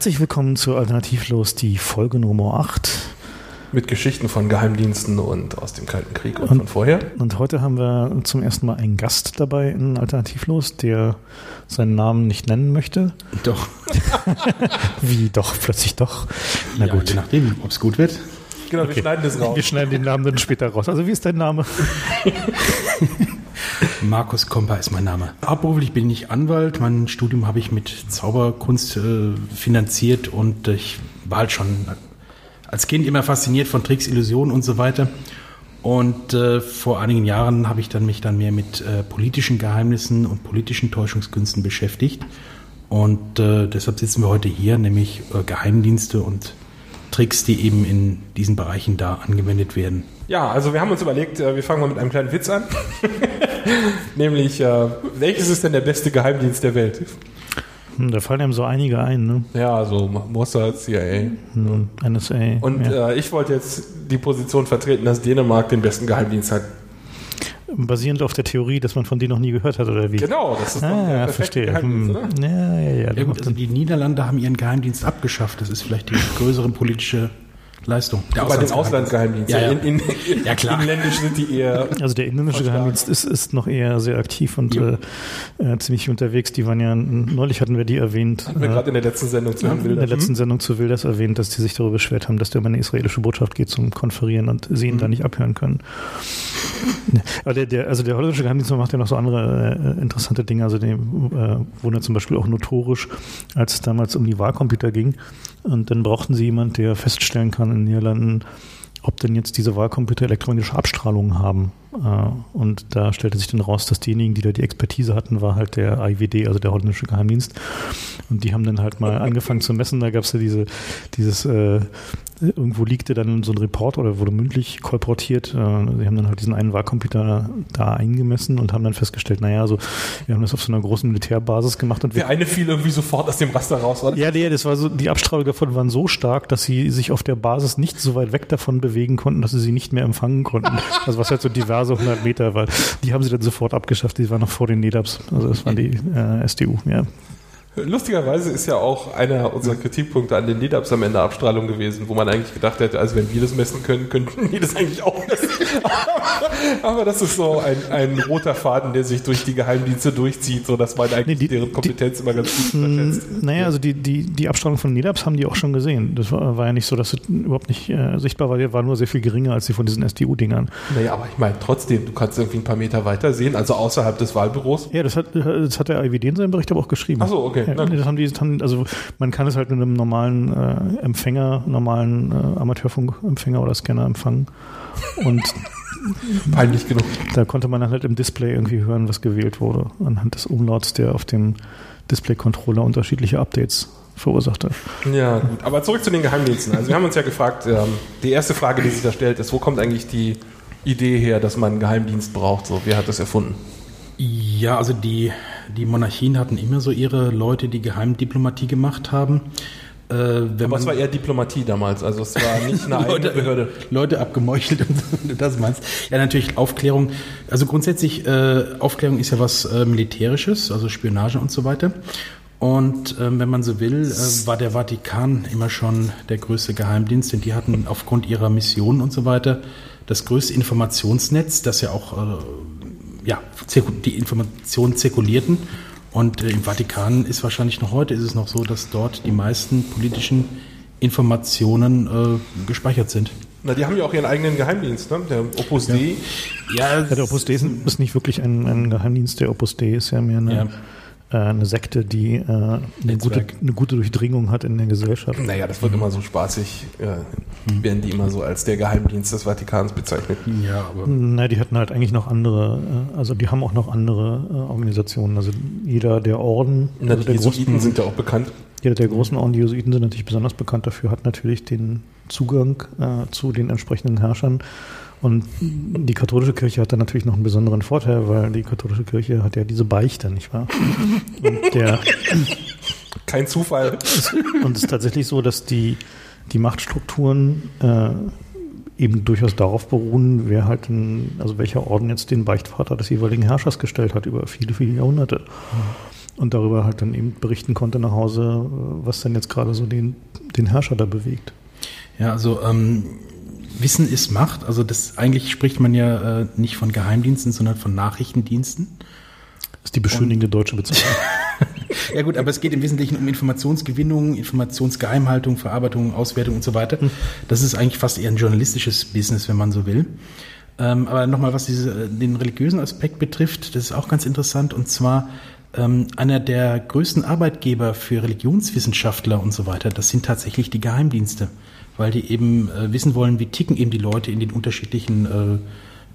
Herzlich willkommen zu Alternativlos, die Folge Nummer 8. Mit Geschichten von Geheimdiensten und aus dem Kalten Krieg und, und von vorher. Und heute haben wir zum ersten Mal einen Gast dabei in Alternativlos, der seinen Namen nicht nennen möchte. Doch. Wie doch, plötzlich doch. Na ja, gut. Je nachdem, ob es gut wird. Genau, okay. wir schneiden das raus. Wir schneiden den Namen dann später raus. Also wie ist dein Name? Markus Kompa ist mein Name. Hauptberuflich bin ich Anwalt. Mein Studium habe ich mit Zauberkunst äh, finanziert und ich war halt schon als Kind immer fasziniert von Tricks, Illusionen und so weiter. Und äh, vor einigen Jahren habe ich dann mich dann mehr mit äh, politischen Geheimnissen und politischen Täuschungskünsten beschäftigt. Und äh, deshalb sitzen wir heute hier, nämlich äh, Geheimdienste und Tricks, die eben in diesen Bereichen da angewendet werden. Ja, also wir haben uns überlegt, äh, wir fangen mal mit einem kleinen Witz an. Nämlich, äh, welches ist denn der beste Geheimdienst der Welt? Hm, da fallen einem so einige ein, ne? Ja, so Mossad, CIA. Hm, NSA. Und ja. äh, ich wollte jetzt die Position vertreten, dass Dänemark den besten Geheimdienst hat. Basierend auf der Theorie, dass man von denen noch nie gehört hat, oder wie? Genau, das ist ah, ja, verstehe. Hm. Ja, ja, ja. ja gut, also die Niederlande haben ihren Geheimdienst abgeschafft. Das ist vielleicht die größere politische Leistung. Der bei den Auslandsgeheimdiensten. Ja, ja. In, in, ja, klar. Inländisch sind die eher. Also der inländische Geheimdienst ist, ist noch eher sehr aktiv und äh, äh, ziemlich unterwegs. Die waren ja, neulich hatten wir die erwähnt. Hatten wir äh, gerade in der letzten Sendung zu Wilders. In der letzten mhm. Sendung zu Wilders erwähnt, dass die sich darüber beschwert haben, dass der über eine israelische Botschaft geht zum Konferieren und sie ihn mhm. da nicht abhören können. Aber der, der, also der holländische Geheimdienst macht ja noch so andere äh, interessante Dinge. Also die äh, wurden zum Beispiel auch notorisch, als es damals um die Wahlcomputer ging. Und dann brauchten sie jemanden, der feststellen kann in Niederlanden, ob denn jetzt diese Wahlcomputer elektronische Abstrahlung haben. Äh, und da stellte sich dann raus, dass diejenigen, die da die Expertise hatten, war halt der IWD, also der holländische Geheimdienst. Und die haben dann halt mal angefangen zu messen. Da gab es ja diese, dieses äh, irgendwo liegte dann so ein Report oder wurde mündlich kolportiert. Äh, sie haben dann halt diesen einen Wahlcomputer da eingemessen und haben dann festgestellt, naja, so, wir haben das auf so einer großen Militärbasis gemacht. Und Der eine fiel irgendwie sofort aus dem Raster raus, oder? Ja, nee, das war so, die Abstrahlung davon waren so stark, dass sie sich auf der Basis nicht so weit weg davon bewegen konnten, dass sie sie nicht mehr empfangen konnten. Also was halt so diverse 100 Meter war. Die haben sie dann sofort abgeschafft, die waren noch vor den NEDAPs. Also das waren die äh, SDU, ja. Lustigerweise ist ja auch einer unserer Kritikpunkte an den NEDAPs am Ende Abstrahlung gewesen, wo man eigentlich gedacht hätte, also wenn wir das messen können, könnten die das eigentlich auch messen. Aber das ist so ein, ein roter Faden, der sich durch die Geheimdienste durchzieht, so dass man eigentlich nee, die, deren Kompetenz die, immer ganz gut unterschätzt. Naja, also die, die, die Abstrahlung von NEDAPs haben die auch schon gesehen. Das war, war ja nicht so, dass es überhaupt nicht äh, sichtbar war, die war nur sehr viel geringer als die von diesen SDU-Dingern. Naja, aber ich meine, trotzdem, du kannst irgendwie ein paar Meter weiter sehen, also außerhalb des Wahlbüros. Ja, das hat, das hat der IWD in seinem Bericht aber auch geschrieben. Ach so, okay. Das haben die, also man kann es halt mit einem normalen äh, Empfänger, normalen äh, Amateurfunkempfänger oder Scanner empfangen. Und Peinlich genug. Da konnte man dann halt im Display irgendwie hören, was gewählt wurde, anhand des Umlauts, der auf dem Display-Controller unterschiedliche Updates verursachte. Ja, gut. Aber zurück zu den Geheimdiensten. Also wir haben uns ja gefragt, ähm, die erste Frage, die sich da stellt, ist, wo kommt eigentlich die Idee her, dass man einen Geheimdienst braucht? So, wer hat das erfunden? Ja, also die, die Monarchien hatten immer so ihre Leute, die Geheimdiplomatie gemacht haben. Äh, Aber es war eher Diplomatie damals, also es war nicht eine Leute, eigene Behörde. Leute abgemeuchelt und das meinst. Ja, natürlich Aufklärung. Also grundsätzlich, äh, Aufklärung ist ja was äh, Militärisches, also Spionage und so weiter. Und ähm, wenn man so will, äh, war der Vatikan immer schon der größte Geheimdienst, denn die hatten aufgrund ihrer Mission und so weiter das größte Informationsnetz, das ja auch äh, ja, die Informationen zirkulierten. Und äh, im Vatikan ist wahrscheinlich noch heute ist es noch so, dass dort die meisten politischen Informationen äh, gespeichert sind. Na, die haben ja auch ihren eigenen Geheimdienst, ne? Der Opus ja. Dei. Ja, ja, der Opus Dei ist nicht wirklich ein, ein Geheimdienst. Der Opus Dei ist ja mehr eine ja eine Sekte, die äh, eine, gute, eine gute Durchdringung hat in der Gesellschaft. Naja, das wird mhm. immer so spaßig, äh, mhm. werden die immer so als der Geheimdienst des Vatikans bezeichnet. Ja, aber. Na, die hatten halt eigentlich noch andere, äh, also die haben auch noch andere äh, Organisationen. Also jeder der Orden. Na, also die Jesuiten sind ja auch bekannt. Jeder der großen Orden, die Jesuiten sind natürlich besonders bekannt dafür, hat natürlich den Zugang äh, zu den entsprechenden Herrschern und die katholische Kirche hat da natürlich noch einen besonderen Vorteil, weil die katholische Kirche hat ja diese Beichte, nicht wahr? Und der Kein Zufall. und es ist tatsächlich so, dass die, die Machtstrukturen äh, eben durchaus darauf beruhen, wer halt, ein, also welcher Orden jetzt den Beichtvater des jeweiligen Herrschers gestellt hat über viele, viele Jahrhunderte. und darüber halt dann eben berichten konnte nach Hause, äh, was denn jetzt gerade so den, den Herrscher da bewegt. Ja, also ähm, Wissen ist Macht. Also das eigentlich spricht man ja äh, nicht von Geheimdiensten, sondern von Nachrichtendiensten. Das ist die beschönigende deutsche Bezeichnung. ja gut, aber es geht im Wesentlichen um Informationsgewinnung, Informationsgeheimhaltung, Verarbeitung, Auswertung und so weiter. Das ist eigentlich fast eher ein journalistisches Business, wenn man so will. Ähm, aber nochmal, was diese, den religiösen Aspekt betrifft, das ist auch ganz interessant. Und zwar ähm, einer der größten Arbeitgeber für Religionswissenschaftler und so weiter, das sind tatsächlich die Geheimdienste, weil die eben äh, wissen wollen, wie ticken eben die Leute in den unterschiedlichen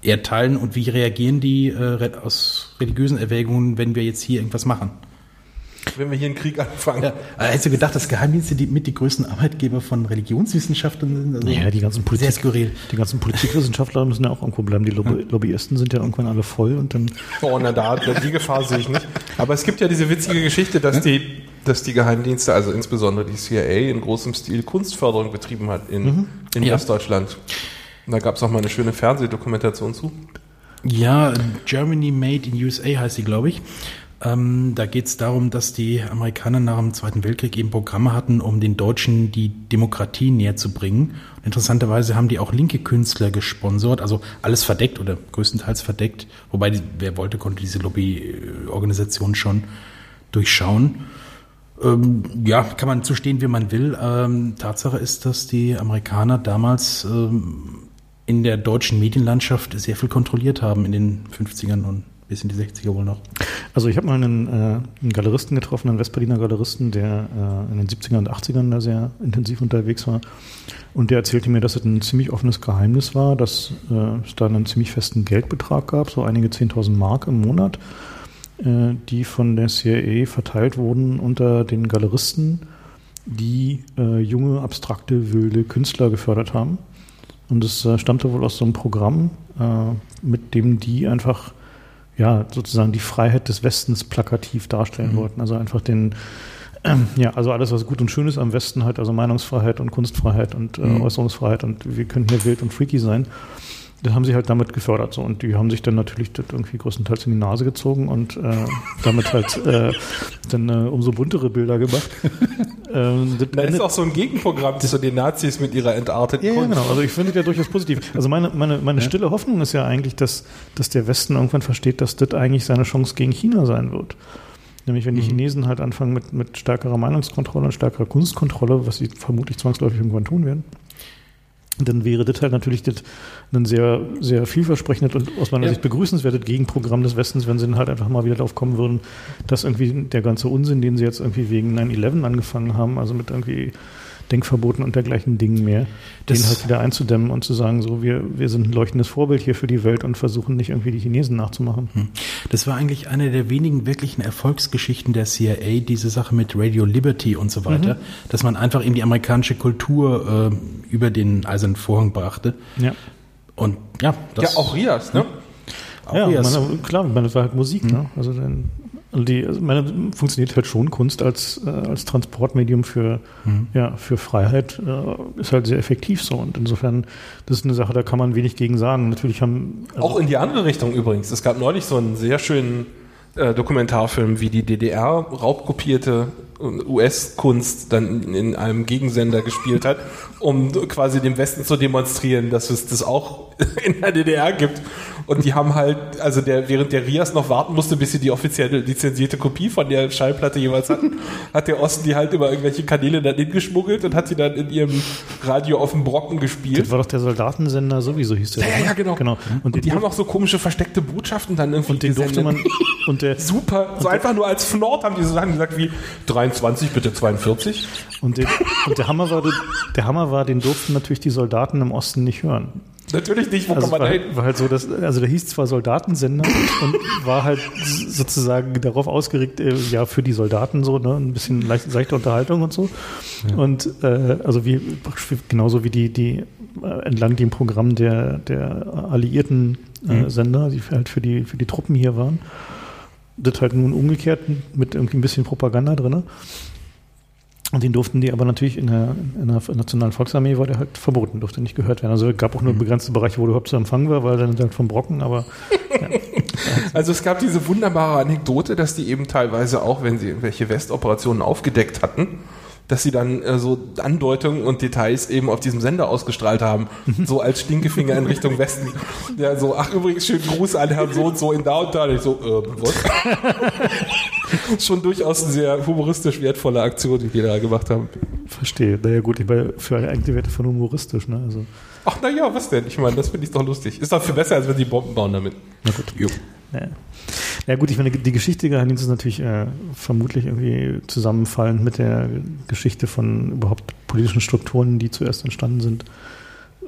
äh, Erdteilen und wie reagieren die äh, aus religiösen Erwägungen, wenn wir jetzt hier irgendwas machen wenn wir hier einen Krieg anfangen. Ja, hättest du gedacht, dass Geheimdienste die, mit die größten Arbeitgeber von Religionswissenschaftlern sind? Also ja, die ganzen Politik, sehr skurril. Die ganzen Politikwissenschaftler müssen ja auch irgendwo bleiben. Die Lobby, Lobbyisten sind ja irgendwann alle voll und dann. Oh, na da, die Gefahr sehe ich nicht. Aber es gibt ja diese witzige Geschichte, dass die, dass die Geheimdienste, also insbesondere die CIA, in großem Stil Kunstförderung betrieben hat in, mhm. in ja. Westdeutschland. Und da gab es auch mal eine schöne Fernsehdokumentation zu. Ja, Germany Made in USA heißt sie, glaube ich. Ähm, da geht es darum, dass die Amerikaner nach dem Zweiten Weltkrieg eben Programme hatten, um den Deutschen die Demokratie näher zu bringen. Und interessanterweise haben die auch linke Künstler gesponsert, also alles verdeckt oder größtenteils verdeckt. Wobei, die, wer wollte, konnte diese Lobbyorganisation schon durchschauen. Ähm, ja, kann man zustehen, wie man will. Ähm, Tatsache ist, dass die Amerikaner damals ähm, in der deutschen Medienlandschaft sehr viel kontrolliert haben in den 50ern und bis in die 60er wohl noch. Also ich habe mal einen, äh, einen Galeristen getroffen, einen Westberliner Galeristen, der äh, in den 70er und 80ern da sehr intensiv unterwegs war. Und der erzählte mir, dass es ein ziemlich offenes Geheimnis war, dass äh, es da einen ziemlich festen Geldbetrag gab, so einige 10.000 Mark im Monat, die von der CIA verteilt wurden unter den Galeristen, die äh, junge, abstrakte, wilde Künstler gefördert haben. Und es äh, stammte wohl aus so einem Programm, mit dem die einfach ja, sozusagen die Freiheit des Westens plakativ darstellen mhm. wollten. Also einfach den, ja, also alles, was gut und schön ist am Westen halt, also Meinungsfreiheit und Kunstfreiheit und äh, mhm. Äußerungsfreiheit und wir können hier wild und freaky sein. Das haben sie halt damit gefördert so und die haben sich dann natürlich das irgendwie größtenteils in die Nase gezogen und äh, damit halt äh, dann äh, umso buntere Bilder gemacht. ähm, das, da ist auch so ein Gegenprogramm zu den Nazis mit ihrer entarteten ja, Kunst. Ja, genau. Also ich finde das ja durchaus positiv. Also meine, meine, meine ja. stille Hoffnung ist ja eigentlich, dass, dass der Westen irgendwann versteht, dass das eigentlich seine Chance gegen China sein wird. Nämlich wenn die mhm. Chinesen halt anfangen mit, mit stärkerer Meinungskontrolle und stärkerer Kunstkontrolle, was sie vermutlich zwangsläufig irgendwann tun werden dann wäre das halt natürlich das ein sehr, sehr vielversprechendes und aus meiner ja. Sicht begrüßenswertes Gegenprogramm des Westens, wenn sie dann halt einfach mal wieder darauf kommen würden, dass irgendwie der ganze Unsinn, den sie jetzt irgendwie wegen 9-11 angefangen haben, also mit irgendwie Denkverboten und dergleichen Dingen mehr, das den halt wieder einzudämmen und zu sagen, so, wir, wir sind ein leuchtendes Vorbild hier für die Welt und versuchen nicht irgendwie die Chinesen nachzumachen. Hm. Das war eigentlich eine der wenigen wirklichen Erfolgsgeschichten der CIA, diese Sache mit Radio Liberty und so weiter, mhm. dass man einfach in die amerikanische Kultur äh, über den eisernen Vorhang brachte. Ja. Und ja, das. Ja, auch Rias, ne? Auch ja, Rias. Man, klar, man, das war halt Musik, mhm. ne? Also dann die, also meine, funktioniert halt schon Kunst als, äh, als Transportmedium für, mhm. ja, für Freiheit, äh, ist halt sehr effektiv so. Und insofern, das ist eine Sache, da kann man wenig gegen sagen. Natürlich haben. Also Auch in die andere Richtung übrigens. Es gab neulich so einen sehr schönen äh, Dokumentarfilm, wie die DDR raubkopierte US-Kunst dann in einem Gegensender gespielt hat, um quasi dem Westen zu demonstrieren, dass es das auch in der DDR gibt. Und die haben halt, also der, während der Rias noch warten musste, bis sie die offizielle lizenzierte Kopie von der Schallplatte jeweils hatten, hat der Osten die halt über irgendwelche Kanäle dann hingeschmuggelt und hat sie dann in ihrem Radio auf dem Brocken gespielt. Das war doch der Soldatensender sowieso hieß der. Ja, ja, ja genau. genau. Und, und die haben auch so komische versteckte Botschaften dann irgendwie Und den durfte man, und der, super, so einfach nur als Fnord haben die so Sachen gesagt wie 23, bitte 42. Und, den, und der Hammer war, der Hammer war, den durften natürlich die Soldaten im Osten nicht hören. Natürlich nicht, wo also kann man war, da War halt so, dass, also der hieß zwar Soldatensender und war halt sozusagen darauf ausgerichtet, äh, ja, für die Soldaten so, ne, ein bisschen leicht, leichte Unterhaltung und so. Ja. Und äh, also wie genauso wie die, die äh, entlang dem Programm der, der alliierten äh, mhm. Sender, die halt für die, für die Truppen hier waren. Das halt nun umgekehrt mit irgendwie ein bisschen Propaganda drin. Und den durften die aber natürlich in der, in der Nationalen Volksarmee war der halt verboten, durfte nicht gehört werden. Also es gab auch nur mhm. begrenzte Bereiche, wo du überhaupt zu empfangen war, weil dann halt vom Brocken, aber ja. Also es gab diese wunderbare Anekdote, dass die eben teilweise auch, wenn sie irgendwelche Westoperationen aufgedeckt hatten, dass sie dann äh, so Andeutungen und Details eben auf diesem Sender ausgestrahlt haben, so als Stinkefinger in Richtung Westen. Ja, so, ach übrigens, schönen Gruß an Herrn so und so in da und da. Ich so, äh, was? Schon durchaus eine sehr humoristisch wertvolle Aktion, die die da gemacht haben. Verstehe. Naja gut, ich meine, für eigene Werte von humoristisch, ne? Also, Ach naja, was denn? Ich meine, das finde ich doch lustig. Ist doch viel besser, als wenn sie Bomben bauen damit. na gut. Ja. Ja gut, ich meine, die Geschichte der Geheimdienste ist natürlich äh, vermutlich irgendwie zusammenfallend mit der Geschichte von überhaupt politischen Strukturen, die zuerst entstanden sind.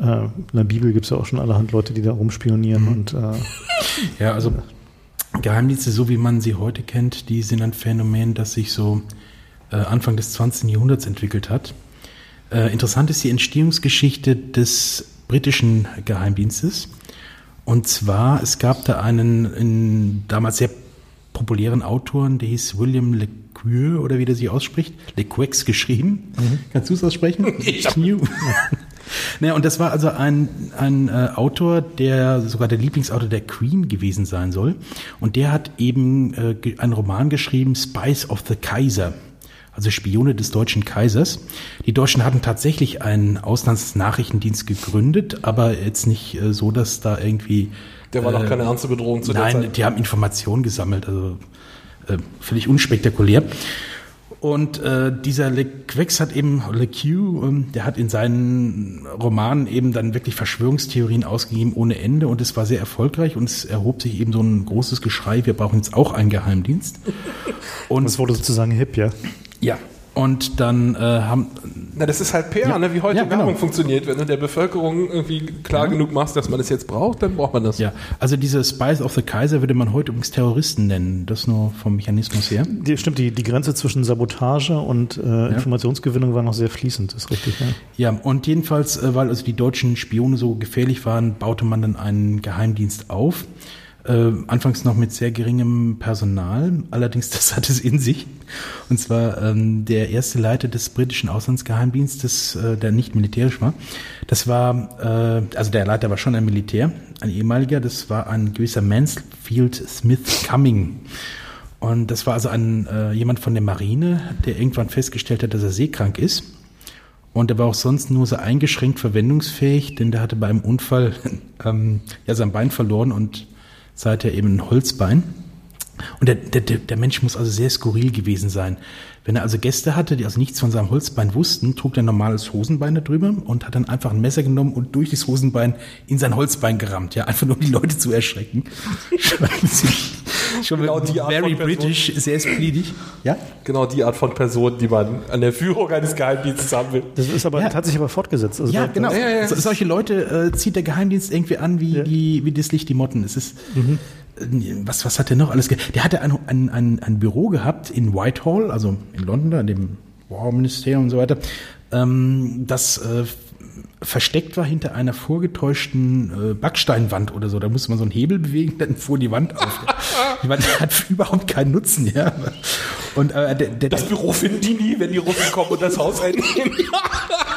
Äh, in der Bibel gibt es ja auch schon allerhand Leute, die da rumspionieren und äh, Ja, also Geheimdienste, so wie man sie heute kennt, die sind ein Phänomen, das sich so äh, Anfang des 20. Jahrhunderts entwickelt hat. Äh, interessant ist die Entstehungsgeschichte des britischen Geheimdienstes. Und zwar, es gab da einen in, damals sehr populären Autoren, der hieß William LeQueux oder wie der sich ausspricht. LeQueux geschrieben. Kannst du es aussprechen? Ich naja, und das war also ein, ein äh, Autor, der sogar der Lieblingsautor der Queen gewesen sein soll. Und der hat eben äh, einen Roman geschrieben, Spies of the Kaiser. Also Spione des deutschen Kaisers. Die Deutschen hatten tatsächlich einen Auslandsnachrichtendienst gegründet, aber jetzt nicht äh, so, dass da irgendwie Der war doch keine ernste Bedrohung zu der Nein, Zeit. die haben Informationen gesammelt, also äh, völlig unspektakulär. Und äh, dieser LeQuex hat eben, LeQ, ähm, der hat in seinen Romanen eben dann wirklich Verschwörungstheorien ausgegeben ohne Ende und es war sehr erfolgreich und es erhob sich eben so ein großes Geschrei, wir brauchen jetzt auch einen Geheimdienst. Und das wurde sozusagen hip, ja. Ja, und dann äh, haben, Na, das ist halt PR, Ja. ne? wie heute Ja, genau. Werbung funktioniert. Wenn du der Bevölkerung irgendwie klar genug machst, dass man es jetzt braucht, dann braucht man das. ja, also diese Spies of the Kaiser würde man heute übrigens Terroristen nennen, das nur vom Mechanismus her. Die, stimmt, die, die Grenze zwischen Sabotage und äh, Informationsgewinnung war noch sehr fließend, ist richtig, ja. Ja, und jedenfalls, äh, weil also die deutschen Spione so gefährlich waren, baute man dann einen Geheimdienst auf. Äh, anfangs noch mit sehr geringem Personal, allerdings das hat es in sich. Und zwar ähm, der erste Leiter des britischen Auslandsgeheimdienstes, äh, der nicht militärisch war. Das war, äh, also der Leiter war schon ein Militär, ein ehemaliger, das war ein gewisser Mansfield Smith Cumming. Und das war also ein äh, jemand von der Marine, der irgendwann festgestellt hat, dass er seekrank ist. Und er war auch sonst nur so eingeschränkt verwendungsfähig, denn der hatte bei einem Unfall ähm, ja sein Bein verloren und seither eben ein Holzbein. Und der, der, der Mensch muss also sehr skurril gewesen sein. Wenn er also Gäste hatte, die also nichts von seinem Holzbein wussten, trug er ein normales Hosenbein da drüber und hat dann einfach ein Messer genommen und durch das Hosenbein in sein Holzbein gerammt. Ja, einfach nur um die Leute zu erschrecken. Schon, schon Genau die Art very von Person. British, sehr spleenig. Ja? Genau die Art von Person, die man an der Führung eines Geheimdienstes haben will. Das ist aber, Ja. hat sich aber fortgesetzt. Also Ja, genau. Ja, ja. So, solche Leute äh, zieht der Geheimdienst irgendwie an wie, Ja. die, wie das Licht die Motten. Es ist, äh, was, was hat der noch alles? Ge der hatte ein, ein, ein, ein Büro gehabt in Whitehall, also in London, da in dem War Ministerium und so weiter, ähm, das äh, versteckt war hinter einer vorgetäuschten äh, Backsteinwand oder so. Da musste man so einen Hebel bewegen, dann fuhr die Wand auf. die Wand hat überhaupt keinen Nutzen, ja. Und äh, der, der, Das Büro finden die nie, wenn die Russen kommen und das Haus einnehmen.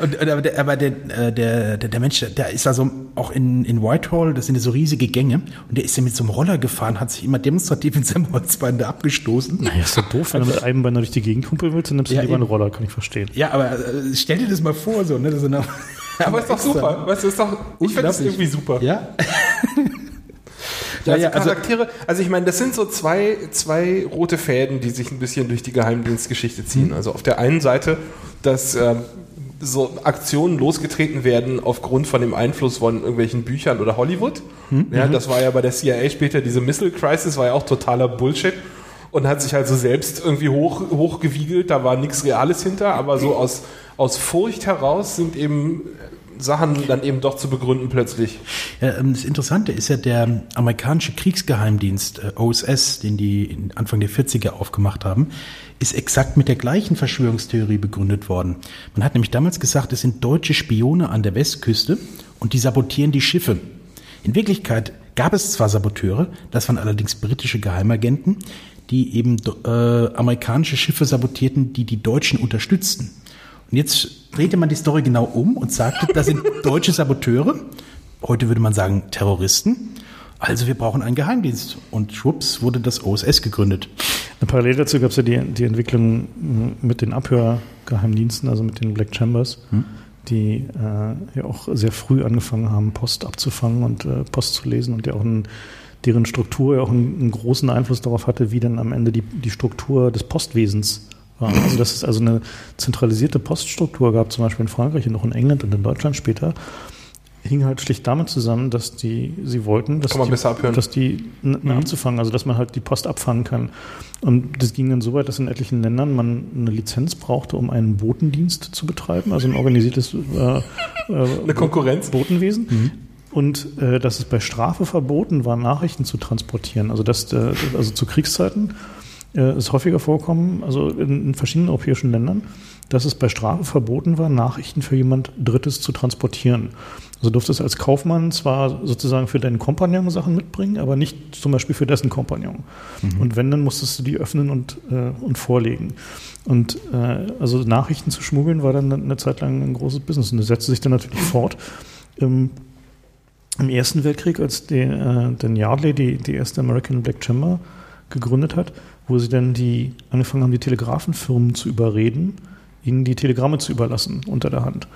Und, und aber der, aber der, äh, der, der, der Mensch, der ist also auch in, in Whitehall, das sind ja so riesige Gänge, und der ist ja mit so einem Roller gefahren, hat sich immer demonstrativ in seinem Holzbein da abgestoßen. Ja, ist doch doof, wenn du mit einem Bein durch die Gegend humpeln willst, dann nimmst du Ja, lieber einen. Roller, kann ich verstehen. Ja, aber äh, stell dir das mal vor, so, ne? Das ist Aber ist doch super. Weißt du, ist doch, ich finde das irgendwie super. Ja. Ja, also ja, also- Charaktere, also ich meine, das sind so zwei, zwei rote Fäden, die sich ein bisschen durch die Geheimdienstgeschichte ziehen. Also auf der einen Seite, dass ähm, so Aktionen losgetreten werden aufgrund von dem Einfluss von irgendwelchen Büchern oder Hollywood. Mhm. Ja, das war ja bei der CIA später diese Missile Crisis, war ja auch totaler Bullshit und hat sich also selbst irgendwie hoch, hochgewiegelt, da war nichts Reales hinter, aber so aus, aus Furcht heraus sind eben Sachen dann eben doch zu begründen plötzlich. Ja, ähm, das Interessante ist ja der amerikanische Kriegsgeheimdienst äh, OSS, den die Anfang der 40er aufgemacht haben, ist exakt mit der gleichen Verschwörungstheorie begründet worden. Man hat nämlich damals gesagt, es sind deutsche Spione an der Westküste und die sabotieren die Schiffe. In Wirklichkeit gab es zwar Saboteure, das waren allerdings britische Geheimagenten, die eben äh, amerikanische Schiffe sabotierten, die die Deutschen unterstützten. Und jetzt drehte man die Story genau um und sagte, das sind deutsche Saboteure, heute würde man sagen Terroristen, Also wir brauchen einen Geheimdienst. Und schwupps wurde das OSS gegründet. Parallel dazu gab es ja die, die Entwicklung mit den Abhörgeheimdiensten, also mit den Black Chambers, hm. die äh, ja auch sehr früh angefangen haben, Post abzufangen und äh, Post zu lesen und ja auch ein, deren Struktur ja auch einen, einen, großen Einfluss darauf hatte, wie dann am Ende die, die Struktur des Postwesens war. Also dass es also eine zentralisierte Poststruktur gab, zum Beispiel in Frankreich und auch in England und in Deutschland später hing halt schlicht damit zusammen, dass die, sie wollten, dass kann man die, besser abhören. dass die ja. anzufangen, also dass man halt die Post abfangen kann. Und das ging dann so weit, dass in etlichen Ländern man eine Lizenz brauchte, um einen Botendienst zu betreiben, also ein organisiertes äh, äh, eine Konkurrenz. Botenwesen. Mhm. Und äh, dass es bei Strafe verboten war, Nachrichten zu transportieren. Also dass äh, also zu Kriegszeiten äh, ist häufiger vorkommen, also in, in verschiedenen europäischen Ländern, dass es bei Strafe verboten war, Nachrichten für jemand Drittes zu transportieren. Also durftest als Kaufmann zwar sozusagen für deinen Kompagnon Sachen mitbringen, aber nicht zum Beispiel für dessen Kompagnon. Mhm. Und wenn, dann musstest du die öffnen und, äh, und vorlegen. Und äh, also Nachrichten zu schmuggeln war dann eine Zeit lang ein großes Business. Und das setzte sich dann natürlich fort. Im, im Ersten Weltkrieg, als die, äh, den Yardley die, die erste American Black Chamber gegründet hat, wo sie dann die angefangen haben, die Telegrafenfirmen zu überreden, ihnen die Telegramme zu überlassen unter der Hand.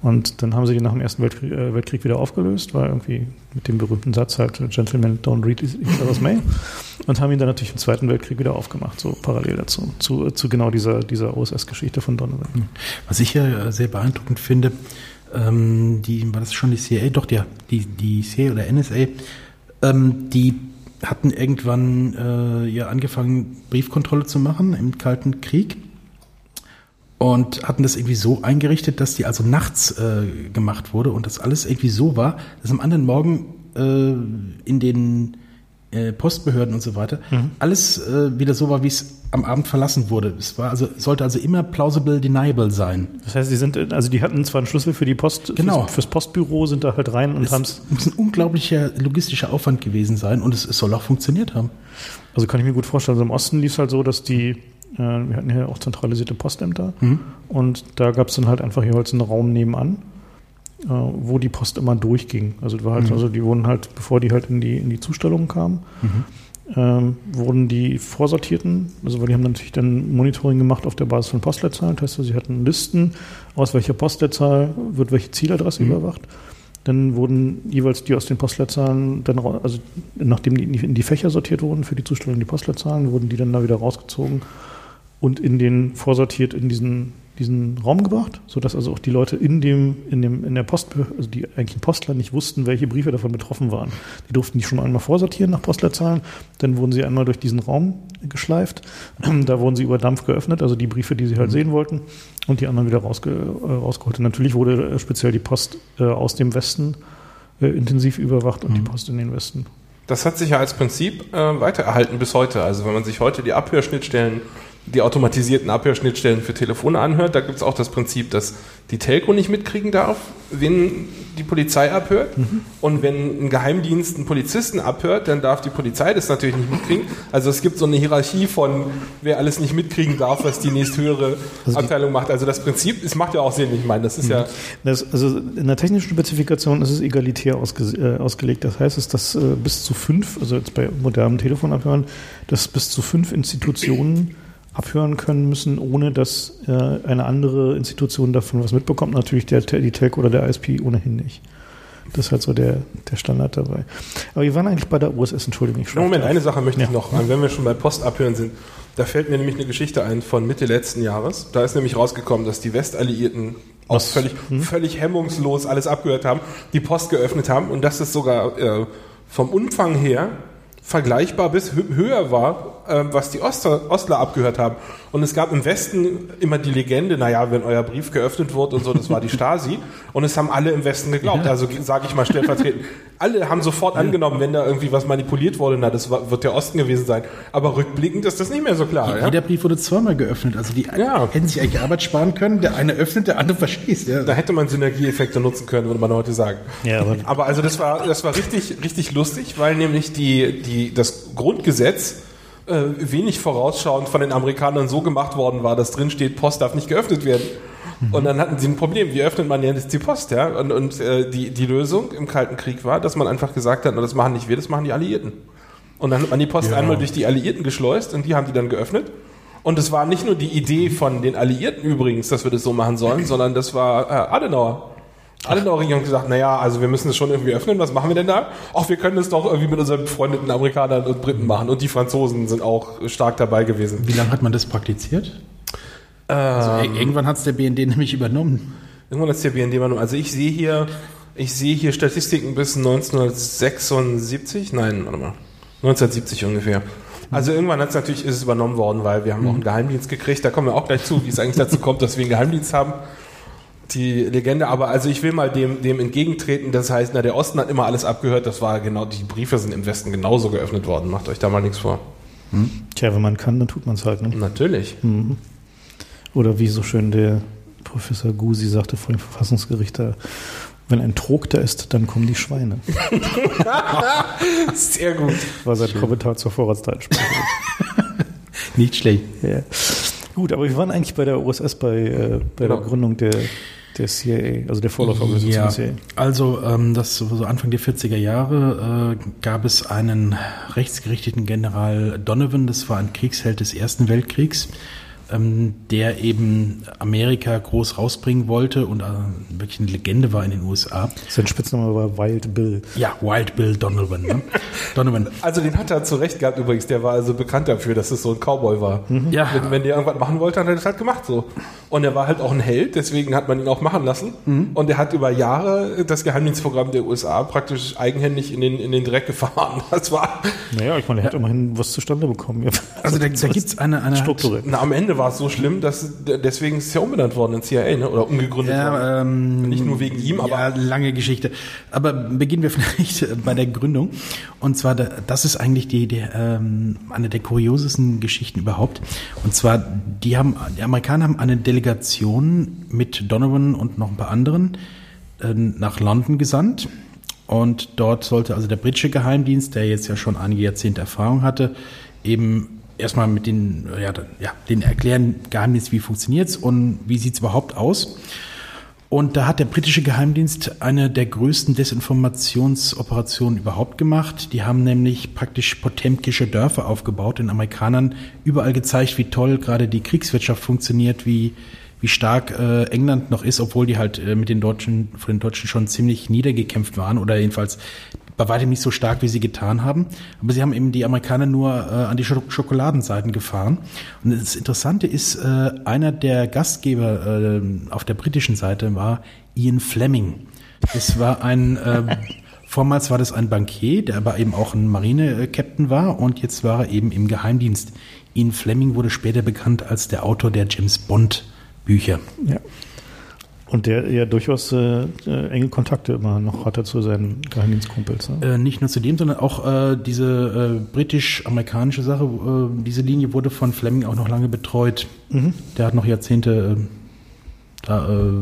Und dann haben sie die nach dem Ersten Weltkrieg, äh, Weltkrieg wieder aufgelöst, weil irgendwie mit dem berühmten Satz halt Gentlemen don't read each other's mail und haben ihn dann natürlich im Zweiten Weltkrieg wieder aufgemacht, so parallel dazu, zu, zu genau dieser, dieser OSS-Geschichte von Donovan. Was ich ja sehr beeindruckend finde, ähm, die, war das schon die CIA? Doch, ja, die, die CIA oder NSA, ähm, die hatten irgendwann äh, ja angefangen, Briefkontrolle zu machen im Kalten Krieg und hatten das irgendwie so eingerichtet, dass die also nachts äh, gemacht wurde und das alles irgendwie so war, dass am anderen Morgen äh, in den äh, Postbehörden und so weiter mhm. alles äh, wieder so war, wie es am Abend verlassen wurde. Es war also sollte also immer plausible deniable sein. Das heißt, die sind also die hatten zwar einen Schlüssel für die Post genau. fürs, fürs Postbüro sind da halt rein und haben es muss ein unglaublicher logistischer Aufwand gewesen sein und es, es soll auch funktioniert haben. Also kann ich mir gut vorstellen, also im Osten lief es halt so, dass die äh, wir hatten hier auch zentralisierte Postämter mhm. und da gab es dann halt einfach jeweils einen Raum nebenan, wo die Post immer durchging. Also, war halt, mhm. also die wurden halt, bevor die halt in die, in die Zustellung kamen, mhm. ähm, wurden die vorsortierten, also weil die haben natürlich dann Monitoring gemacht auf der Basis von Postleitzahlen. Das heißt, sie hatten Listen, aus welcher Postleitzahl wird welche Zieladresse mhm. überwacht. Dann wurden jeweils die aus den Postleitzahlen, dann, also nachdem die in die Fächer sortiert wurden für die Zustellung die Postleitzahlen, wurden die dann da wieder rausgezogen und in den vorsortiert in diesen, diesen Raum gebracht, sodass also auch die Leute in dem, in dem, in der Post, also die eigentlichen Postler nicht wussten, welche Briefe davon betroffen waren. Die durften die schon einmal vorsortieren nach Postleitzahlen, dann wurden sie einmal durch diesen Raum geschleift, da wurden sie über Dampf geöffnet, also die Briefe, die sie halt mhm. sehen wollten, und die anderen wieder rausge, äh, rausgeholt. Und natürlich wurde äh, speziell die Post äh, aus dem Westen äh, intensiv überwacht und mhm. die Post in den Westen. Das hat sich ja als Prinzip äh, weitererhalten bis heute. Also wenn man sich heute die Abhörschnittstellen die automatisierten Abhörschnittstellen für Telefone anhört. Da gibt es auch das Prinzip, dass die Telco nicht mitkriegen darf, wenn die Polizei abhört. Mhm. Und wenn ein Geheimdienst einen Polizisten abhört, dann darf die Polizei das natürlich nicht mitkriegen. Also es gibt so eine Hierarchie von, wer alles nicht mitkriegen darf, was die nächsthöhere also Abteilung macht. Also das Prinzip, es macht ja auch Sinn, ich meine, das ist mhm. ja... Das, also in der technischen Spezifikation ist es egalitär ausge, äh, ausgelegt. Das heißt, dass äh, bis zu fünf, also jetzt bei modernen Telefonabhören, dass bis zu fünf Institutionen abhören können müssen, ohne dass äh, eine andere Institution davon was mitbekommt. Natürlich der, die Telco oder der ISP ohnehin nicht. Das ist halt so der, der Standard dabei. Aber wir waren eigentlich bei der USS, Entschuldigung. Ich Moment, eine Sache möchte ja. ich noch, wenn wir schon bei Postabhören sind. Da fällt mir nämlich eine Geschichte ein von Mitte letzten Jahres. Da ist nämlich rausgekommen, dass die Westalliierten auch völlig, hm? völlig hemmungslos alles abgehört haben, die Post geöffnet haben und dass es sogar äh, vom Umfang her vergleichbar bis höher war, was die Oster, Ostler abgehört haben. Und es gab im Westen immer die Legende, naja, wenn euer Brief geöffnet wird und so, das war die Stasi. Und es haben alle im Westen geglaubt. Also sage ich mal stellvertretend. Alle haben sofort angenommen, wenn da irgendwie was manipuliert wurde, na, das wird der Osten gewesen sein. Aber rückblickend ist das nicht mehr so klar. Ja? Jeder Brief wurde zweimal geöffnet. Also die ja. hätten sich eigentlich Arbeit sparen können. Der eine öffnet, der andere verschließt. Ja. Da hätte man Synergieeffekte nutzen können, würde man heute sagen. Ja, aber, aber also das war, das war richtig, richtig lustig, weil nämlich die, die, das Grundgesetz äh, wenig vorausschauend von den Amerikanern so gemacht worden war, dass drin steht, Post darf nicht geöffnet werden. Und dann hatten sie ein Problem. Wie öffnet man jetzt die Post? Ja? Und, und äh, die, die Lösung im Kalten Krieg war, dass man einfach gesagt hat, na, das machen nicht wir, das machen die Alliierten. Und dann hat man die Post Ja. einmal durch die Alliierten geschleust und die haben die dann geöffnet. Und es war nicht nur die Idee von den Alliierten übrigens, dass wir das so machen sollen, sondern das war äh, Adenauer. Adenauer-Regierung hat gesagt, naja, also wir müssen es schon irgendwie öffnen, was machen wir denn da? Ach, wir können es doch irgendwie mit unseren befreundeten Amerikanern und Briten machen. Und die Franzosen sind auch stark dabei gewesen. Wie lange hat man das praktiziert? Also, ir- irgendwann hat es der BND nämlich übernommen. Irgendwann ist der BND mal Also ich sehe hier, ich sehe hier Statistiken bis 1976, nein, warte mal, 1970 ungefähr. Also irgendwann hat es natürlich ist es übernommen worden, weil wir haben auch einen Geheimdienst gekriegt. Da kommen wir auch gleich zu, wie es eigentlich dazu kommt, dass wir einen Geheimdienst haben. Die Legende, aber also ich will mal dem, dem entgegentreten, das heißt, na, der Osten hat immer alles abgehört, das war genau, die Briefe sind im Westen genauso geöffnet worden, macht euch da mal nichts vor. Tja, wenn man kann, dann tut man es halt. Ne? Natürlich. Oder wie so schön der Professor Gusi sagte vor dem Verfassungsgericht, da, wenn ein Trog da ist, dann kommen die Schweine. Sehr gut. War sein Kommentar zur Vorratsdatenspeicherung. Nicht schlecht. ja. Gut, aber wir waren eigentlich bei der OSS, bei, äh, bei Genau. der Gründung der, der CIA, also der Vorläuferorganisation Ja, der CIA. also ähm, das so Anfang der 40er Jahre äh, gab es einen rechtsgerichteten General Donovan, das war ein Kriegsheld des Ersten Weltkriegs, ähm, der eben Amerika groß rausbringen wollte und äh, wirklich eine Legende war in den USA. Sein Spitzname war Wild Bill. Ja, Wild Bill Donovan. Ne? Donovan. Also den hat er zu Recht gehabt übrigens, der war also bekannt dafür, dass es so ein Cowboy war. Ja. Wenn, wenn der irgendwas machen wollte, dann hat er das halt gemacht so. Und er war halt auch ein Held, deswegen hat man ihn auch machen lassen. Und er hat über Jahre das Geheimdienstprogramm der USA praktisch eigenhändig in den, in den Dreck gefahren. Das war, Naja, ich meine, er hat immerhin was zustande bekommen. Ja. Also da, da gibt es eine, eine Strukturell. na, am Ende war es so schlimm, dass deswegen ist es ja umbenannt worden in CIA, ne? Oder umgegründet worden. Ja, ähm, Nicht nur wegen ihm, aber- ja, lange Geschichte. Aber beginnen wir vielleicht bei der Gründung. Und zwar, da- das ist eigentlich die, die ähm, eine der kuriosesten Geschichten überhaupt. Und zwar, die haben, die Amerikaner haben eine Delegation mit Donovan und noch ein paar anderen äh, nach London gesandt. Und dort sollte also der britische Geheimdienst, der jetzt ja schon einige Jahrzehnte Erfahrung hatte, eben erstmal mit den, ja, ja, den erklären, Geheimdienst, wie funktioniert's und wie sieht's überhaupt aus. Und da hat der britische Geheimdienst eine der größten Desinformationsoperationen überhaupt gemacht. Die haben nämlich praktisch potemkische Dörfer aufgebaut, den Amerikanern überall gezeigt, wie toll gerade die Kriegswirtschaft funktioniert, wie, wie stark äh, England noch ist, obwohl die halt äh, mit den Deutschen, von den Deutschen schon ziemlich niedergekämpft waren oder jedenfalls bei weitem nicht so stark, wie sie getan haben. Aber sie haben eben die Amerikaner nur äh, an die Schok Schokoladenseiten gefahren. Und das Interessante ist, äh, einer der Gastgeber äh, auf der britischen Seite war Ian Fleming. Das war ein, äh, vormals war das ein Bankier, der aber eben auch ein Marine-Captain war und jetzt war er eben im Geheimdienst. Ian Fleming wurde später bekannt als der Autor der James Bond Bücher. Ja. Und der ja durchaus äh, äh, enge Kontakte immer noch hatte zu seinen Geheimdienstkumpels. Ne? Äh, nicht nur zu dem, sondern auch äh, diese äh, britisch-amerikanische Sache, äh, diese Linie wurde von Fleming auch noch lange betreut. Der hat noch Jahrzehnte äh, da, äh,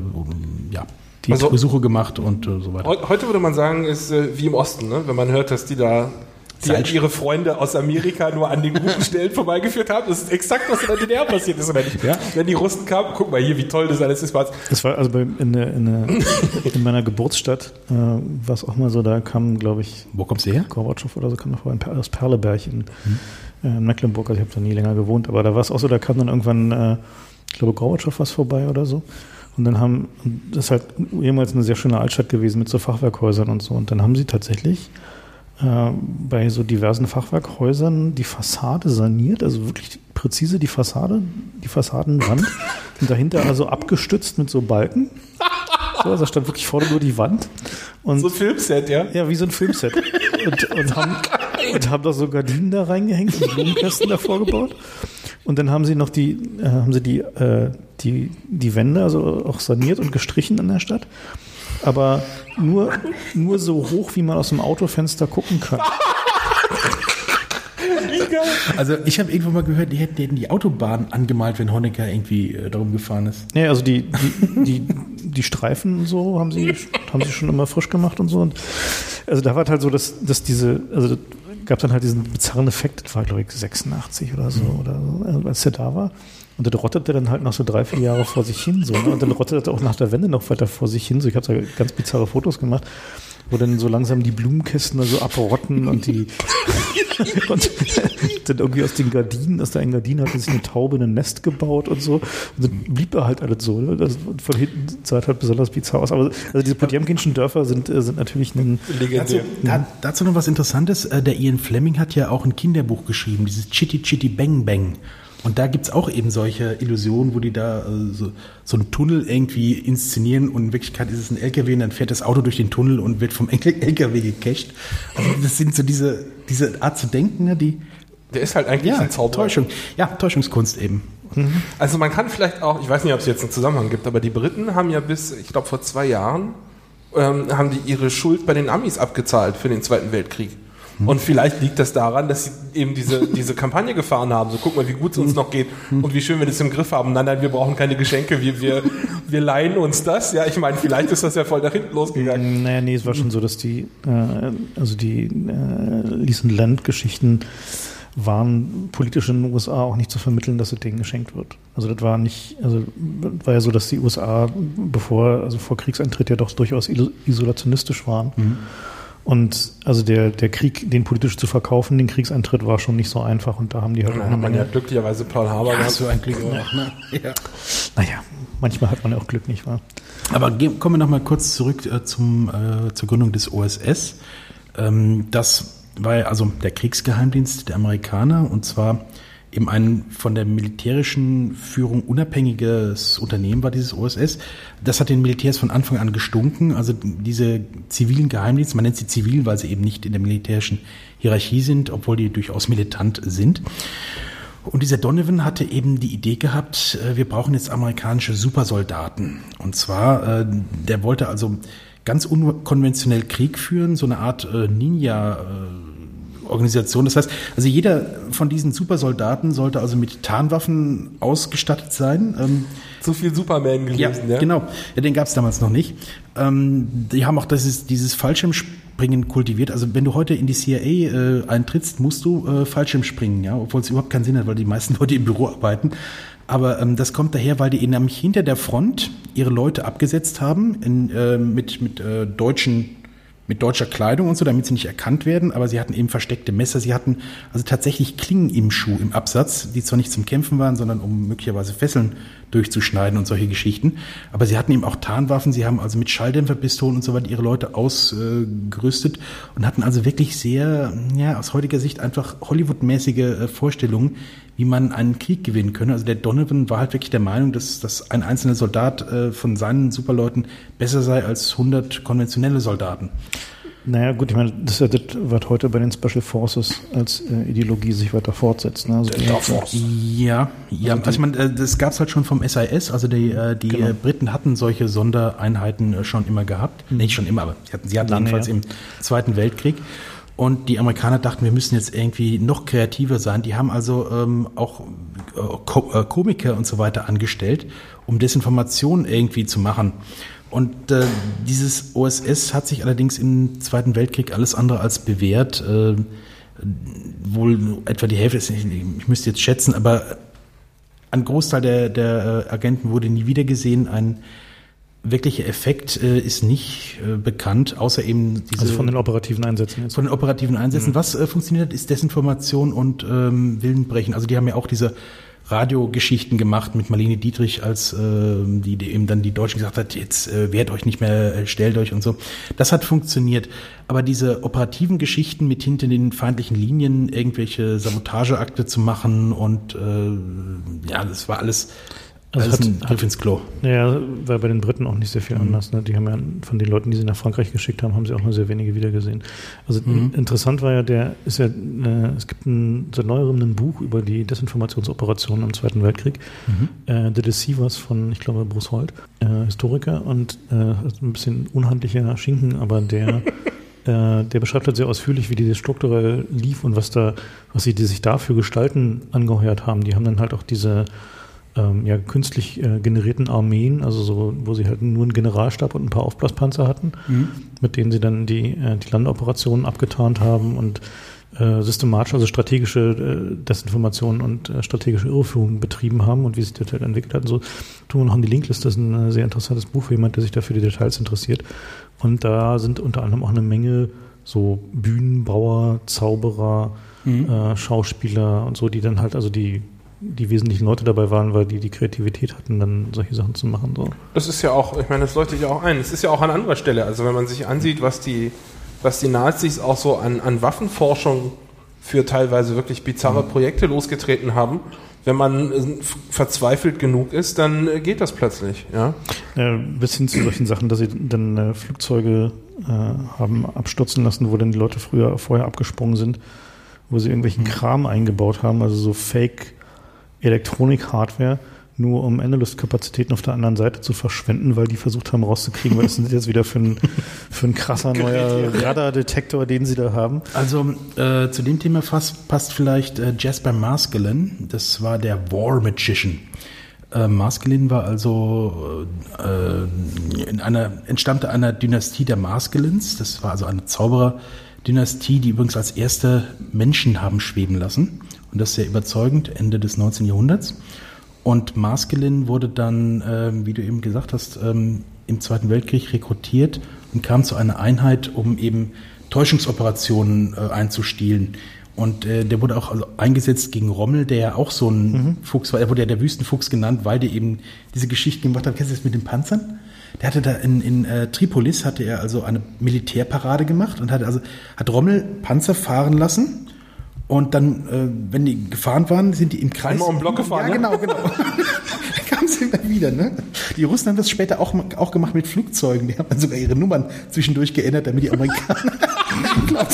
ja, die Also- Besuche gemacht und äh, so weiter. Heu- Heute würde man sagen, ist äh, wie im Osten, ne? wenn man hört, dass die da die Salz- ihre Freunde aus Amerika nur an den guten Stellen vorbeigeführt haben. Das ist exakt, was in der DDR passiert ist, oder nicht? Ja. Wenn die Russen kamen, guck mal hier, wie toll das alles ist. was- Das war also in, der, in, der, in meiner Geburtsstadt, äh, war es auch mal so, da kam, glaube ich, Wo kommst du her? Gorbatschow oder so kam noch vorhin aus Perleberg in, äh, in Mecklenburg, also ich habe da nie länger gewohnt, aber da war es auch so, da kam dann irgendwann, äh, ich glaube, Gorbatschow was vorbei oder so. Und dann haben, das ist halt jemals eine sehr schöne Altstadt gewesen mit so Fachwerkhäusern und so. Und dann haben sie tatsächlich äh, bei so diversen Fachwerkhäusern die Fassade saniert, also wirklich präzise die Fassade, die Fassadenwand und dahinter also abgestützt mit so Balken. So, also da stand wirklich vorne nur die Wand. Und So ein Filmset, ja? ja, wie so ein Filmset. Und, und, haben, und haben da so Gardinen da reingehängt und Blumenkästen davor gebaut. Und dann haben sie noch die, äh, haben sie die, äh, die, die Wände also auch saniert und gestrichen in der Stadt. Aber nur, nur so hoch, wie man aus dem Autofenster gucken kann. Also ich habe irgendwo mal gehört, die hätten, die Autobahn angemalt, wenn Honecker irgendwie äh, darum gefahren ist. Ja, also die, die, die, die Streifen und so haben sie, haben sie schon immer frisch gemacht und so. Und also da war es halt so, dass, dass diese, also gab dann halt diesen bizarren Effekt, das war glaube ich 86 oder so, oder so, als der da war. Und das rottete dann halt noch so drei, vier Jahre vor sich hin. So, ne? Und dann rottete auch nach der Wende noch weiter vor sich hin. So, ich habe da ganz bizarre Fotos gemacht, wo dann so langsam die Blumenkästen so abrotten und die und dann irgendwie aus den Gardinen, aus der einen Gardine hat sich eine Taube ein Nest gebaut und so. Und dann blieb er halt alles so. Ne? Das von hinten sah halt besonders bizarr aus. Aber also diese Potemkinschen Dörfer sind, äh, sind natürlich ein Dazu, da, dazu noch was Interessantes. Äh, der Ian Fleming hat ja auch ein Kinderbuch geschrieben, dieses Chitty Chitty Bang Bang. Und da gibt's auch eben solche Illusionen, wo die da äh, so, so einen Tunnel irgendwie inszenieren und in Wirklichkeit ist es ein LKW und dann fährt das Auto durch den Tunnel und wird vom LKW gecached. Also das sind so diese, diese Art zu denken, ne, die Der ist halt eigentlich ja, ein Zauberer. Täuschung. Ja, Täuschungskunst eben. Also man kann vielleicht auch, ich weiß nicht, ob es jetzt einen Zusammenhang gibt, aber die Briten haben ja bis, ich glaube vor zwei Jahren, ähm, haben die ihre Schuld bei den Amis abgezahlt für den Zweiten Weltkrieg. Und vielleicht liegt das daran, dass sie eben diese, diese Kampagne gefahren haben. So, guck mal, wie gut es uns noch geht und wie schön wir das im Griff haben. Nein, nein, wir brauchen keine Geschenke, wir, wir, wir leihen uns das. Ja, ich meine, vielleicht ist das ja voll nach hinten losgegangen. Naja, nee, es war schon so, dass die, äh, also die äh, Lease Land-Geschichten waren politisch in den USA auch nicht zu vermitteln, dass das Ding geschenkt wird. Also das war nicht, also war ja so, dass die USA bevor, also vor Kriegseintritt ja doch durchaus iso- isolationistisch waren. Und also der, der Krieg, den politisch zu verkaufen, den Kriegseintritt war schon nicht so einfach und da haben die halt auch hat man ja Menge. glücklicherweise Pearl Harbor Ja, so ein Glück auch, ne? Ja. Naja, manchmal hat man ja auch Glück, nicht wahr? Aber kommen wir noch mal kurz zurück äh, zum, äh, zur Gründung des OSS. Ähm, das war ja also der Kriegsgeheimdienst der Amerikaner und zwar eben ein von der militärischen Führung unabhängiges Unternehmen war dieses OSS. Das hat den Militärs von Anfang an gestunken. Also diese zivilen Geheimdienste, man nennt sie zivil, weil sie eben nicht in der militärischen Hierarchie sind, obwohl die durchaus militant sind. Und dieser Donovan hatte eben die Idee gehabt, äh, wir brauchen jetzt amerikanische Supersoldaten. Und zwar, äh, der wollte also ganz unkonventionell Krieg führen, so eine Art äh, Ninja-Organisation. Das heißt, also jeder von diesen Supersoldaten sollte also mit Tarnwaffen ausgestattet sein. Ähm, Zu viel Superman ja, gewesen, ja? genau. Ja, den gab es damals noch nicht. Ähm, die haben auch dieses, dieses Fallschirmspringen kultiviert. Also wenn du heute in die CIA äh, eintrittst, musst du äh, Fallschirmspringen, ja, obwohl es überhaupt keinen Sinn hat, weil die meisten Leute im Büro arbeiten. Aber ähm, das kommt daher, weil die nämlich hinter der Front ihre Leute abgesetzt haben in, äh, mit, mit äh, deutschen mit deutscher Kleidung und so, damit sie nicht erkannt werden, aber sie hatten eben versteckte Messer, sie hatten also tatsächlich Klingen im Schuh, im Absatz, die zwar nicht zum Kämpfen waren, sondern um möglicherweise Fesseln durchzuschneiden und solche Geschichten, aber sie hatten eben auch Tarnwaffen, sie haben also mit Schalldämpferpistolen und so weiter ihre Leute ausgerüstet und hatten also wirklich sehr, ja, aus heutiger Sicht einfach Hollywood-mäßige äh, Vorstellungen, wie man einen Krieg gewinnen könne. Also der Donovan war halt wirklich der Meinung, dass, dass ein einzelner Soldat äh, von seinen Superleuten besser sei als 100 konventionelle Soldaten. Naja, gut, ich meine, das ist ja das, was heute bei den Special Forces als äh, Ideologie sich weiter fortsetzt. Ne? Also die- Ja, ja. Also, ich meine, äh, das gab's halt schon vom SIS. Also die, äh, die Genau. äh, Briten hatten solche Sondereinheiten äh, schon immer gehabt. Nicht schon immer, aber sie hatten, sie hatten Lange, jedenfalls ja. im Zweiten Weltkrieg. Und die Amerikaner dachten, wir müssen jetzt irgendwie noch kreativer sein. Die haben also ähm, auch äh, Ko äh, Komiker und so weiter angestellt, um Desinformation irgendwie zu machen. Und äh, dieses OSS hat sich allerdings im Zweiten Weltkrieg alles andere als bewährt. Äh, wohl etwa die Hälfte, ich ich müsste jetzt schätzen, aber ein Großteil der, der äh, Agenten wurde nie wieder gesehen. Ein wirklicher Effekt äh, ist nicht äh, bekannt, außer eben diese also von den operativen Einsätzen jetzt. von den operativen Einsätzen. Was äh, funktioniert hat, ist Desinformation und ähm, Willenbrechen. Also die haben ja auch diese Radiogeschichten gemacht mit Marlene Dietrich, als ähm, die, die eben dann die Deutschen gesagt hat, jetzt äh, wehrt euch nicht mehr, äh, stellt euch und so. Das hat funktioniert. Aber diese operativen Geschichten mit hinter den feindlichen Linien irgendwelche Sabotageakte zu machen und äh, ja, das war alles, Also hat- ein Griff ins Klo. Ja, war bei den Briten auch nicht sehr viel anders. Ne? Die haben ja von den Leuten, die sie nach Frankreich geschickt haben, haben sie auch nur sehr wenige wiedergesehen. Also interessant war ja, der ist ja, äh, es gibt ein, seit neuerem ein Buch über die Desinformationsoperationen im Zweiten Weltkrieg. Äh, The Deceivers von, ich glaube, Bruce Holt, äh, Historiker und äh, ein bisschen unhandlicher Schinken, aber der äh, der beschreibt halt sehr ausführlich, wie dieses strukturell lief und was da, was sie die sich da für Gestalten angeheuert haben. Die haben dann halt auch diese ähm, ja, künstlich äh, generierten Armeen, also so, wo sie halt nur einen Generalstab und ein paar Aufblaspanzer hatten, mit denen sie dann die, äh, die Landoperationen abgetarnt haben und äh, systematisch, also strategische äh, Desinformation und äh, strategische Irreführung betrieben haben und wie sich der Teil entwickelt hat. Und so tun wir noch in die Linkliste. Das ist ein äh, sehr interessantes Buch für jemand, der sich dafür die Details interessiert. Und da sind unter anderem auch eine Menge so Bühnenbauer, Zauberer, mhm. Schauspieler und so, die dann halt also die die wesentlichen Leute dabei waren, weil die die Kreativität hatten, dann solche Sachen zu machen. So. Das ist ja auch, ich meine, das leuchtet ja auch ein. Es ist ja auch an anderer Stelle. Also wenn man sich ansieht, was die, was die Nazis auch so an, an Waffenforschung für teilweise wirklich bizarre mhm. Projekte losgetreten haben, wenn man äh, verzweifelt genug ist, dann äh, geht das plötzlich. Ja? ja bis hin zu solchen Sachen, dass sie dann äh, Flugzeuge äh, haben abstürzen lassen, wo dann die Leute früher vorher abgesprungen sind, wo sie irgendwelchen mhm. Kram eingebaut haben, also so Fake Elektronik-Hardware, nur um Endless-Kapazitäten auf der anderen Seite zu verschwenden, weil die versucht haben rauszukriegen, was ist jetzt wieder für ein, für ein krasser neuer Radardetektor, den sie da haben. Also äh, zu dem Thema fast, passt vielleicht äh, Jasper Maskelyne, das war der War Magician. Äh, Maskelyne war also äh, in einer, entstammte einer Dynastie der Maskelyns, das war also eine Zauberer-Dynastie, die übrigens als erste Menschen haben schweben lassen. Und das sehr überzeugend, Ende des 19. Jahrhunderts. Und Maskelyne wurde dann, äh, wie du eben gesagt hast, ähm, im Zweiten Weltkrieg rekrutiert und kam zu einer Einheit, um eben Täuschungsoperationen äh, einzustielen. Und äh, der wurde auch also eingesetzt gegen Rommel, der ja auch so ein mhm. Fuchs war. Er wurde ja der Wüstenfuchs genannt, weil der eben diese Geschichten gemacht hat. Kennst du das mit den Panzern? Der hatte da in, in äh, Tripolis hatte er also eine Militärparade gemacht und hat also hat Rommel Panzer fahren lassen und dann, äh, wenn die gefahren waren, sind die im Kreis. Einmal um Block gefahren. Ja, genau, genau. da kamen sie immer wieder. Ne? Die Russen haben das später auch, auch gemacht mit Flugzeugen. Die haben dann sogar ihre Nummern zwischendurch geändert, damit die Amerikaner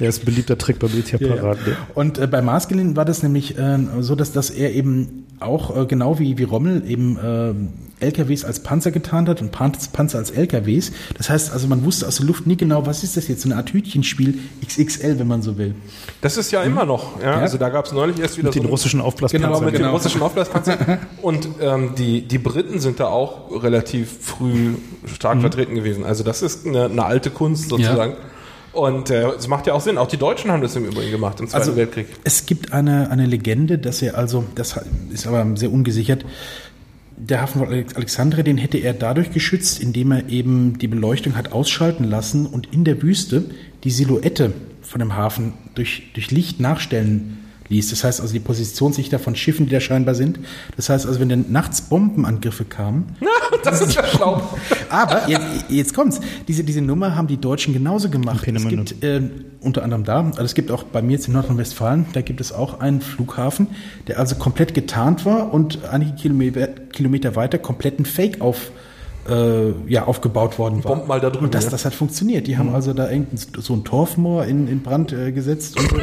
Der ist ein beliebter Trick bei Militärparaden. Ja, ja. Und äh, bei Marsgelin war das nämlich äh, so, dass, dass er eben auch äh, genau wie, wie Rommel eben äh, LKWs als Panzer getarnt hat und Panzer als LKWs. Das heißt also, man wusste aus der Luft nie genau, was ist das jetzt, so eine Art Hütchenspiel XXL, wenn man so will. Das ist ja hm. immer noch. Ja? ja? Also da gab es neulich erst wieder mit so den russischen Aufblaspanzern. Genau, mit genau. den russischen Aufblaspanzern. und ähm, die, die Briten sind da auch relativ früh stark mhm. vertreten gewesen. Also das ist eine, eine alte Kunst sozusagen. Ja. Und äh, es äh, macht ja auch Sinn. Auch die Deutschen haben das im Übrigen gemacht im Zweiten also, Weltkrieg. Es gibt eine, eine Legende, dass er also, das ist aber sehr ungesichert, der Hafen von Alexandria, den hätte er dadurch geschützt, indem er eben die Beleuchtung hat ausschalten lassen und in der Wüste die Silhouette von dem Hafen durch, durch Licht nachstellen ließ. Das heißt also die Positionslichter von Schiffen, die da scheinbar sind. Das heißt also, wenn dann nachts Bombenangriffe kamen. das ist ja schlau. Aber jetzt, jetzt kommt's. Diese, diese Nummer haben die Deutschen genauso gemacht. Es gibt äh, unter anderem da, also es gibt auch bei mir jetzt in Nordrhein-Westfalen, da gibt es auch einen Flughafen, der also komplett getarnt war und einige Kilometer, Kilometer weiter komplett ein Fake auf äh, ja, aufgebaut worden war. Bomb mal da drüben, und das, ja. das hat funktioniert. Die haben mhm. also da irgendein, so ein Torfmoor in, in Brand äh, gesetzt und, und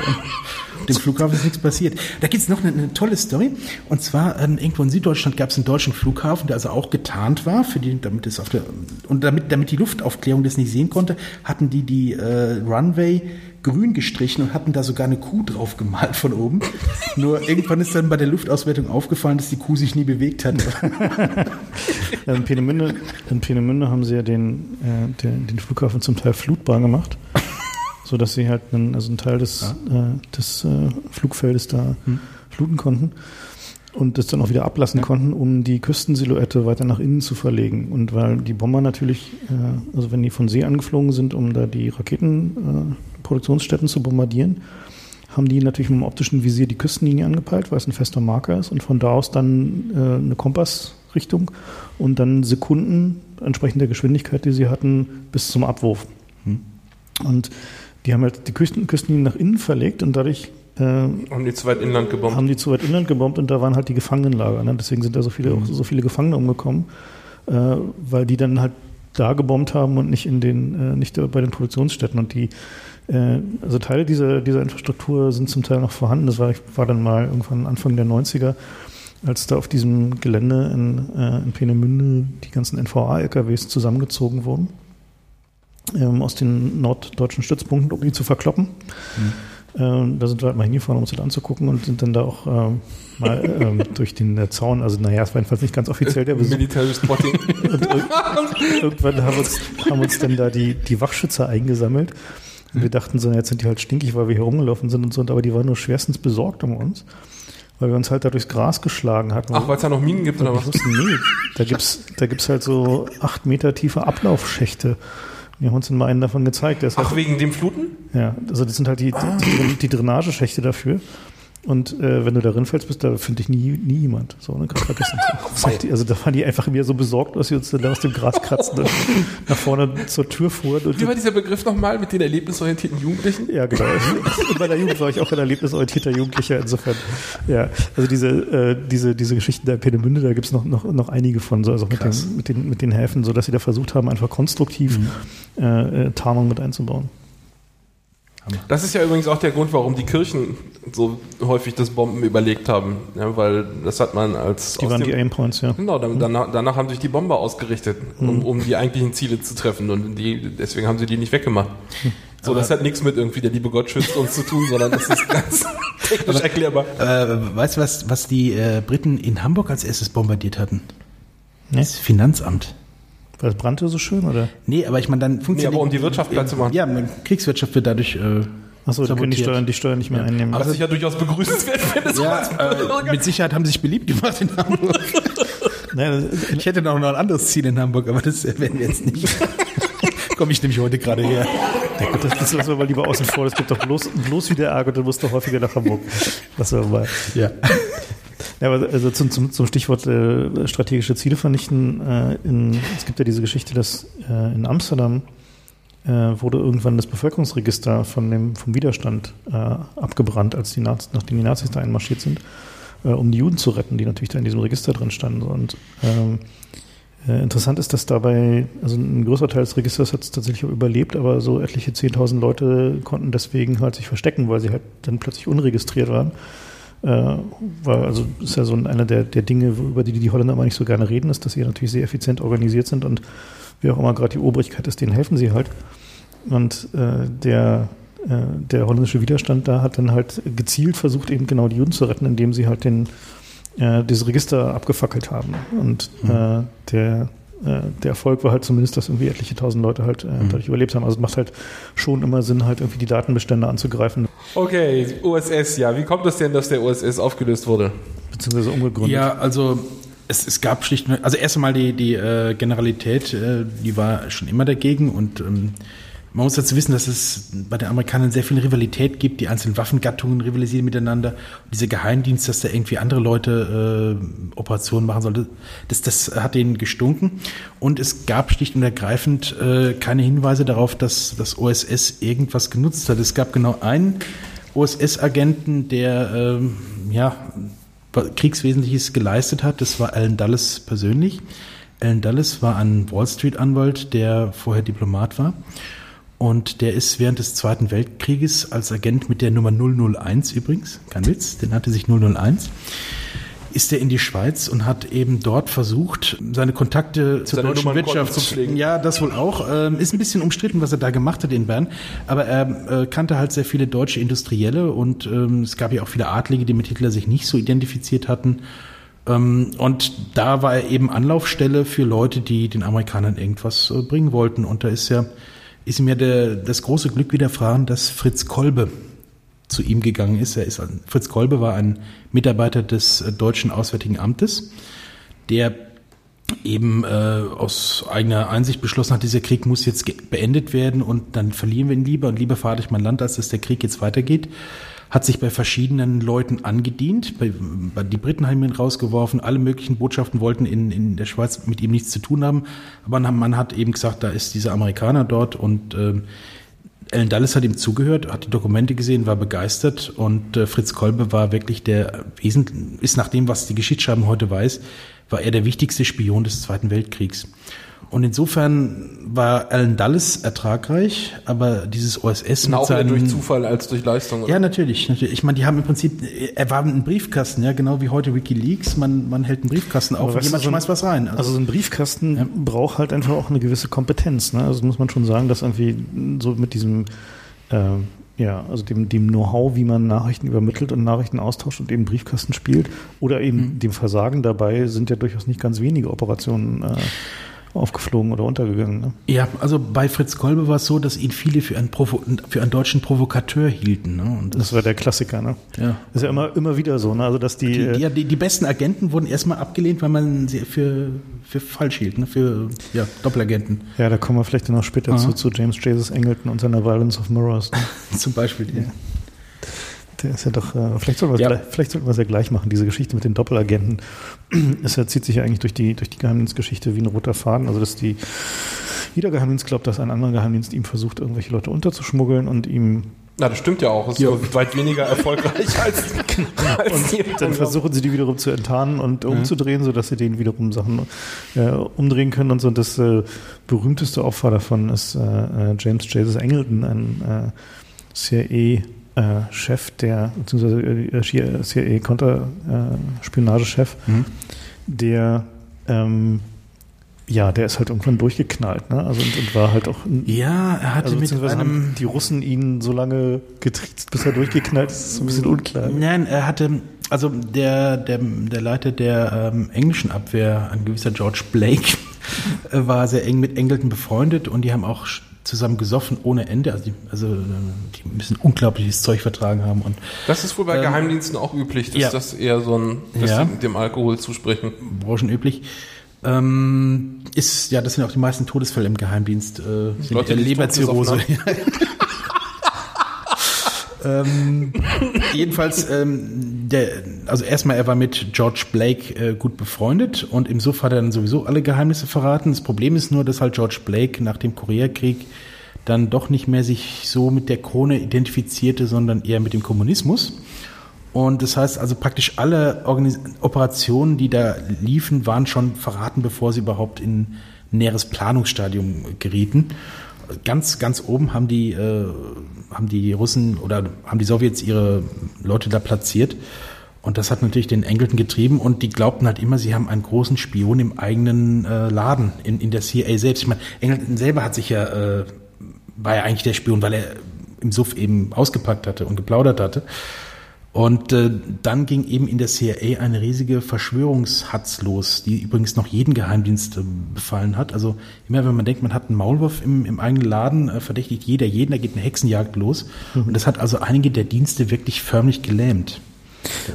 dem Flughafen ist nichts passiert. Da gibt's noch eine, eine tolle Story. Und zwar ähm, irgendwo in Süddeutschland gab es einen deutschen Flughafen, der also auch getarnt war, für die, damit es auf der und damit, damit die Luftaufklärung das nicht sehen konnte, hatten die die äh, Runway grün gestrichen und hatten da sogar eine Kuh drauf gemalt von oben. Nur irgendwann ist dann bei der Luftauswertung aufgefallen, dass die Kuh sich nie bewegt hat. in, Peenemünde, in Peenemünde haben sie ja den, äh, den, den Flughafen zum Teil flutbar gemacht, sodass sie halt einen, also einen Teil des, ja. äh, des äh, Flugfeldes da hm. fluten konnten und das dann auch wieder ablassen ja. konnten, um die Küstensilhouette weiter nach innen zu verlegen. Und weil die Bomber natürlich, äh, also wenn die von See angeflogen sind, um da die Raketenproduktionsstätten äh, zu bombardieren, haben die natürlich mit dem optischen Visier die Küstenlinie angepeilt, weil es ein fester Marker ist und von da aus dann äh, eine Kompassrichtung und dann Sekunden entsprechend der Geschwindigkeit, die sie hatten, bis zum Abwurf. Hm. Und die haben halt die Küsten, Küstenlinie nach innen verlegt und dadurch äh, haben die zu weit inland gebombt? Haben die zu weit inland gebombt und da waren halt die Gefangenenlager. Ne? Deswegen sind da so viele, mhm. so viele Gefangene umgekommen, äh, weil die dann halt da gebombt haben und nicht in den, äh, nicht bei den Produktionsstätten. Und die, äh, also Teile dieser, dieser Infrastruktur sind zum Teil noch vorhanden. Das war, war dann mal irgendwann Anfang der 90er, als da auf diesem Gelände in, äh, in Peenemünde die ganzen NVA-LKWs zusammengezogen wurden. Ähm, aus den norddeutschen Stützpunkten, um die zu verkloppen. Mhm. Ähm, da sind wir halt mal hingefahren, um uns das anzugucken und sind dann da auch ähm, mal ähm, durch den äh, Zaun, also naja, es war jedenfalls nicht ganz offiziell der Besuch. Military Spotting. und irgendwann haben uns, haben uns dann da die, die Wachschützer eingesammelt Wir dachten so, jetzt sind die halt stinkig, weil wir hier rumgelaufen sind und so, aber die waren nur schwerstens besorgt um uns, weil wir uns halt da durchs Gras geschlagen hatten. Ach, weil es da noch Minen gibt oder was? wussten, nee, da gibt's, da gibt's halt so acht Meter tiefe Ablaufschächte. Wir haben uns mal einen davon gezeigt. Ach, halt, wegen dem Fluten? ja, also das sind halt die, die, die, die Drainageschächte dafür. Und äh, wenn du da reinfällst, bist da finde ich nie, nie jemand. So, ne, kannst vergessen. Die, also da waren die einfach mir so besorgt, dass sie uns dann aus dem Gras kratzen und nach vorne zur Tür fuhren. Und Wie war dieser Begriff nochmal mit den erlebnisorientierten Jugendlichen? ja, genau. In meiner Jugend war ich auch ein erlebnisorientierter Jugendlicher. Insofern, ja, also diese, äh, diese, diese Geschichten der Peenemünde, da gibt's noch, noch, noch einige von, so, also mit Krass. den, mit, den, mit den Häfen, so dass sie da versucht haben, einfach konstruktiv äh, äh, Tarnung mit einzubauen. Das ist ja übrigens auch der Grund, warum die Kirchen so häufig das Bomben überlegt haben. Ja, weil das hat man als. Die waren dem- die Aimpoints, ja. Genau, dann, danach, danach haben sich die Bomber ausgerichtet, um, um die eigentlichen Ziele zu treffen. Und die, deswegen haben sie die nicht weggemacht. So, das hat nichts mit irgendwie der liebe Gott schützt uns zu tun, sondern das ist ganz technisch erklärbar. Äh, weißt du, was, was die äh, Briten in Hamburg als erstes bombardiert hatten? Nee? Das Finanzamt. Weil es brannte so schön, oder? Nee, aber ich meine, dann funktioniert. aber um die Wirtschaft platt zu machen. Ja, Kriegswirtschaft wird dadurch. Äh, Achso, da können die. Steuern, die Steuern nicht mehr einnehmen. Was ich ja durchaus begrüßenswert so als Ja, äh, mit Sicherheit haben sie sich beliebt gemacht in Hamburg. Nein, Ich hätte noch ein anderes Ziel in Hamburg, aber das werden wir jetzt nicht. Komme ich nämlich heute gerade her. Ja, gut, das, das lassen wir mal lieber außen vor. Das gibt doch bloß, bloß wieder Ärger, du musst doch häufiger nach Hamburg. Lassen wir mal. Ja. Ja, aber also zum, zum, zum Stichwort äh, strategische Ziele vernichten. Äh, in, es gibt ja diese Geschichte, dass äh, in Amsterdam äh, wurde irgendwann das Bevölkerungsregister von dem, vom Widerstand äh, abgebrannt, als die Nazis, nachdem die Nazis da einmarschiert sind, äh, um die Juden zu retten, die natürlich da in diesem Register drin standen. Und ähm, äh, interessant ist, dass dabei, also ein größerer Teil des Registers hat es tatsächlich auch überlebt, aber so etliche 10.000 Leute konnten deswegen halt sich verstecken, weil sie halt dann plötzlich unregistriert waren. Äh, weil, also ist ja so einer der, der Dinge, über die die Holländer immer nicht so gerne reden, ist, dass sie natürlich sehr effizient organisiert sind und wie auch immer gerade die Obrigkeit ist, denen helfen sie halt. Und äh, der, äh, der holländische Widerstand da hat dann halt gezielt versucht, eben genau die Juden zu retten, indem sie halt den, äh, dieses Register abgefackelt haben. Und äh, der, der Erfolg war halt zumindest, dass irgendwie etliche tausend Leute halt äh, dadurch überlebt haben. Also es macht halt schon immer Sinn, halt irgendwie die Datenbestände anzugreifen, Okay, OSS, ja. Wie kommt es denn, dass der OSS aufgelöst wurde? beziehungsweise umgegründet. Ja, also es, es gab schlicht, also erst einmal die, die äh, Generalität, äh, die war schon immer dagegen und ähm, man muss dazu wissen, dass es bei den Amerikanern sehr viel Rivalität gibt. Die einzelnen Waffengattungen rivalisieren miteinander. Und dieser Geheimdienst, dass da irgendwie andere Leute äh, Operationen machen sollte, das, das hat denen gestunken. Und es gab schlicht und ergreifend äh, keine Hinweise darauf, dass das OSS irgendwas genutzt hat. Es gab genau einen OSS-Agenten, der ähm, ja Kriegswesentliches geleistet hat. Das war Alan Dulles persönlich. Alan Dulles war ein Wall Street-Anwalt, der vorher Diplomat war. Und der ist während des Zweiten Weltkrieges als Agent mit der Nummer 001 übrigens, kein Witz, den hatte sich 001, ist er in die Schweiz und hat eben dort versucht, seine Kontakte zur Seine deutschen Nummernkonten Wirtschaft zu pflegen. Ja, das wohl auch. Ähm, ist ein bisschen umstritten, was er da gemacht hat in Bern. Aber er äh, kannte halt sehr viele deutsche Industrielle und ähm, es gab ja auch viele Adlige, die mit Hitler sich nicht so identifiziert hatten. Ähm, und da war er eben Anlaufstelle für Leute, die den Amerikanern irgendwas äh, bringen wollten. Und da ist ja, ist ja der, das große Glück widerfahren, dass Fritz Kolbe zu ihm gegangen ist. Er ist ein, Fritz Kolbe war ein Mitarbeiter des äh, deutschen Auswärtigen Amtes, der eben äh, aus eigener Einsicht beschlossen hat, dieser Krieg muss jetzt beendet werden und dann verlieren wir ihn lieber und lieber fahre ich mein Land, als dass der Krieg jetzt weitergeht. Hat sich bei verschiedenen Leuten angedient. Bei, bei die Briten haben ihn rausgeworfen. Alle möglichen Botschaften wollten in, in der Schweiz mit ihm nichts zu tun haben. Aber man, hat eben gesagt, da ist dieser Amerikaner dort und ähm, Alan Dulles hat ihm zugehört, hat die Dokumente gesehen, war begeistert und äh, Fritz Kolbe war wirklich der wesentlich, ist nach dem, was die Geschichtsschreiben heute weiß, war er der wichtigste Spion des Zweiten Weltkriegs. Und insofern war Alan Dulles ertragreich, aber dieses OSS mit auch seinen, durch Zufall als durch Leistung. oder? ja, natürlich, natürlich. Ich meine, die haben im Prinzip, er war ein Briefkasten, ja, genau wie heute WikiLeaks. Man, man hält einen Briefkasten auf und jemand so ein- schmeißt was rein. Also so ein Briefkasten braucht halt einfach auch eine gewisse Kompetenz. Ne? Also muss man schon sagen, dass irgendwie so mit diesem, ähm, ja, also dem, dem Know-how, wie man Nachrichten übermittelt und Nachrichten austauscht und eben Briefkasten spielt oder eben dem Versagen dabei sind ja durchaus nicht ganz wenige Operationen äh, aufgeflogen oder untergegangen. Ne? Ja, also bei Fritz Kolbe war es so, dass ihn viele für einen, Provo für einen deutschen Provokateur hielten. Ne? Und das, das war der Klassiker. Ne? Ja. Das ist ja immer, immer wieder so. Ne? Also, dass die, die, die, die, die besten Agenten wurden erstmal abgelehnt, weil man sie für, für falsch hielt, ne? für ja, Doppelagenten. Ja, da kommen wir vielleicht noch später zu, zu James Jesus Engleton und seiner Violence of Mirrors. Ne? Zum Beispiel, ja. Der ist ja doch, äh, vielleicht sollten wir ja. vielleicht sollten wir es ja gleich machen, diese Geschichte mit den Doppelagenten. Es zieht sich ja eigentlich durch die, durch die Geheimdienstgeschichte wie ein roter Faden. Also, dass die, jeder Geheimdienst glaubt, dass ein anderer Geheimdienst ihm versucht, irgendwelche Leute unterzuschmuggeln und ihm na, das stimmt ja auch. Es ist ja. weit weniger erfolgreich als, als Und dann versuchen sie die wiederum zu enttarnen und umzudrehen, mhm. sodass sie denen wiederum Sachen äh, umdrehen können und so. Und das äh, berühmteste Opfer davon ist äh, äh James Jesus Engleton, ein äh, CIA äh, Chef, der, beziehungsweise äh, CIA-Konterspionagechef, äh, mhm. der ähm, ja, der ist halt irgendwann durchgeknallt, ne? Also und, und war halt auch. Ja, er hatte also, mit einem die Russen ihn so lange getriezt, bis er durchgeknallt ist. Ist ein bisschen unklar. Nein, er hatte, also der der der Leiter der ähm, englischen Abwehr, ein gewisser George Blake, war sehr eng mit Engleton befreundet und die haben auch zusammen gesoffen ohne Ende. Also die, also die müssen unglaubliches Zeug vertragen haben. Und, das ist wohl bei ähm, Geheimdiensten auch üblich, dass ja. das eher so ein bisschen ja. dem Alkohol zusprechen. Branchenüblich. Ähm, ist, ja, das sind auch die meisten Todesfälle im Geheimdienst. Äh, Leute, Leberzirrhose. ähm, jedenfalls, ähm, der, also erstmal, er war mit George Blake äh, gut befreundet und im Suff hat er dann sowieso alle Geheimnisse verraten. Das Problem ist nur, dass halt George Blake nach dem Koreakrieg dann doch nicht mehr sich so mit der Krone identifizierte, sondern eher mit dem Kommunismus. Und das heißt also praktisch alle Organis Operationen, die da liefen, waren schon verraten, bevor sie überhaupt in näheres Planungsstadium gerieten. Ganz, ganz oben haben die äh, haben die Russen oder haben die Sowjets ihre Leute da platziert. Und das hat natürlich den Engelten getrieben und die glaubten halt immer, sie haben einen großen Spion im eigenen äh, Laden, in, in der CIA selbst. Ich meine, Engelton selber hat sich ja, äh, war ja eigentlich der Spion, weil er im Suff eben ausgepackt hatte und geplaudert hatte. Und äh, dann ging eben in der CIA eine riesige Verschwörungshatz los, die übrigens noch jeden Geheimdienst äh, befallen hat. Also immer wenn man denkt, man hat einen Maulwurf im, im eigenen Laden, äh, verdächtigt jeder jeden, da geht eine Hexenjagd los. Mhm. Und das hat also einige der Dienste wirklich förmlich gelähmt.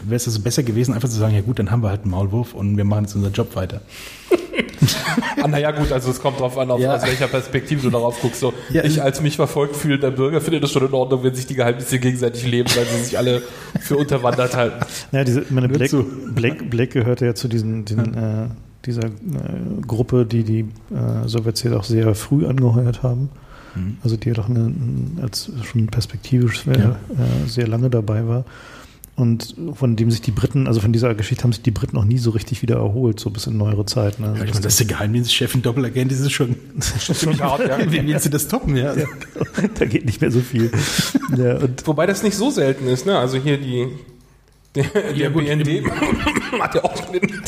Wäre es also besser gewesen, einfach zu sagen, ja gut, dann haben wir halt einen Maulwurf und wir machen jetzt unseren Job weiter. ah, naja gut, also es kommt darauf an, auf, ja. aus welcher Perspektive du darauf guckst. So, ja, ich als mich verfolgt fühlender Bürger finde das schon in Ordnung, wenn sich die Geheimnisse gegenseitig leben, weil sie sich alle für unterwandert halten. Ja, diese, meine Black, Black, Black gehörte ja zu diesen, diesen äh, dieser äh, Gruppe, die die äh, Sowjets auch sehr früh angeheuert haben. Mhm. Also die ja doch eine, als schon perspektivisch sehr, ja. äh, sehr lange dabei war und von dem sich die Briten, also von dieser Geschichte haben sich die Briten noch nie so richtig wieder erholt, so bis in neuere Zeit. Ne? Ja, ich meine, dass der Geheimdienstchef ein Doppelagent ist, ist schon, schon hart. Ja. Wie willst du das toppen? Ja? ja. da geht nicht mehr so viel. Ja, Wobei das nicht so selten ist. Ne? Also hier die der, der gut, BND hat ja auch den,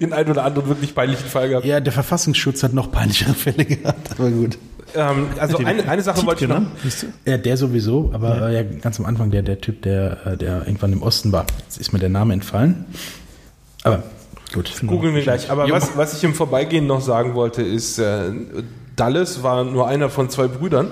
den einen oder anderen wirklich peinlichen Fall gehabt. Ja, der Verfassungsschutz hat noch peinlichere Fälle gehabt, aber gut. Ähm, also eine, eine Sache wollte ich noch. Ja, der sowieso, aber ja. Äh, ja. ganz am Anfang der, der Typ, der, äh, der irgendwann im Osten war. Jetzt ist mir der Name entfallen. Aber gut. Googeln wir gleich. Aber was, was ich im Vorbeigehen noch sagen wollte, ist, äh, Dallas war nur einer von zwei Brüdern.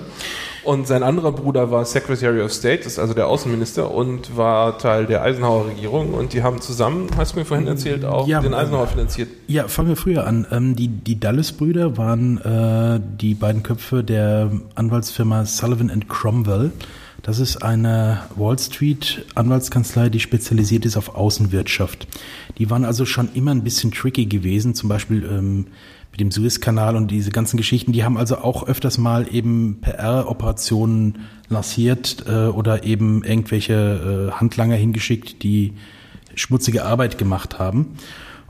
Und sein anderer Bruder war Secretary of State, das ist also der Außenminister und war Teil der Eisenhower Regierung. Und die haben zusammen, hast du mir vorhin erzählt, auch ja, den Eisenhower finanziert. Ja, fangen wir früher an. Ähm, die, die Dulles-Brüder waren äh, die beiden Köpfe der Anwaltsfirma Sullivan and Cromwell. Das ist eine Wall Street Anwaltskanzlei, die spezialisiert ist auf Außenwirtschaft. Die waren also schon immer ein bisschen tricky gewesen. Zum Beispiel ähm, mit dem Suezkanal und diese ganzen Geschichten, die haben also auch öfters mal eben PR-Operationen lanciert äh, oder eben irgendwelche äh, Handlanger hingeschickt, die schmutzige Arbeit gemacht haben.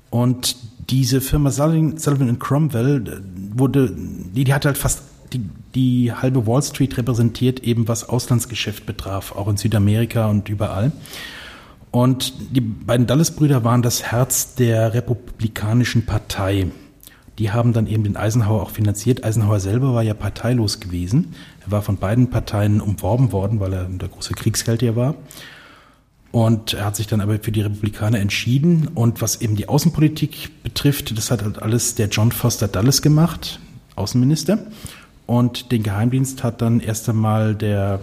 Und diese Firma Sullivan, Cromwell äh, wurde, die, die hat halt fast die, die halbe Wall Street repräsentiert, eben was Auslandsgeschäft betraf, auch in Südamerika und überall. Und die beiden Dulles-Brüder waren das Herz der Republikanischen Partei. Die haben dann eben den Eisenhower auch finanziert. Eisenhower selber war ja parteilos gewesen. Er war von beiden Parteien umworben worden, weil er der große Kriegsheld ja war. Und er hat sich dann aber für die Republikaner entschieden. Und was eben die Außenpolitik betrifft, das hat halt alles der John Foster Dulles gemacht, Außenminister. Und den Geheimdienst hat dann erst einmal der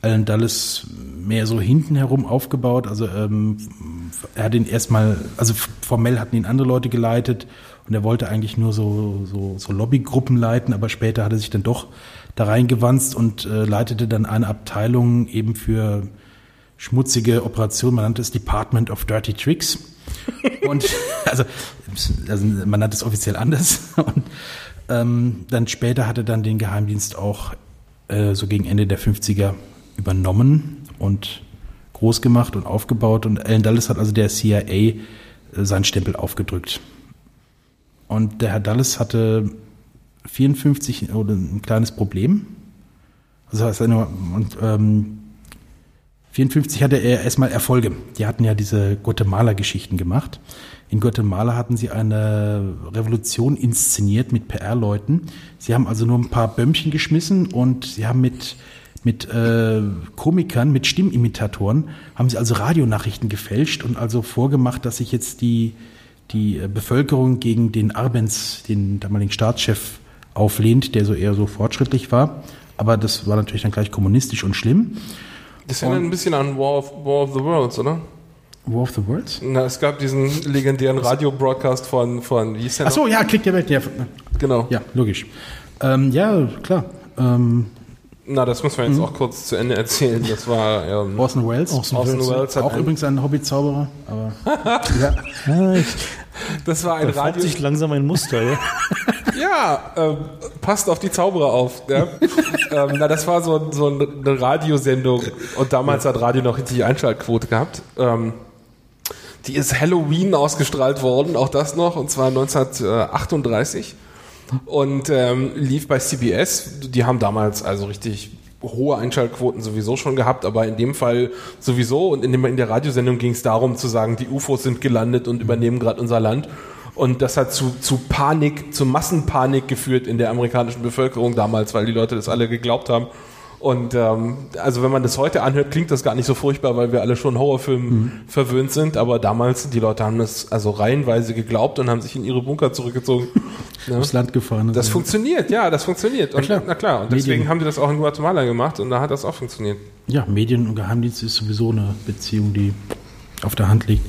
Alan Dulles mehr so hinten herum aufgebaut. Also ähm, er hat ihn erstmal, also formell hatten ihn andere Leute geleitet und er wollte eigentlich nur so, so, so Lobbygruppen leiten, aber später hat er sich dann doch da reingewanzt und äh, leitete dann eine Abteilung eben für schmutzige Operationen. Man nannte es Department of Dirty Tricks. Und also, also man nannte es offiziell anders. Und ähm, dann später hatte dann den Geheimdienst auch äh, so gegen Ende der 50er übernommen und groß gemacht und aufgebaut. Und Alan Dulles hat also der CIA äh, seinen Stempel aufgedrückt. Und der Herr Dulles hatte 54 oder ein kleines Problem. Also und ähm, 54 hatte er erstmal Erfolge. Die hatten ja diese Guatemala-Geschichten gemacht. In Guatemala hatten sie eine Revolution inszeniert mit PR-Leuten. Sie haben also nur ein paar Bömmchen geschmissen und sie haben mit mit äh, Komikern, mit Stimmimitatoren, haben sie also Radionachrichten gefälscht und also vorgemacht, dass sich jetzt die, die äh, Bevölkerung gegen den Arbenz, den damaligen Staatschef, auflehnt, der so eher so fortschrittlich war. Aber das war natürlich dann gleich kommunistisch und schlimm. Das erinnert ein bisschen an War of, War of the Worlds, oder? War of the Worlds? Na, es gab diesen legendären Radio-Broadcast von, von, wie hieß der Ach so, ja, Klick der Welt, ja. Genau. Ja, logisch. Ähm, ja, klar. Ähm, Na, das muss man jetzt auch kurz zu Ende erzählen. Das war ähm, Orson Welles. Orson Orson Welles, Welles hat auch ein, übrigens ein Hobby-Zauberer. Aber ja. Ja, das war ein da formt Radio. sich langsam ein Muster, ja. Ja, ähm, passt auf die Zauberer auf. Ja? ähm, na, das war so, so eine Radiosendung und damals hat Radio noch richtig Einschaltquote gehabt. Ähm, die ist Halloween ausgestrahlt worden, auch das noch, und zwar 1938 und ähm, lief bei CBS. Die haben damals also richtig hohe Einschaltquoten sowieso schon gehabt, aber in dem Fall sowieso. Und in, dem, in der Radiosendung ging es darum zu sagen, die UFOs sind gelandet und übernehmen gerade unser Land. Und das hat zu, zu Panik, zu Massenpanik geführt in der amerikanischen Bevölkerung damals, weil die Leute das alle geglaubt haben. Und ähm, also wenn man das heute anhört, klingt das gar nicht so furchtbar, weil wir alle schon Horrorfilmen verwöhnt sind. Aber damals, die Leute haben das also reihenweise geglaubt und haben sich in ihre Bunker zurückgezogen. Ja. Aufs Land gefahren. Das funktioniert, ja, das funktioniert. Und, klar. Na klar, und deswegen Medien. haben die das auch in Guatemala gemacht und da hat das auch funktioniert. Ja, Medien und Geheimdienst ist sowieso eine Beziehung, die auf der Hand liegt.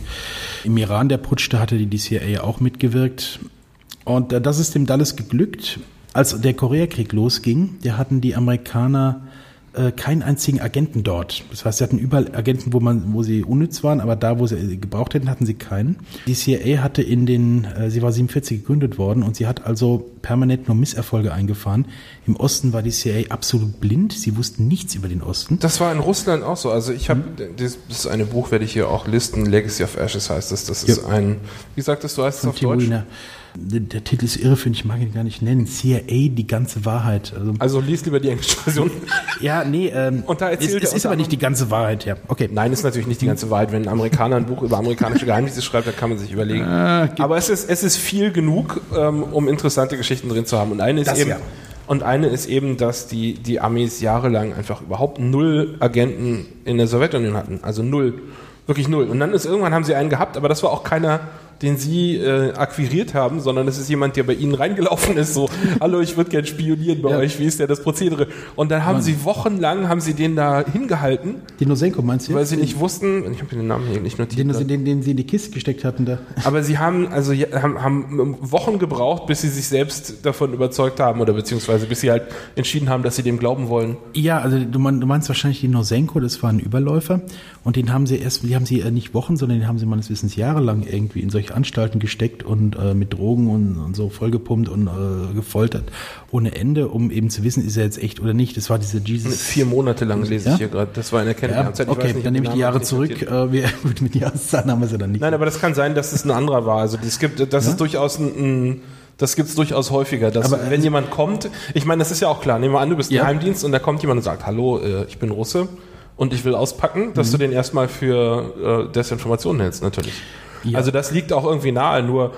Im Iran, der Putsch, da hatte die CIA auch mitgewirkt. Und äh, das ist dem Dallas geglückt. Als der Koreakrieg losging, da hatten die Amerikaner äh, keinen einzigen Agenten dort. Das heißt, sie hatten überall Agenten, wo man, wo sie unnütz waren, aber da, wo sie äh, gebraucht hätten, hatten sie keinen. Die CIA hatte in den, äh, sie war 47 gegründet worden und sie hat also permanent nur Misserfolge eingefahren. Im Osten war die CIA absolut blind. Sie wussten nichts über den Osten. Das war in Russland auch so. Also ich habe, das, das ist eine Buch, werde ich hier auch listen. Legacy of Ashes heißt das. Das ist Ja. ein, wie sagtest du, heißt es auf Deutsch? Der, Titel ist irre, finde ich, mag ihn gar nicht nennen. CIA, die ganze Wahrheit. Also, Also lies lieber die englische Version. ja, nee, ähm, Und da es, erzählt er es ist aber nicht die ganze Wahrheit, ja. Okay. Nein, ist natürlich nicht die ganze Wahrheit. Wenn ein Amerikaner ein Buch über amerikanische Geheimnisse schreibt, dann kann man sich überlegen. Aber es ist, es ist viel genug, ähm, um interessante Geschichten drin zu haben. Und eine ist Das eben, ja. und eine ist eben, dass die, die Amis jahrelang einfach überhaupt null Agenten in der Sowjetunion hatten. Also null. Wirklich null. Und dann ist irgendwann haben sie einen gehabt, aber das war auch keiner, den sie äh, akquiriert haben, sondern es ist jemand, der bei ihnen reingelaufen ist, so, hallo, ich würde gern spionieren bei Ja. euch, wie ist denn das Prozedere? Und dann haben sie wochenlang, haben sie den da hingehalten, Den Nosenko meinst du? weil sie nicht wussten, ich habe den Namen hier nicht notiert. den, den, den sie in die Kiste gesteckt hatten da. aber sie haben also ja, haben, haben Wochen gebraucht, bis sie sich selbst davon überzeugt haben oder beziehungsweise bis sie halt entschieden haben, dass sie dem glauben wollen. Ja, also du, mein, du meinst wahrscheinlich den Nosenko, das war ein Überläufer. Und den haben sie erst, die haben sie nicht Wochen, sondern den haben sie meines Wissens jahrelang irgendwie in solche Anstalten gesteckt und äh, mit Drogen und, und so vollgepumpt und äh, gefoltert ohne Ende, um eben zu wissen, ist er jetzt echt oder nicht. Das war diese Jesus. Vier Monate lang lese Ja? ich hier gerade. Das war ja, Kennenlernzeit. Ich okay, nicht, dann nehme ich die Jahre zurück. Äh, wir, mit Jahreszahlen haben wir sie dann nicht. Nein, aber das kann sein, dass es ein anderer war. Also es gibt, das Ja? ist durchaus ein, ein das gibt's durchaus häufiger, dass Aber, wenn jemand kommt, ich meine, das ist ja auch klar. Nehmen wir an, du bist Ja. Geheimdienst und da kommt jemand und sagt, hallo, äh, ich bin Russe und ich will auspacken, dass Mhm. du den erstmal für äh, Desinformation hältst, natürlich. Ja. Also das liegt auch irgendwie nahe, nur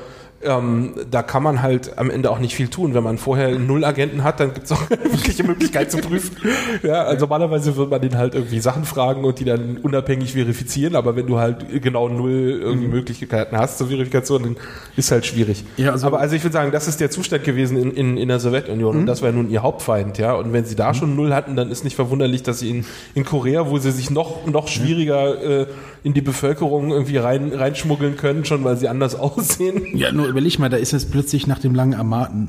ähm, da kann man halt am Ende auch nicht viel tun. Wenn man vorher null Agenten hat, dann gibt es auch wirkliche Möglichkeit zu prüfen. Ja, also normalerweise würde man den halt irgendwie Sachen fragen und die dann unabhängig verifizieren, aber wenn du halt genau null irgendwie Möglichkeiten hast zur Verifikation, dann ist halt schwierig. Ja, also- aber also ich würde sagen, das ist der Zustand gewesen in, in, in der Sowjetunion und das war nun ihr Hauptfeind, ja. Und wenn sie da schon null hatten, dann ist nicht verwunderlich, dass sie in, in Korea, wo sie sich noch, noch schwieriger äh, in die Bevölkerung irgendwie rein, reinschmuggeln können, schon weil sie anders aussehen. Ja, nur überleg mal, da ist jetzt plötzlich nach dem langen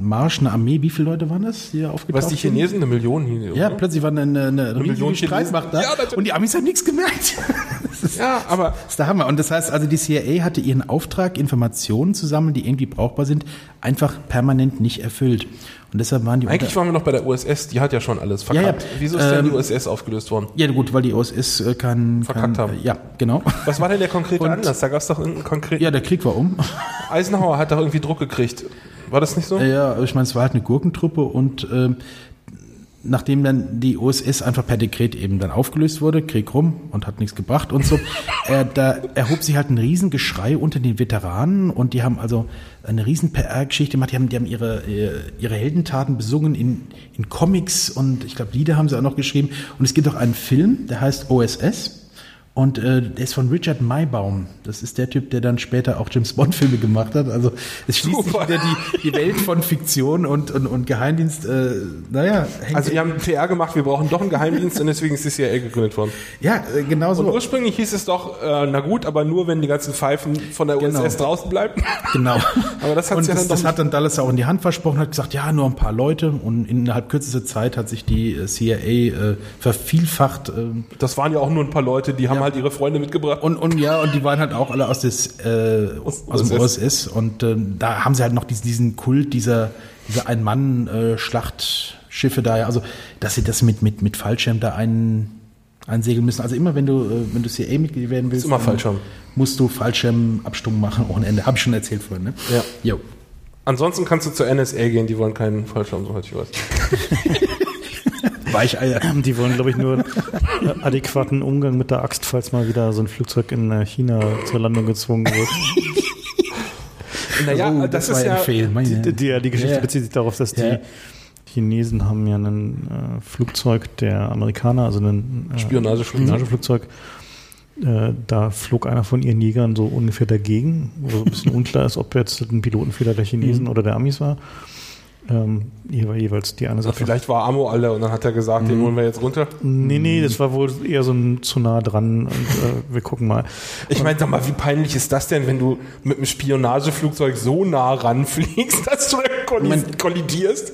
Marsch eine Armee, wie viele Leute waren das, die da aufgetaucht Was die sind? Chinesen, eine Million hier. Ja, oder? plötzlich war eine, eine, eine Million. Streitmacht da Ja, und die Amis haben nichts gemerkt. Ist, Ja, aber das ist der Hammer. Und das heißt also, die CIA hatte ihren Auftrag, Informationen zu sammeln, die irgendwie brauchbar sind, einfach permanent nicht erfüllt. Und deshalb waren die eigentlich waren wir noch bei der USS, die hat ja schon alles verkackt. Ja, ja. Wieso ist denn die Ähm, USS aufgelöst worden? ja gut, weil die OSS äh, kein, Verkackt kein, haben. Äh, ja, genau. Was war denn der konkrete Und- Anlass? Da gab es doch irgendeinen konkreten. Ja, der Krieg war um. Eisenhower hat doch irgendwie Druck gekriegt. War das nicht so? Ja, ich meine, es war halt eine Gurkentruppe und ähm, nachdem dann die OSS einfach per Dekret eben dann aufgelöst wurde, Krieg rum und hat nichts gebracht und so, äh, da erhob sich halt ein Riesengeschrei unter den Veteranen und die haben also eine riesen PR-Geschichte gemacht, die haben, die haben ihre, äh, ihre Heldentaten besungen in, in Comics und ich glaube Lieder haben sie auch noch geschrieben und es gibt auch einen Film, der heißt OSS und äh, der ist von Richard Maybaum. Das ist der Typ, der dann später auch James Bond-Filme gemacht hat. Also es schließt sich Super. wieder die, die Welt von Fiktion und, und, und Geheimdienst. Äh, naja, hängt Also wir haben PR gemacht, wir brauchen doch einen Geheimdienst und deswegen ist die CIA gegründet worden. ja, äh, genau Und so. ursprünglich hieß es doch, äh, na gut, aber nur wenn die ganzen Pfeifen von der Genau. USS draußen bleiben. Genau. Aber das hat's und ja das, dann das hat dann Dallas auch in die Hand versprochen, hat gesagt, ja, nur ein paar Leute. Und innerhalb kürzester Zeit hat sich die äh, CIA äh, vervielfacht. Äh, Das waren ja auch nur ein paar Leute, die haben halt ihre Freunde mitgebracht. Und, und ja, und die waren halt auch alle aus, des, äh, aus dem OSS. Und ähm, da haben sie halt noch diesen, diesen Kult dieser, dieser Ein-Mann-Schlachtschiffe da. ja. Also, dass sie das mit, mit, mit Fallschirm da ein, einsegeln müssen. Also immer, wenn du, äh, wenn du CIA-Mitglied werden willst, immer Fallschirm. musst du Fallschirmabstung machen ohne Ende. Habe ich schon erzählt vorhin, ne? Ja. Jo. Ansonsten kannst du zur NSA gehen, die wollen keinen Fallschirm, soweit ich weiß. Weicheier. Die wollen, glaube ich, nur adäquaten Umgang mit der Axt, falls mal wieder so ein Flugzeug in äh, China zur Landung gezwungen wird. Naja, Oh, das, war ist ja. Meine. Die, die, die Geschichte Ja. bezieht sich darauf, dass die Ja. Chinesen haben ja ein äh, Flugzeug der Amerikaner, also ein äh, Spionageflugzeug. Spionageflugzeug. Äh, da flog einer von ihren Jägern so ungefähr dagegen, wo ein bisschen unklar ist, ob jetzt ein Pilotenfehler der Chinesen Mhm. oder der Amis war. Ähm, jewe- jeweils die eine Ach, Sache. vielleicht war Amo alle und dann hat er gesagt, den holen wir jetzt runter. Nee, nee, das war wohl eher so ein zu nah dran und äh, wir gucken mal. Ich meine, sag mal, wie peinlich ist das denn, wenn du mit einem Spionageflugzeug so nah ranfliegst, dass du kolli Moment. kollidierst?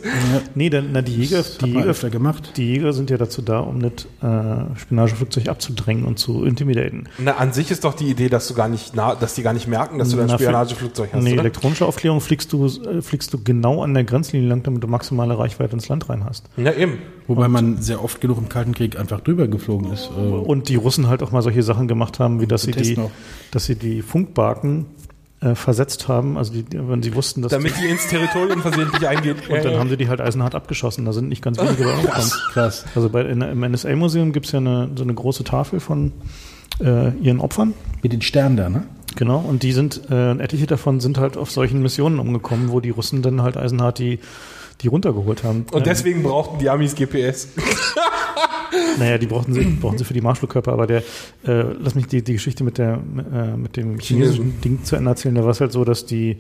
Nee, denn, na, die Jäger, die Jäger, öfter gemacht. die Jäger sind ja dazu da, um das äh, Spionageflugzeug abzudrängen und zu intimidaten. Na, an sich ist doch die Idee, dass du gar nicht nah, dass die gar nicht merken, dass du da ein Na, für- Spionageflugzeug hast, Nee, oder? elektronische Aufklärung fliegst du, äh, fliegst du genau an der Grenzlinie lang, damit du maximale Reichweite ins Land rein hast. Ja, eben. Wobei man sehr oft genug im Kalten Krieg einfach drüber geflogen ist. Äh, Und die Russen halt auch mal solche Sachen gemacht haben, wie dass sie die, dass sie die Funkbarken äh, versetzt haben, also die, wenn sie wussten, dass Damit die ins Territorium versehentlich eingehen. die, und dann haben sie die halt eisenhart abgeschossen. Da sind nicht ganz wenige bei umgekommen. krass. Also bei, in, im NSA-Museum gibt es ja eine, so eine große Tafel von äh, ihren Opfern. Mit den Sternen da, ne? Genau, und die sind, äh, etliche davon sind halt auf solchen Missionen umgekommen, wo die Russen dann halt eisenhart die, die runtergeholt haben. Und Ähm, deswegen brauchten die Amis GPS. Naja, die brauchten sie, brauchen sie für die Marschflugkörper, aber der, äh, lass mich die, die Geschichte mit der, äh, mit dem chinesischen Ding zu Ende erzählen. Da war es halt so, dass die,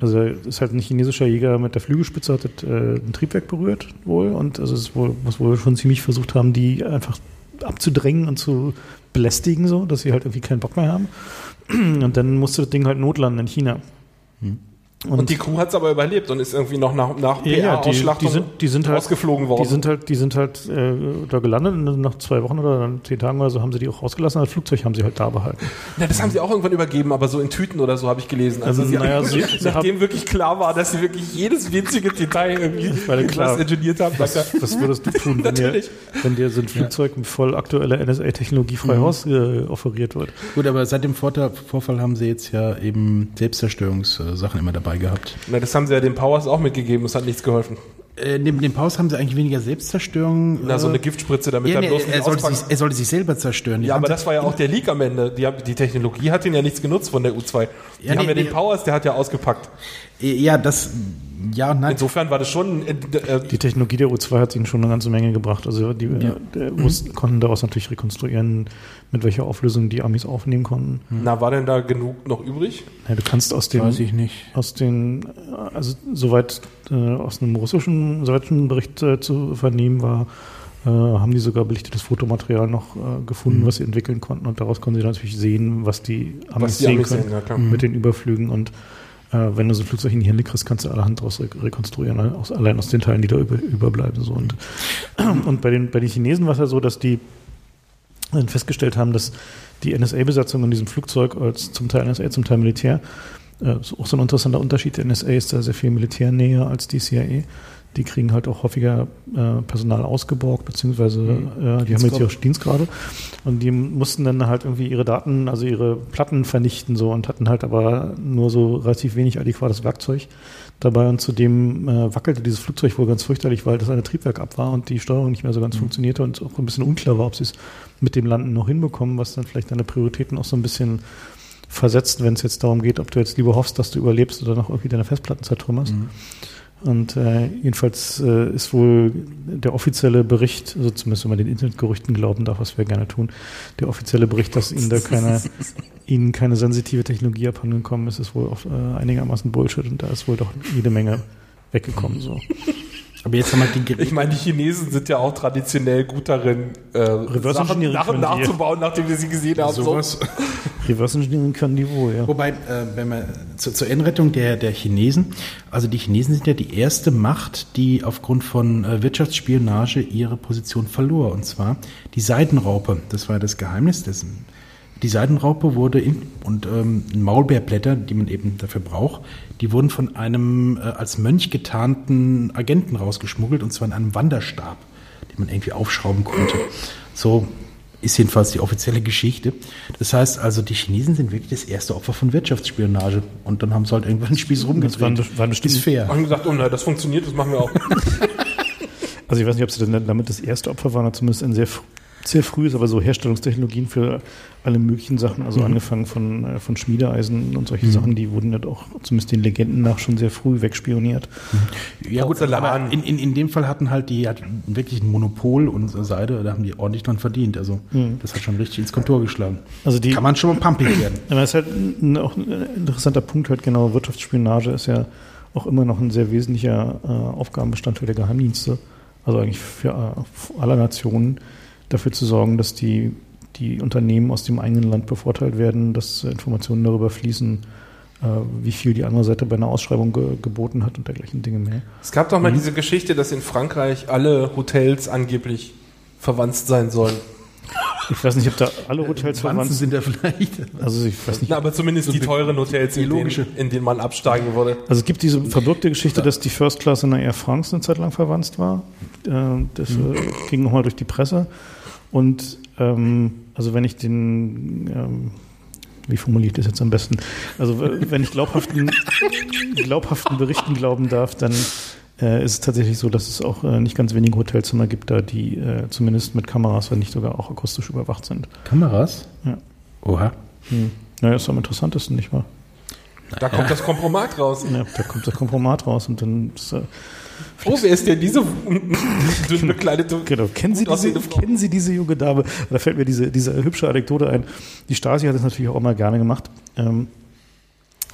also es ist halt ein chinesischer Jäger mit der Flügelspitze hat das, äh, ein Triebwerk berührt wohl und also es ist wohl, was wohl schon ziemlich versucht haben, die einfach abzudrängen und zu belästigen so, dass sie halt irgendwie keinen Bock mehr haben. Und dann musste das Ding halt notlanden in China. Und, die Crew hat es aber überlebt und ist irgendwie noch nach, nach Ja, ja, die, die, sind, die sind halt ausgeflogen worden. Die sind halt, die sind halt äh, da gelandet und nach zwei Wochen oder dann zehn Tagen oder so haben sie die auch rausgelassen. Das Flugzeug haben sie halt da behalten. Na, das haben sie auch irgendwann übergeben, aber so in Tüten oder so habe ich gelesen. Also, Also, sie, naja, sie- sie nachdem wirklich klar war, dass sie wirklich jedes winzige Detail irgendwie meine, klar. engineert haben. er, Was würdest du tun, wenn dir, Natürlich. wenn dir so ein Flugzeug mit voll aktueller NSA-Technologie frei Haus äh, offeriert wird? Gut, aber seit dem Vorfall haben sie jetzt ja eben Selbstzerstörungssachen immer dabei gehabt. Na, das haben sie ja den Powers auch mitgegeben, es hat nichts geholfen. Äh, neben dem Paus haben sie eigentlich weniger Selbstzerstörung. Na, so äh, eine Giftspritze, damit ja, er nee, bloß er, nicht sollte sich, er sollte sich selber zerstören. Die Ja, aber das war ja auch der Leak am Ende. Die, haben- die Technologie hat ihn ja nichts genutzt von der U2. Die Ja, haben nee, ja den nee. Powers, der hat ja ausgepackt. Ja, das, ja und nein. Insofern war das schon, äh, äh, Die Technologie der U2 hat ihnen schon eine ganze Menge gebracht. Also die äh, der wussten, konnten daraus natürlich rekonstruieren, mit welcher Auflösung die Amis aufnehmen konnten. na, war denn da genug noch übrig? Ja, du kannst aus dem Weiß ich nicht. aus den, äh, also soweit äh, aus einem russischen, sowjetischen Bericht äh, zu vernehmen war, äh, haben die sogar belichtetes Fotomaterial noch äh, gefunden, was sie entwickeln konnten und daraus konnten sie natürlich sehen, was die Amis Was die sehen Amis können sehen, ja, mit den Überflügen und äh, wenn du so ein Flugzeug in die Hände kriegst, kannst du allerhand daraus re rekonstruieren, ne? aus, allein aus den Teilen, die da über, überbleiben. So. Und, und bei, den, bei den Chinesen war es ja so, dass die dann festgestellt haben, dass die NSA-Besatzung in diesem Flugzeug als zum Teil NSA, zum Teil Militär, äh, ist auch so ein interessanter Unterschied. Der NSA ist da sehr viel militärnäher als die CIA. Die kriegen halt auch häufiger äh, Personal ausgeborgt, beziehungsweise äh, die haben jetzt ihre Dienstgrade und die mussten dann halt irgendwie ihre Daten, also ihre Platten vernichten so und hatten halt aber nur so relativ wenig adäquates Werkzeug dabei. Und zudem äh, wackelte dieses Flugzeug wohl ganz fürchterlich, weil das eine Triebwerk ab war und die Steuerung nicht mehr so ganz funktionierte und auch ein bisschen unklar war, ob sie es mit dem Landen noch hinbekommen, was dann vielleicht deine Prioritäten auch so ein bisschen versetzt, wenn es jetzt darum geht, ob du jetzt lieber hoffst, dass du überlebst oder noch irgendwie deine Festplatten zertrümmerst. Und äh, jedenfalls äh, ist wohl der offizielle Bericht, also zumindest wenn man den Internetgerüchten glauben darf, was wir gerne tun, der offizielle Bericht, dass ihnen da keine, ihnen keine sensitive Technologie abhandengekommen ist, ist wohl auf, äh, einigermaßen Bullshit und da ist wohl doch jede Menge weggekommen. So. Aber jetzt haben wir die Ich Geräte. meine, die Chinesen sind ja auch traditionell gut darin, äh, Reverse Sachen Engineering nach nachzubauen, nachdem wir sie gesehen haben. sowas. Reverse Engineering können die wohl, ja. Wobei, äh, wenn man zu, zur Endrettung der, der Chinesen, also die Chinesen sind ja die erste Macht, die aufgrund von äh, Wirtschaftsspionage ihre Position verlor. Und zwar die Seidenraupe. Das war das Geheimnis dessen. Die Seidenraupe wurde in, und ähm, Maulbeerblätter, die man eben dafür braucht, die wurden von einem äh, als Mönch getarnten Agenten rausgeschmuggelt und zwar in einem Wanderstab, den man irgendwie aufschrauben konnte. So ist jedenfalls die offizielle Geschichte. Das heißt also, die Chinesen sind wirklich das erste Opfer von Wirtschaftsspionage. Und dann haben sie halt irgendwann den Spieß rumgedreht. best- waren bestimmt- ist fair. Haben gesagt, oh nein, das funktioniert, das machen wir auch. Also ich weiß nicht, ob sie denn damit das erste Opfer waren, oder zumindest ein sehr, sehr frühes, aber so Herstellungstechnologien für alle möglichen Sachen, also angefangen von, äh, von Schmiedeeisen und solche Sachen, die wurden ja doch zumindest den Legenden nach schon sehr früh wegspioniert. Ja gut, Porzellan. aber in, in, in dem Fall hatten halt die hat wirklich ein Monopol und Seide, da haben die ordentlich dran verdient. Also das hat schon richtig ins Kontor geschlagen. Also die, Kann man schon mal pumpig werden. Aber es ist halt ein, auch ein interessanter Punkt, halt genau, Wirtschaftsspionage ist ja auch immer noch ein sehr wesentlicher äh, Aufgabenbestandteil der Geheimdienste. Also eigentlich für äh, alle Nationen dafür zu sorgen, dass die, die Unternehmen aus dem eigenen Land bevorteilt werden, dass äh, Informationen darüber fließen, äh, wie viel die andere Seite bei einer Ausschreibung ge geboten hat und dergleichen Dinge mehr. Es gab doch mal diese Geschichte, dass in Frankreich alle Hotels angeblich verwandt sein sollen. Ich weiß nicht, ob da alle Hotels verwandt sind. sind da vielleicht. Also ich weiß nicht. Na, aber zumindest die teuren Hotels, in denen, in denen man absteigen würde. Also es gibt diese verbürgte Geschichte, dass die First Class in der Air France eine Zeit lang verwandt war. Äh, Das äh, ging nochmal durch die Presse. Und ähm, also wenn ich den, ähm, wie formuliere ich das jetzt am besten? Also wenn ich glaubhaften, glaubhaften Berichten glauben darf, dann äh, ist es tatsächlich so, dass es auch äh, nicht ganz wenige Hotelzimmer gibt, da die äh, zumindest mit Kameras, wenn nicht sogar auch akustisch überwacht sind. Kameras? Ja. Oha. Hm. Naja, ist am interessantesten, nicht wahr? Da kommt das Kompromat raus. Ja, da kommt das Kompromat raus und dann ist, äh, Oh, wer ist denn diese dünn bekleidete, Genau, kennen Sie, diese, kennen Sie diese junge Dame? Da fällt mir diese, diese hübsche Anekdote ein. Die Stasi hat das natürlich auch immer gerne gemacht. Ähm,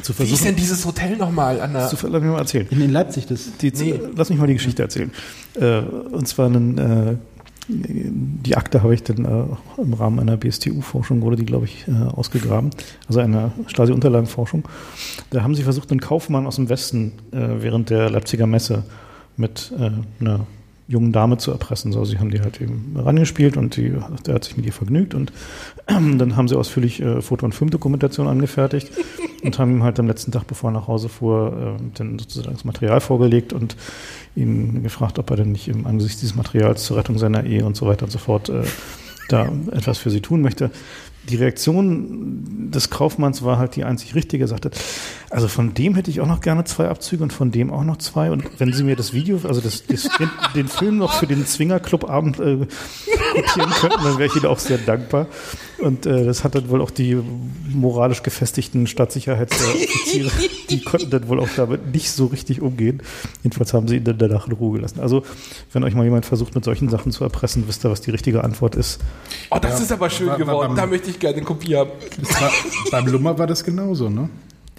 zu Wie ist versuchen, denn dieses Hotel nochmal, zu, lass mich mal erzählen. In, in Leipzig das. Die, Lass mich mal die Geschichte erzählen. Äh, und zwar einen, äh, die Akte habe ich dann äh, im Rahmen einer BSTU-Forschung wurde die, glaube ich, äh, ausgegraben. Also einer Stasi-Unterlagenforschung. Da haben sie versucht, einen Kaufmann aus dem Westen äh, während der Leipziger Messe mit äh, einer jungen Dame zu erpressen. So, sie haben die halt eben rangespielt und die, der hat sich mit ihr vergnügt und dann haben sie ausführlich äh, Foto- und Filmdokumentation angefertigt und haben ihm halt am letzten Tag, bevor er nach Hause fuhr, äh, dann sozusagen das Material vorgelegt und ihn gefragt, ob er denn nicht im Angesicht dieses Materials zur Rettung seiner Ehe und so weiter und so fort äh, da etwas für sie tun möchte. die Reaktion des Kaufmanns war halt die einzig richtige. Er sagte, also von dem hätte ich auch noch gerne zwei Abzüge und von dem auch noch zwei. Und wenn Sie mir das Video, also das, das, den, den Film noch für den Zwingerclub-Abend äh, kopieren könnten, dann wäre ich Ihnen auch sehr dankbar. Und äh, das hat dann wohl auch die moralisch gefestigten Staatssicherheitsoffiziere, die konnten dann wohl auch damit nicht so richtig umgehen. Jedenfalls haben sie ihn dann danach in Ruhe gelassen. Also, wenn euch mal jemand versucht, mit solchen Sachen zu erpressen, wisst ihr, was die richtige Antwort ist. Oh, das ist aber schön war- war geworden. beim- Da möchte ich gerne eine Kopie haben. War, beim Lummer war das genauso, ne?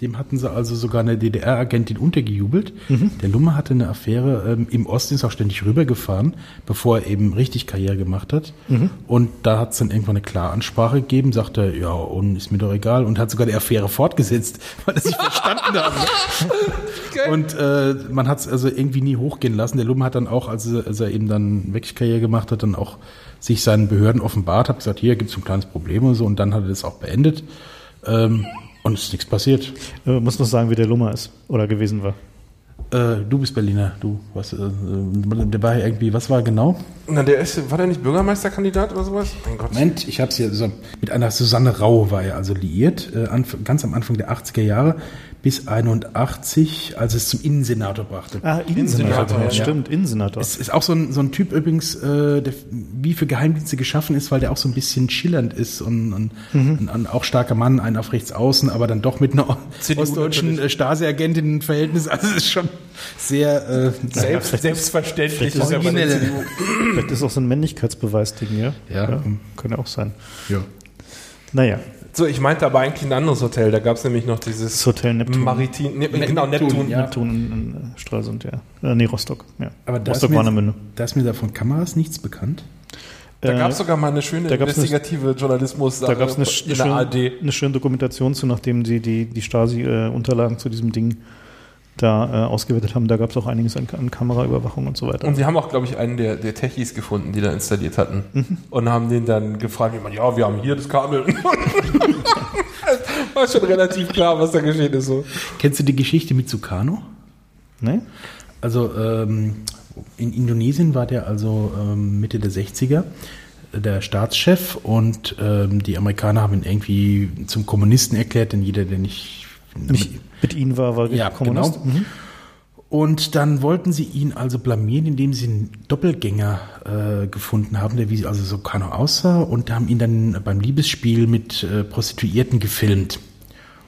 Dem hatten sie also sogar eine DDR-Agentin untergejubelt. Der Lummer hatte eine Affäre ähm, im Osten, ist auch ständig rübergefahren, bevor er eben richtig Karriere gemacht hat. Und da hat es dann irgendwann eine Klaransprache gegeben, sagte, ja, und ist mir doch egal, und hat sogar die Affäre fortgesetzt, weil er sich verstanden hat. Geil. Und äh, man hat es also irgendwie nie hochgehen lassen. Der Lummer hat dann auch, als er, als er eben dann wirklich Karriere gemacht hat, dann auch sich seinen Behörden offenbart, hat gesagt, hier gibt es ein kleines Problem und so, und dann hat er das auch beendet. Ähm, und es ist nichts passiert. Äh, muss noch sagen, wie der Lummer ist oder gewesen war. Äh, du bist Berliner, du, was, äh, der war irgendwie, was war genau? Na, der ist, war der nicht Bürgermeisterkandidat oder sowas? Mein Gott. Moment, ich habe es hier, so, mit einer Susanne Rau war er also liiert, äh, ganz am Anfang der 80er Jahre bis 81, als es zum Innensenator brachte. Ah, Innensenator, ja. Stimmt, Innensenator. Es ist auch so ein, so ein Typ übrigens, äh, der wie für Geheimdienste geschaffen ist, weil der auch so ein bisschen schillernd ist und, und, und, und auch starker Mann, einen auf rechts außen, aber dann doch mit einer CDU ostdeutschen Stasi-Agentin ein Verhältnis. Also es ist schon sehr äh, Selbst, selbstverständlich. vielleicht ist. CDU. Vielleicht ist auch so ein Männlichkeitsbeweis-Ding, ja? Ja. Ja auch sein. ja. Naja, So, ich meinte aber eigentlich ein anderes Hotel. Da gab es nämlich noch das dieses Hotel Neptun. Maritim. Ne, genau, Neptun, Neptun. ja. Neptun in, in äh, Stralsund, ja. Äh, nee, Rostock, ja. Aber da ist, Rostock mir, Warnemünde. da ist mir da von Kameras nichts bekannt. Da Äh, gab es sogar mal eine schöne da gab's eine- investigative Journalismus Da gab es eine, in der eine, ARD. schöne, eine schöne Dokumentation zu, nachdem sie die, die Stasi-Unterlagen zu diesem Ding da äh, ausgewertet haben. Da gab es auch einiges an, an Kameraüberwachung und so weiter. Und wir haben auch, glaube ich, einen der, der Techies gefunden, die da installiert hatten. Mhm. Und haben den dann gefragt, wie man, ja, wir haben hier das Kabel. War schon relativ klar, was da geschehen ist. So. Kennst du die Geschichte mit Sukarno? ne? Also ähm, in Indonesien war der also ähm, Mitte der 60er äh, der Staatschef und ähm, die Amerikaner haben ihn irgendwie zum Kommunisten erklärt, denn jeder, der nicht, Nicht mit ihnen war, war Ja, Kommunist. genau. Mhm. Und dann wollten sie ihn also blamieren, indem sie einen Doppelgänger äh, gefunden haben, der wie also so Kano aussah und haben ihn dann beim Liebesspiel mit äh, Prostituierten gefilmt.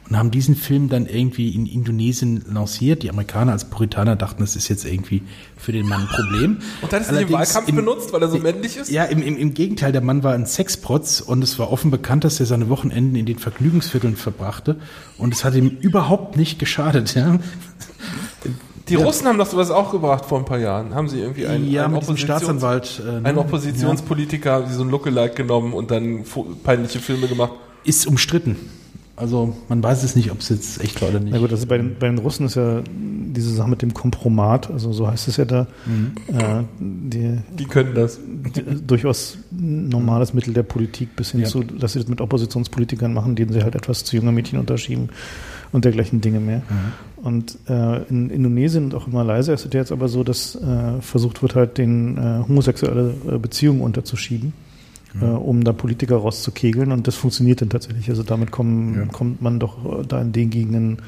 Und haben diesen Film dann irgendwie in Indonesien lanciert. Die Amerikaner als Puritaner dachten, das ist jetzt irgendwie für den Mann ein Problem. Und dann ist er im Wahlkampf im- benutzt, weil er so männlich ist? Ja, im, im, im Gegenteil, der Mann war ein Sexprotz und es war offen bekannt, dass er seine Wochenenden in den Vergnügungsvierteln verbrachte. Und es hat ihm überhaupt nicht geschadet. Ja. Die Russen haben doch sowas auch gebracht vor ein paar Jahren. Haben sie irgendwie einen, ja, einen, Oppositions- Staatsanwalt. äh, ne? einen Oppositionspolitiker, haben sie so ein Lookalike genommen und dann peinliche Filme gemacht. Ist umstritten. Also man weiß es nicht, ob es jetzt echt war oder nicht. Na gut, also bei den, bei den Russen ist ja diese Sache mit dem Kompromat, also so heißt es ja da, äh, die, Die können das. die, durchaus ein normales Mittel der Politik bis hin Ja. zu, dass sie das mit Oppositionspolitikern machen, denen sie halt etwas zu junge Mädchen unterschieben und dergleichen Dinge mehr. Und äh, in Indonesien und auch in Malaysia ist es ja jetzt aber so, dass äh, versucht wird, halt den äh, homosexuelle äh, Beziehungen unterzuschieben. Äh, um da Politiker rauszukegeln und das funktioniert dann tatsächlich. Also damit kommen, Ja. kommt man doch äh, da in den Gegenden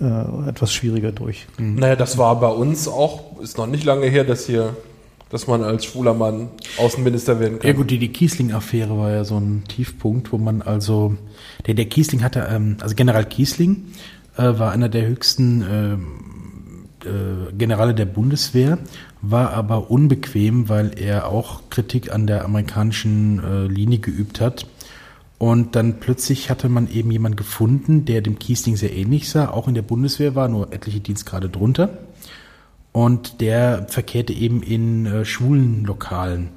äh, etwas schwieriger durch. Naja, das war bei uns auch, ist noch nicht lange her, dass hier, dass man als schwuler Mann Außenminister werden kann. Ja gut, die, die Kiesling-Affäre war ja so ein Tiefpunkt, wo man also, der, der Kiesling hatte, ähm, also General Kiesling äh, war einer der höchsten ähm, äh, Generale der Bundeswehr, war aber unbequem, weil er auch Kritik an der amerikanischen äh, Linie geübt hat. Und dann plötzlich hatte man eben jemand gefunden, der dem Kiesling sehr ähnlich sah, auch in der Bundeswehr war, nur etliche Dienstgrade drunter. Und der verkehrte eben in äh, schwulen Lokalen.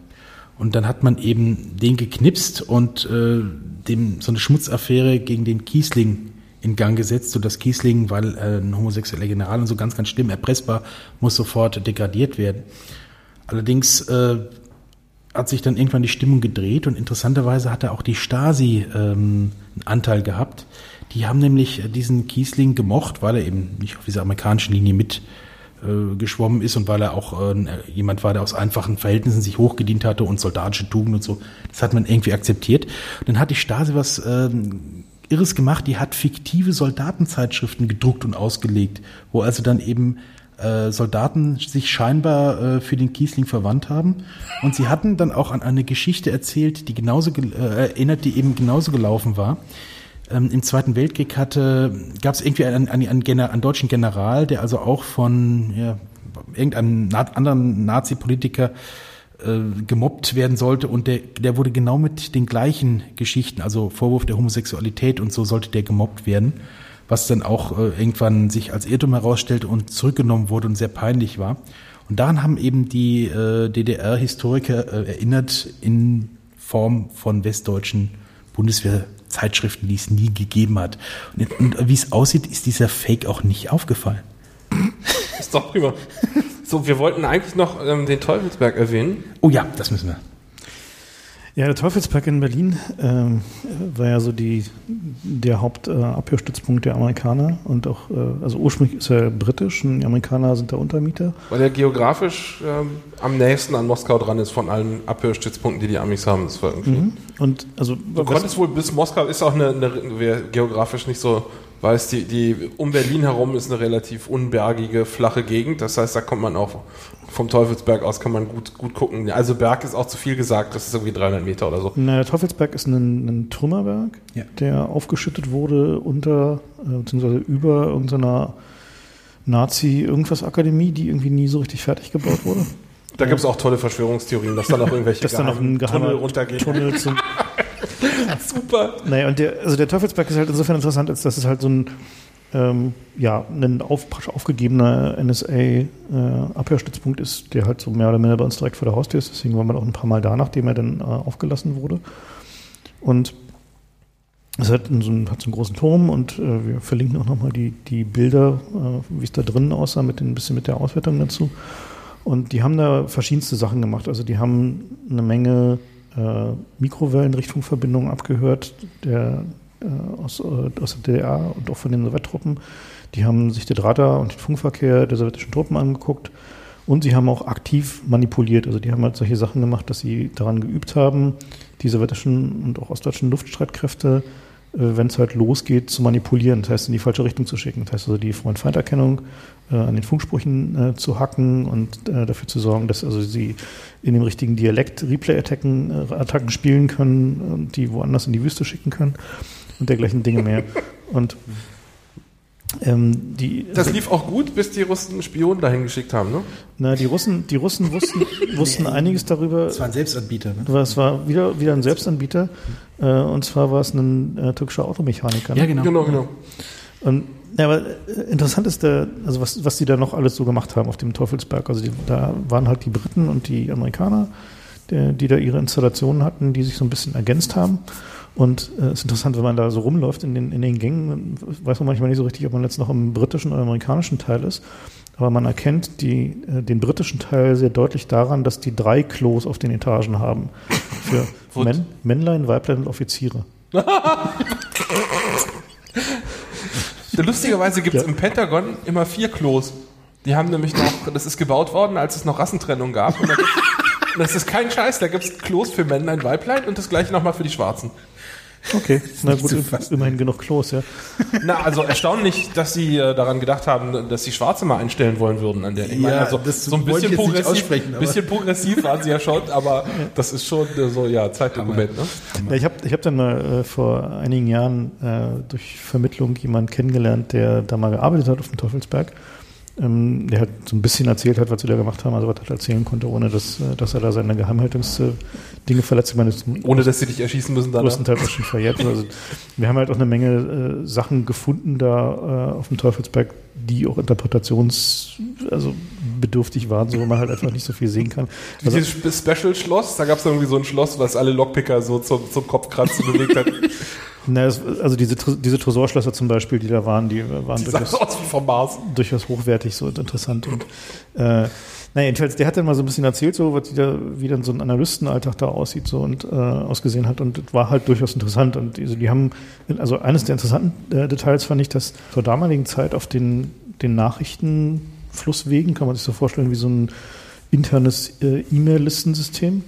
Und dann hat man eben den geknipst und äh, dem so eine Schmutzaffäre gegen den Kiesling in Gang gesetzt, sodass Kiesling, weil äh, ein homosexueller General und so ganz, ganz schlimm erpressbar, muss sofort degradiert werden. Allerdings äh, hat sich dann irgendwann die Stimmung gedreht und interessanterweise hatte auch die Stasi ähm, einen Anteil gehabt. Die haben nämlich diesen Kiesling gemocht, weil er eben nicht auf dieser amerikanischen Linie mit äh, geschwommen ist und weil er auch äh, jemand war, der aus einfachen Verhältnissen sich hochgedient hatte und soldatische Tugend und so. Das hat man irgendwie akzeptiert. Dann hat die Stasi was äh, Irres gemacht. Die hat fiktive Soldatenzeitschriften gedruckt und ausgelegt, wo also dann eben äh, Soldaten sich scheinbar äh, für den Kiesling verwandt haben. Und sie hatten dann auch an eine Geschichte erzählt, die genauso äh, erinnert, die eben genauso gelaufen war. Ähm, Im Zweiten Weltkrieg hatte, gab es irgendwie einen, einen, einen, einen, deutschen General, der also auch von ja, irgendeinem anderen Nazi-Politiker äh, gemobbt werden sollte und der, der wurde genau mit den gleichen Geschichten, also Vorwurf der Homosexualität und so sollte der gemobbt werden was dann auch äh, irgendwann sich als Irrtum herausstellte und zurückgenommen wurde und sehr peinlich war. Und daran haben eben die äh, DDR-Historiker äh, erinnert in Form von westdeutschen Bundeswehrzeitschriften, die es nie gegeben hat. Und, und wie es aussieht, ist dieser Fake auch nicht aufgefallen. Ist doch prima. So, wir wollten eigentlich noch ähm, den Teufelsberg erwähnen. Oh ja, das müssen wir. Ja, der Teufelsberg in Berlin ähm, war ja so die, der Hauptabhörstützpunkt äh, der Amerikaner und auch, äh, also ursprünglich ist er britisch und die Amerikaner sind da Untermieter. Weil er geografisch ähm, am nächsten an Moskau dran ist von allen Abhörstützpunkten, die die Amis haben. Das war irgendwie mhm. Und also du konntest wohl bis Moskau ist auch eine, eine geografisch nicht so weil es die, die um Berlin herum ist eine relativ unbergige, flache Gegend. Das heißt, da kommt man auch vom Teufelsberg aus kann man gut, gut gucken. Also Berg ist auch zu viel gesagt, das ist irgendwie 300 Meter oder so. Na, der Teufelsberg ist ein, ein Trümmerberg, ja. der aufgeschüttet wurde unter, äh, beziehungsweise über irgendeiner Nazi-Irgendwas-Akademie, die irgendwie nie so richtig fertig gebaut wurde. Da gibt es auch tolle Verschwörungstheorien, dass da noch irgendwelche dass da noch ein Tunnel runtergeht. Tunnel zum Super. Naja, und der, also der Teufelsberg ist halt insofern interessant, als dass es halt so ein ähm, ja, ein auf, aufgegebener NSA-Abhörstützpunkt äh, ist, der halt so mehr oder minder bei uns direkt vor der Haustür ist. Deswegen waren wir auch ein paar Mal da, nachdem er dann äh, aufgelassen wurde. Und es hat so, einen, hat so einen großen Turm und äh, wir verlinken auch nochmal die, die Bilder, äh, wie es da drinnen aussah, mit ein bisschen mit der Auswertung dazu. Und die haben da verschiedenste Sachen gemacht. Also die haben eine Menge äh, Mikrowellenrichtfunkverbindungen abgehört. Der äh, aus, äh, aus der DDR und auch von den Sowjettruppen. Die haben sich den Radar und den Funkverkehr der sowjetischen Truppen angeguckt und sie haben auch aktiv manipuliert. Also die haben halt solche Sachen gemacht, dass sie daran geübt haben, die sowjetischen und auch ostdeutschen Luftstreitkräfte, äh, wenn es halt losgeht, zu manipulieren. Das heißt, in die falsche Richtung zu schicken. Das heißt also, die Freund-Feind-Erkennung an den Funksprüchen äh, zu hacken und äh, dafür zu sorgen, dass also sie in dem richtigen Dialekt Replay-Attacken Attacken spielen können, die woanders in die Wüste schicken können und dergleichen Dinge mehr. Und ähm, die, das lief auch gut, bis die Russen einen Spion dahin geschickt haben, ne? Na, die Russen, die Russen wussten, wussten nee, einiges darüber. Es war ein Selbstanbieter, ne? Es war wieder, wieder ein Selbstanbieter. Äh, und zwar war es ein äh, türkischer Automechaniker. Ne? Ja, genau. Genau, genau. Und, ja, aber äh, interessant ist der, also was, was die da noch alles so gemacht haben auf dem Teufelsberg. Also die, da waren halt die Briten und die Amerikaner, die, die da ihre Installationen hatten, die sich so ein bisschen ergänzt haben. Und es äh, ist interessant, wenn man da so rumläuft in den, in den Gängen, weiß man manchmal nicht so richtig, ob man jetzt noch im britischen oder amerikanischen Teil ist. Aber man erkennt die, äh, den britischen Teil sehr deutlich daran, dass die drei Klos auf den Etagen haben. Für Männ, Männlein, Weiblein und Offiziere. Lustigerweise gibt es im Pentagon immer vier Klos. Die haben nämlich noch, das ist gebaut worden, als es noch Rassentrennung gab. Und das ist kein Scheiß, da gibt es Klos für Männlein, Weiblein und das gleiche nochmal für die Schwarzen. Okay, na gut, immerhin genug Klos, ja. Na, also erstaunlich, dass sie äh, daran gedacht haben, dass sie Schwarze mal einstellen wollen würden an der. Ich meine, also das so ein bisschen progressiv, bisschen progressiv waren sie ja schon, aber das ist schon äh, so ja Zeitdokument. Ne? Ja, ich habe ich hab dann mal äh, vor einigen Jahren äh, durch Vermittlung jemanden kennengelernt, der da mal gearbeitet hat auf dem Teufelsberg der halt so ein bisschen erzählt hat, was sie da gemacht haben, also was er erzählen konnte, ohne dass, äh, dass er da seine Geheimhaltungsdinge verletzt. Ich meine, ohne dass sie dich erschießen müssen dann. Größtenteils schon verjährt. Also, wir haben halt auch eine Menge äh, Sachen gefunden da äh, auf dem Teufelsberg, die auch interpretations, also bedürftig waren, so wo man halt einfach nicht so viel sehen kann. Also, Dieses Special-Schloss, da gab es irgendwie so ein Schloss, was alle Lockpicker so zum, zum Kopfkratzen bewegt hat. Na, es, also diese, diese Tresorschlösser zum Beispiel, die da waren, die waren die durchaus, durchaus hochwertig so und interessant. Und äh, naja, jedenfalls, der hat dann mal so ein bisschen erzählt, so was wieder, wie dann so ein Analystenalltag da aussieht so und äh, ausgesehen hat und war halt durchaus interessant. Und also die haben, also eines der interessanten äh, Details fand ich, dass zur damaligen Zeit auf den, den Nachrichten Flusswegen, kann man sich so vorstellen, wie so ein internes äh, E-Mail-Listensystem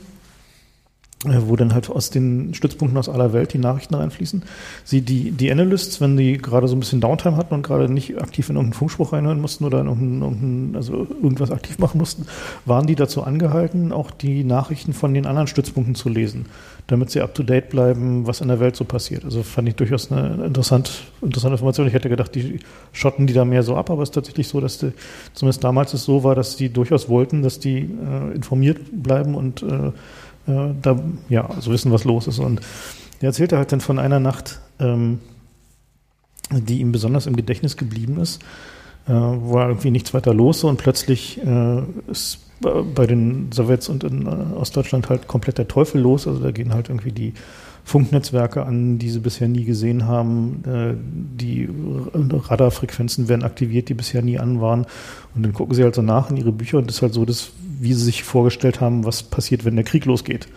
wo dann halt aus den Stützpunkten aus aller Welt die Nachrichten reinfließen. Sie, die, die Analysts, wenn die gerade so ein bisschen Downtime hatten und gerade nicht aktiv in irgendeinen Funkspruch reinhören mussten oder in irgendein, irgendein, also irgendwas aktiv machen mussten, waren die dazu angehalten, auch die Nachrichten von den anderen Stützpunkten zu lesen, damit sie up to date bleiben, was in der Welt so passiert. Also fand ich durchaus eine interessant, interessante Information. Ich hätte gedacht, die schotten die da mehr so ab, aber es ist tatsächlich so, dass die, zumindest damals es so war, dass die durchaus wollten, dass die äh, informiert bleiben und äh, äh, da ja, also wissen, was los ist. Und er erzählte halt dann von einer Nacht, ähm, die ihm besonders im Gedächtnis geblieben ist, äh, war irgendwie nichts weiter los und plötzlich äh, ist bei den Sowjets und in äh, Ostdeutschland halt komplett der Teufel los. Also da gehen halt irgendwie die Funknetzwerke an, die sie bisher nie gesehen haben. Äh, die Radarfrequenzen werden aktiviert, die bisher nie an waren. Und dann gucken sie halt so nach in ihre Bücher und das ist halt so, dass, wie sie sich vorgestellt haben, was passiert, wenn der Krieg losgeht.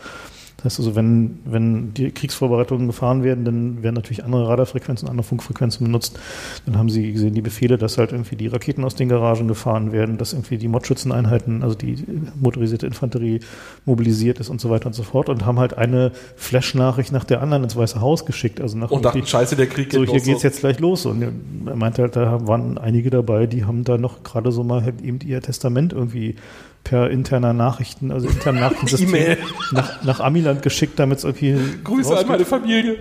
Das heißt also, wenn, wenn die Kriegsvorbereitungen gefahren werden, dann werden natürlich andere Radarfrequenzen, andere Funkfrequenzen benutzt. Dann haben sie gesehen die Befehle, dass halt irgendwie die Raketen aus den Garagen gefahren werden, dass irgendwie die Modschützeneinheiten, also die motorisierte Infanterie mobilisiert ist und so weiter und so fort und haben halt eine Flash-Nachricht nach der anderen ins Weiße Haus geschickt. Also nach und dachten, scheiße, der Krieg geht so, hier geht's jetzt gleich los. Und er meinte halt, da waren einige dabei, die haben da noch gerade so mal halt eben ihr Testament irgendwie per interner Nachrichten, also internen Nachrichtensystem nach, nach Amiland geschickt, damit es irgendwie. Grüße an meine Familie.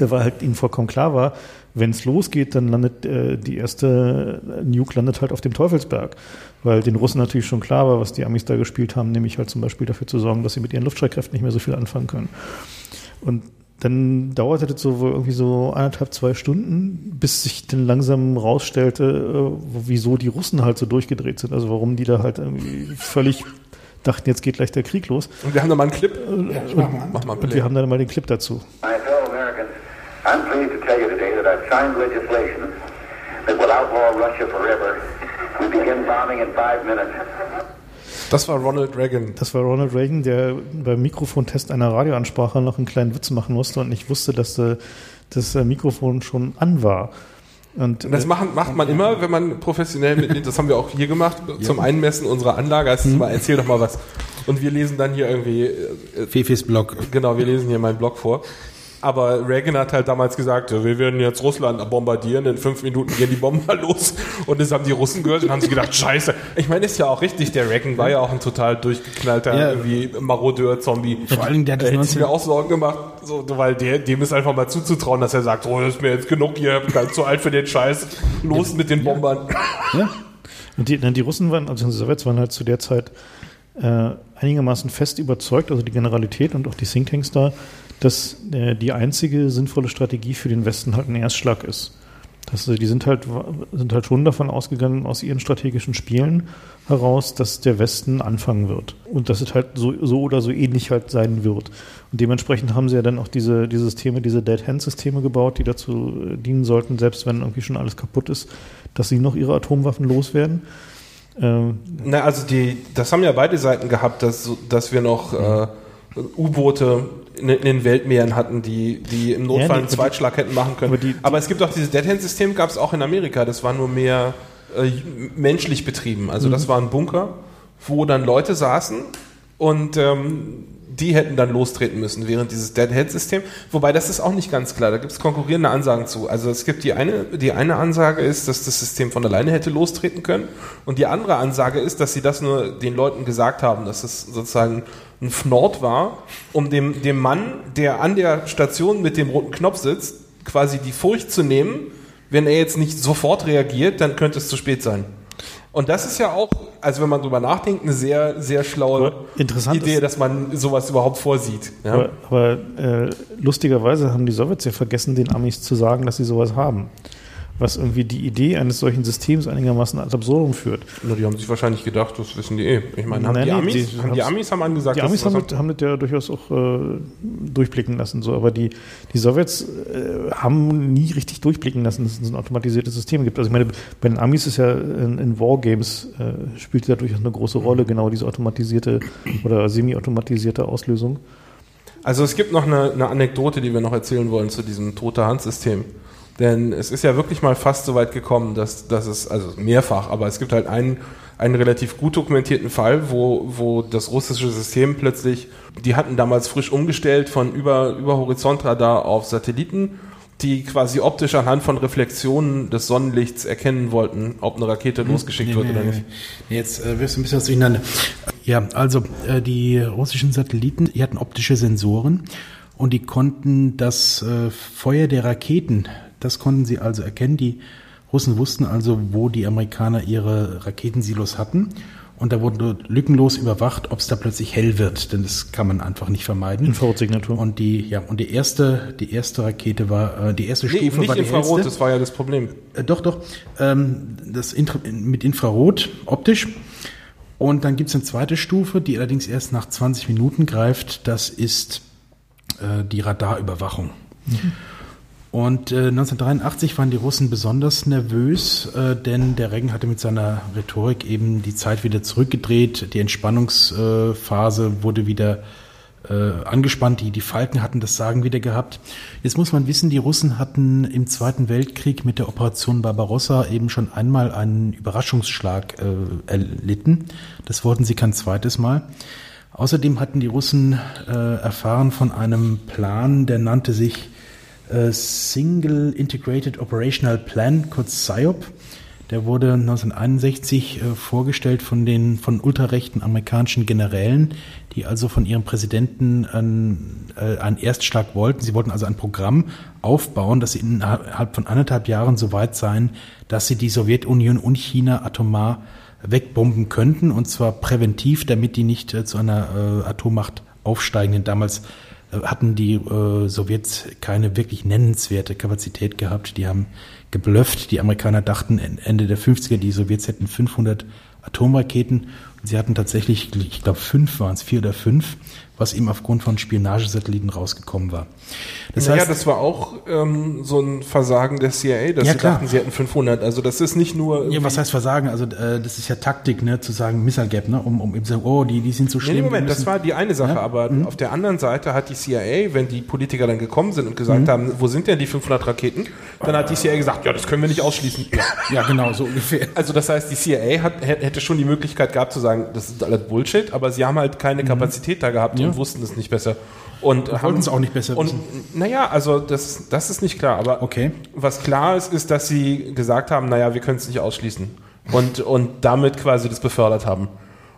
Weil halt ihnen vollkommen klar war, wenn es losgeht, dann landet äh, die erste Nuke landet halt auf dem Teufelsberg. Weil den Russen natürlich schon klar war, was die Amis da gespielt haben, nämlich halt zum Beispiel dafür zu sorgen, dass sie mit ihren Luftstreitkräften nicht mehr so viel anfangen können. Und dann dauerte das so irgendwie so anderthalb, zwei Stunden, bis sich dann langsam rausstellte, äh, wieso die Russen halt so durchgedreht sind. Also warum die da halt irgendwie völlig dachten, jetzt geht gleich der Krieg los. Und wir haben da mal einen Clip. Ja, ich mach mal. Mach mal und wir haben dann mal den Clip dazu. I'm pleased to tell you today that I've signed legislation that will outlaw Russia forever. We begin bombing in five minutes. Das war Ronald Reagan. Das war Ronald Reagan, der beim Mikrofontest einer Radioansprache noch einen kleinen Witz machen musste und nicht wusste, dass äh, das Mikrofon schon an war. Und, das äh, machen, macht man immer, wenn man professionell mitnimmt. Das haben wir auch hier gemacht, zum Einmessen unserer Anlage. Also mal, erzähl doch mal was. Und wir lesen dann hier irgendwie. Äh, Fefis Blog. Genau, wir lesen hier meinen Blog vor. Aber Reagan hat halt damals gesagt, wir werden jetzt Russland bombardieren, in fünf Minuten gehen die Bomber los. Und das haben die Russen gehört und haben sich gedacht, scheiße. Ich meine, ist ja auch richtig, der Reagan war ja auch ein total durchgeknallter ja. irgendwie Marodeur-Zombie. Vor allem, der hat das hätte mir auch Sorgen gemacht, so, weil der, dem ist einfach mal zuzutrauen, dass er sagt, oh, das ist mir jetzt genug, ihr seid zu alt für den Scheiß, los mit den Bombern. Ja. Und die, die Russen waren, also die Sowjets waren halt zu der Zeit äh, einigermaßen fest überzeugt, also die Generalität und auch die Thinktanks da, dass äh, die einzige sinnvolle Strategie für den Westen halt ein Erstschlag ist. Das, die sind halt, sind halt schon davon ausgegangen, aus ihren strategischen Spielen heraus, dass der Westen anfangen wird. Und dass es halt so, so oder so ähnlich halt sein wird. Und dementsprechend haben sie ja dann auch diese, diese Systeme, diese Dead-Hand-Systeme gebaut, die dazu dienen sollten, selbst wenn irgendwie schon alles kaputt ist, dass sie noch ihre Atomwaffen loswerden. Ähm, Na, also die, das haben ja beide Seiten gehabt, dass, dass wir noch äh, U-Boote in, in, den Weltmeeren hatten, die, die im Notfall ja, einen Zweitschlag hätten machen können. Aber, die, aber es gibt auch dieses Dead-Hand-System, gab es auch in Amerika. Das war nur mehr äh, menschlich betrieben. Also mhm. das war ein Bunker, wo dann Leute saßen und ähm, die hätten dann lostreten müssen während dieses Dead-Head-System. Wobei das ist auch nicht ganz klar. Da gibt es konkurrierende Ansagen zu. Also es gibt die eine, die eine Ansage ist, dass das System von alleine hätte lostreten können. Und die andere Ansage ist, dass sie das nur den Leuten gesagt haben, dass es sozusagen ein Fnord war, um dem, dem Mann, der an der Station mit dem roten Knopf sitzt, quasi die Furcht zu nehmen, wenn er jetzt nicht sofort reagiert, dann könnte es zu spät sein. Und das ist ja auch, also wenn man drüber nachdenkt, eine sehr, sehr schlaue Idee, dass man sowas überhaupt vorsieht. Ja? Aber, aber äh, lustigerweise haben die Sowjets ja vergessen, den Amis zu sagen, dass sie sowas haben was irgendwie die Idee eines solchen Systems einigermaßen ad absurdum führt. Na, die haben sich wahrscheinlich gedacht, das wissen die eh. Ich meine, haben, Nein, die, Amis, die, haben die Amis haben angesagt, die Amis haben, mit, haben das ja durchaus auch äh, durchblicken lassen, so, aber die, die Sowjets äh, haben nie richtig durchblicken lassen, dass es ein automatisiertes System gibt. Also ich meine, bei den Amis ist ja in, in Wargames äh, spielt ja durchaus eine große Rolle, genau diese automatisierte oder semi-automatisierte Auslösung. Also es gibt noch eine, eine Anekdote, die wir noch erzählen wollen zu diesem Tote Hand-System. Denn es ist ja wirklich mal fast so weit gekommen, dass, dass es, also mehrfach, aber es gibt halt einen, einen relativ gut dokumentierten Fall, wo, wo das russische System plötzlich, die hatten damals frisch umgestellt von über, über Horizontradar auf Satelliten, die quasi optisch anhand von Reflexionen des Sonnenlichts erkennen wollten, ob eine Rakete losgeschickt Nee, wird nee, oder nicht. nee. Jetzt äh, wirst du ein bisschen was durcheinander. Ja, also äh, die russischen Satelliten, die hatten optische Sensoren und die konnten das äh, Feuer der Raketen, das konnten sie also erkennen. Die Russen wussten also, wo die Amerikaner ihre Raketensilos hatten. Und da wurde lückenlos überwacht, ob es da plötzlich hell wird, denn das kann man einfach nicht vermeiden. Infrarotsignatur. Und die, ja, und die erste, die erste Rakete war, äh, die erste Nee, Stufe nicht war die Infrarot, hellste. das war ja das Problem. Äh, doch, doch. Ähm, das Infra mit Infrarot optisch. Und dann gibt es eine zweite Stufe, die allerdings erst nach 20 Minuten greift. Das ist äh, die Radarüberwachung. Und äh, 1983 waren die Russen besonders nervös, äh, denn der Reagan hatte mit seiner Rhetorik eben die Zeit wieder zurückgedreht. Die Entspannungsphase wurde wieder äh, angespannt. Die, die Falken hatten das Sagen wieder gehabt. Jetzt muss man wissen, die Russen hatten im Zweiten Weltkrieg mit der Operation Barbarossa eben schon einmal einen Überraschungsschlag äh, erlitten. Das wollten sie kein zweites Mal. Außerdem hatten die Russen äh, erfahren von einem Plan, der nannte sich Single Integrated Operational Plan, kurz SIOP. Der wurde 1961 äh, vorgestellt von den von ultrarechten amerikanischen Generälen, die also von ihrem Präsidenten einen, äh, einen Erstschlag wollten. Sie wollten also ein Programm aufbauen, dass sie innerhalb von anderthalb Jahren so weit seien, dass sie die Sowjetunion und China atomar wegbomben könnten, und zwar präventiv, damit die nicht äh, zu einer äh, Atommacht aufsteigen. Denn damals äh, hatten die äh, Sowjets keine wirklich nennenswerte Kapazität gehabt. Die haben geblufft. Die Amerikaner dachten Ende der 50er, die Sowjets hätten 500 Atomraketen. Sie hatten tatsächlich, ich glaube, fünf waren es, vier oder fünf, was eben aufgrund von Spionagesatelliten rausgekommen war. Das naja, heißt, das war auch ähm, so ein Versagen der CIA, dass Ja, sie klar. dachten, sie hätten 500. Also das ist nicht nur... ja, was heißt Versagen? Also äh, das ist ja Taktik, ne, zu sagen Missile Gap, ne, um, um eben zu sagen, oh, die, die sind so schlimm. nee, Moment, das war die eine Sache, Ja? aber Mhm. auf der anderen Seite hat die CIA, wenn die Politiker dann gekommen sind und gesagt haben, wo sind denn die 500 Raketen, dann hat die CIA gesagt, ja, das können wir nicht ausschließen. Ja, genau, so ungefähr. Also das heißt, die CIA hat, hä- hätte schon die Möglichkeit gehabt zu sagen, das ist alles Bullshit, aber sie haben halt keine Kapazität da gehabt Mhm. Ja. Und wussten es nicht besser. Und haben wollten es auch nicht besser und, wissen. Naja, also das, das ist nicht klar, aber Okay. was klar ist, ist, dass sie gesagt haben, naja, wir können es nicht ausschließen. Und, und damit quasi das befördert haben.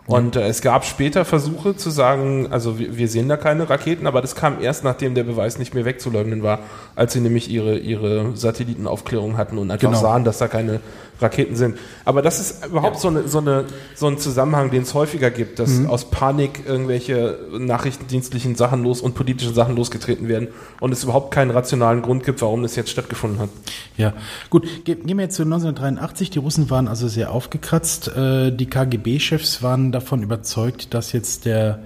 Und äh, es gab später Versuche zu sagen, also wir, wir sehen da keine Raketen, aber das kam erst, nachdem der Beweis nicht mehr wegzuleugnen war, als sie nämlich ihre, ihre Satellitenaufklärung hatten und einfach Genau. sahen, dass da keine Raketen sind. Aber das ist überhaupt so, eine, so, eine, so ein Zusammenhang, den es häufiger gibt, dass Mhm. aus Panik irgendwelche nachrichtendienstlichen Sachen los und politischen Sachen losgetreten werden und es überhaupt keinen rationalen Grund gibt, warum das jetzt stattgefunden hat. Ja, gut. Ge gehen wir jetzt zu 1983. Die Russen waren also sehr aufgekratzt. Äh, die KGB-Chefs waren davon überzeugt, dass jetzt der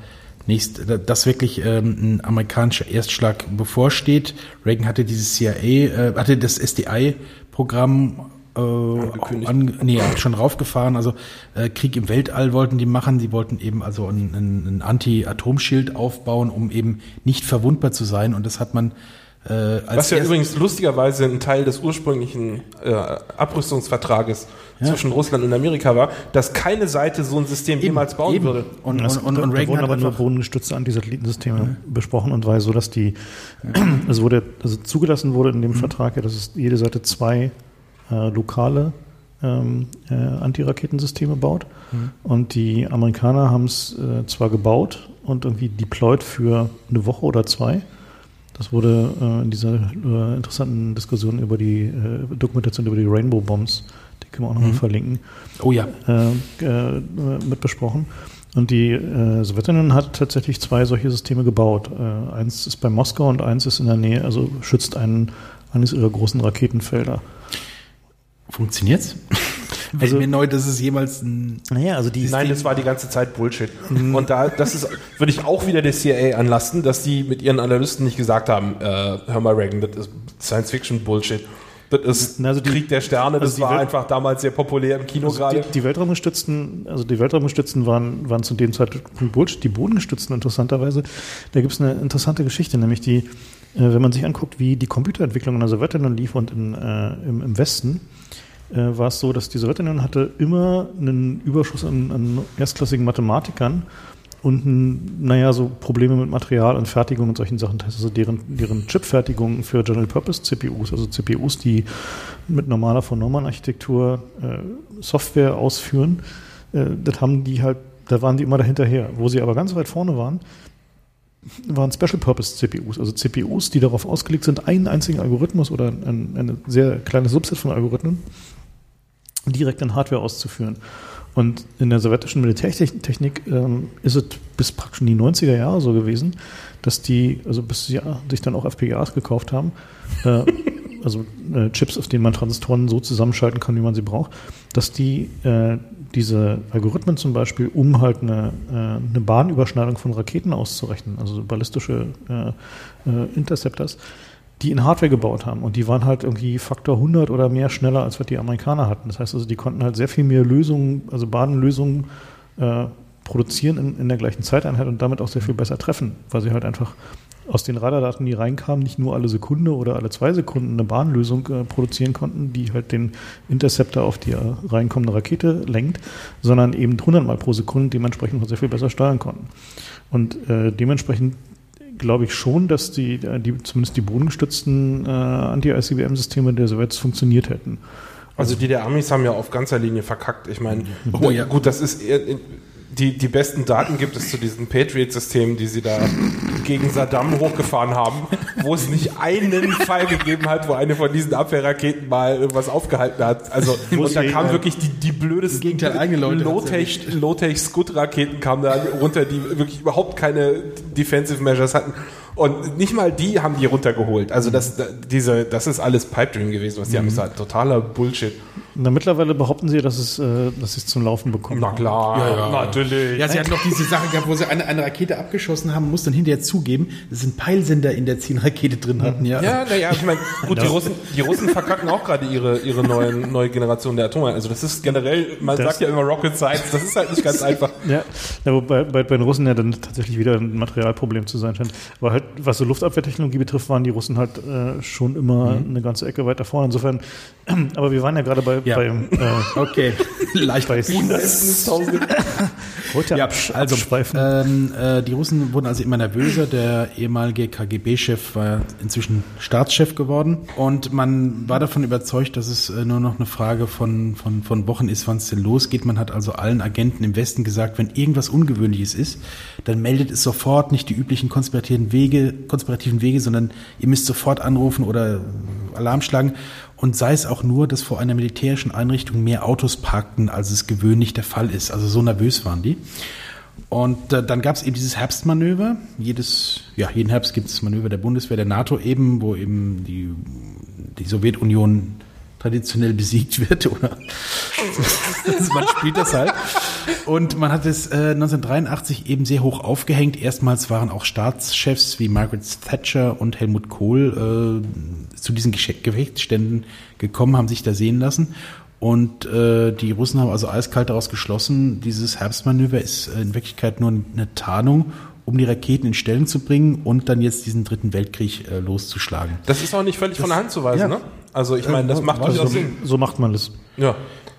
nächste, dass wirklich ähm, ein amerikanischer Erstschlag bevorsteht. Reagan hatte dieses CIA, äh, hatte das SDI-Programm äh, Angekündigt. an, nee, schon raufgefahren. Also äh, Krieg im Weltall wollten die machen. Sie wollten eben also ein, ein, ein Anti-Atom-Schild aufbauen, um eben nicht verwundbar zu sein. Und das hat man äh, als Was ja übrigens lustigerweise ein Teil des ursprünglichen äh, Abrüstungsvertrages zwischen Russland und Amerika war, dass keine Seite so ein System jemals bauen eben. würde. Und, Das- und, und, da, und Reagan wurden hat aber nur bodengestützte Antisatellitensysteme besprochen und war so, dass die, es wurde, also zugelassen wurde in dem Vertrag, ja, dass es jede Seite zwei äh, lokale ähm, äh, Antiraketensysteme baut. Und die Amerikaner haben es äh, zwar gebaut und irgendwie deployed für eine Woche oder zwei. Das wurde äh, in dieser äh, interessanten Diskussion über die äh, Dokumentation über die Rainbow Bombs, die können wir auch nochmal verlinken, oh ja, Mhm. äh, mit besprochen. Und die Sowjetunion hat tatsächlich zwei solche Systeme gebaut. Eins ist bei Moskau und eins ist in der Nähe, also schützt einen, eines ihrer großen Raketenfelder. Funktioniert's? Also- mir neu, dass es jemals ein Naja, also die, Nein, das war die ganze Zeit Bullshit. Und da, das ist, würde ich auch wieder der CIA anlasten, dass die mit ihren Analysten nicht gesagt haben, äh, hör mal Reagan, das ist Science-Fiction-Bullshit. Das ist Also die- Krieg der Sterne, das also war Welt- einfach damals sehr populär im Kino Also gerade. die, die Weltraumgestützten, also die Weltraumgestützten waren, waren zu dem Zeitpunkt Bullshit. Die Bodengestützten interessanterweise, da gibt es eine interessante Geschichte, nämlich die, äh, wenn man sich anguckt, wie die Computerentwicklung in der Sowjetunion lief und in, äh, im, im, Westen, äh, war es so, dass die Sowjetunion hatte immer einen Überschuss an, an erstklassigen Mathematikern und naja, so Probleme mit Material und Fertigung und solchen Sachen. Das heißt also deren, deren Chipfertigung für General Purpose CPUs, also CPUs, die mit normaler von Neumann Architektur äh, Software ausführen, äh, das haben die halt, da waren die immer dahinterher. Wo sie aber ganz weit vorne waren, waren Special Purpose CPUs, also CPUs, die darauf ausgelegt sind, einen einzigen Algorithmus oder ein, ein sehr kleines Subset von Algorithmen direkt in Hardware auszuführen. Und in der sowjetischen Militärtechnik ähm, ist es bis praktisch in die 90er Jahre so gewesen, dass die, also bis sie ja, sich dann auch FPGAs gekauft haben, äh, also äh, Chips, auf denen man Transistoren so zusammenschalten kann, wie man sie braucht, dass die äh, diese Algorithmen zum Beispiel, um halt eine, äh, eine Bahnüberschneidung von Raketen auszurechnen, also ballistische äh, äh, Interceptors, die in Hardware gebaut haben. Und die waren halt irgendwie Faktor 100 oder mehr schneller, als was die Amerikaner hatten. Das heißt also, die konnten halt sehr viel mehr Lösungen, also Bahnlösungen äh, produzieren in, in der gleichen Zeiteinheit und damit auch sehr viel besser treffen, weil sie halt einfach aus den Radardaten, die reinkamen, nicht nur alle Sekunde oder alle zwei Sekunden eine Bahnlösung äh, produzieren konnten, die halt den Interceptor auf die äh, reinkommende Rakete lenkt, sondern eben 100 Mal pro Sekunde dementsprechend sehr viel besser steuern konnten. Und äh, dementsprechend glaube ich schon, dass die, äh, die zumindest die bodengestützten äh, Anti-ICBM-Systeme der Sowjets funktioniert hätten. Also die der Amis haben ja auf ganzer Linie verkackt. Ich meine, oh, ja. gut, das ist eher, die, die besten Daten gibt es zu diesen Patriot-Systemen, die sie da gegen Saddam hochgefahren haben, wo es nicht einen Fall gegeben hat, wo eine von diesen Abwehrraketen mal irgendwas aufgehalten hat. Also und da kamen wirklich die, die blödesten Low-Tech Low Scud-Raketen kamen da runter, die wirklich überhaupt keine Defensive Measures hatten. Und nicht mal die haben die runtergeholt. Also das, diese, das ist alles Pipe Dream gewesen, was die mhm. haben gesagt. Totaler Bullshit. Na, mittlerweile behaupten sie, dass es, äh, dass sie es zum Laufen bekommen. Na klar, ja, ja. natürlich. Ja, sie hatten noch diese Sache gehabt, wo sie eine, eine Rakete abgeschossen haben, mussten dann hinterher zugeben, dass sie einen Peilsender in der Zielrakete drin hatten. Ja, ja, naja, ich meine, gut, die Russen, die Russen verkacken auch gerade ihre, ihre neuen, neue Generation der Atome. Also das ist generell, man das sagt ja immer Rocket Science, das ist halt nicht ganz einfach. Ja, ja wobei bei, bei den Russen ja dann tatsächlich wieder ein Materialproblem zu sein scheint. Aber halt, was so Luftabwehrtechnologie betrifft, waren die Russen halt äh, schon immer mhm. eine ganze Ecke weiter vorne. Insofern, aber wir waren ja gerade bei, ja. beim äh, Okay, leicht bei Heute ja, also ähm, äh, die Russen wurden also immer nervöser. Der ehemalige KGB-Chef war inzwischen Staatschef geworden. Und man war davon überzeugt, dass es äh, nur noch eine Frage von, von, von Wochen ist, wann es denn losgeht. Man hat also allen Agenten im Westen gesagt, wenn irgendwas Ungewöhnliches ist, dann meldet es sofort nicht die üblichen konspirativen Wege, konspirativen Wege, sondern ihr müsst sofort anrufen oder Alarm schlagen und sei es auch nur, dass vor einer militärischen Einrichtung mehr Autos parkten, als es gewöhnlich der Fall ist. Also so nervös waren die. Und äh, dann gab es eben dieses Herbstmanöver. Jedes, ja, jeden Herbst gibt es Manöver der Bundeswehr, der NATO eben, wo eben die, die Sowjetunion traditionell besiegt wird, oder? man spielt das halt. Und man hat es äh, 1983 eben sehr hoch aufgehängt. Erstmals waren auch Staatschefs wie Margaret Thatcher und Helmut Kohl äh, zu diesen Gefechtsständen gekommen, haben sich da sehen lassen. Und äh, die Russen haben also eiskalt daraus geschlossen, dieses Herbstmanöver ist äh, in Wirklichkeit nur eine Tarnung, um die Raketen in Stellung zu bringen und dann jetzt diesen dritten Weltkrieg äh, loszuschlagen. Das ist auch nicht völlig das, von der Hand zu weisen, ja. ne? Also ich meine, das macht durchaus Sinn. So macht man das. Ja.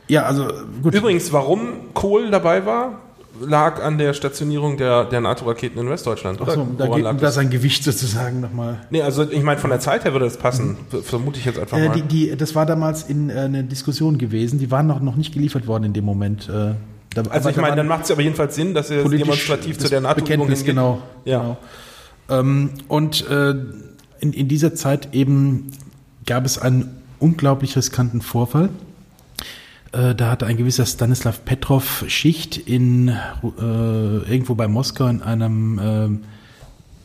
Ja, also gut. Übrigens, warum Kohl dabei war, lag an der Stationierung der, der NATO-Raketen in Westdeutschland, oder? Achso, da geht lag das sein Gewicht sozusagen nochmal. Nee, also ich meine, von der Zeit her würde das passen, mhm. vermute ich jetzt einfach äh, mal. Die, die, das war damals in äh, eine Diskussion gewesen, die waren noch, noch nicht geliefert worden in dem Moment. Äh, da, also ich meine, dann macht es aber jedenfalls Sinn, dass er demonstrativ zu der NATO-Übung hingeht. Genau, ja. Genau. Ähm, und äh, in, in dieser Zeit eben gab es einen unglaublich riskanten Vorfall. Äh, da hatte ein gewisser Stanislav Petrov Schicht in äh, irgendwo bei Moskau in einem äh,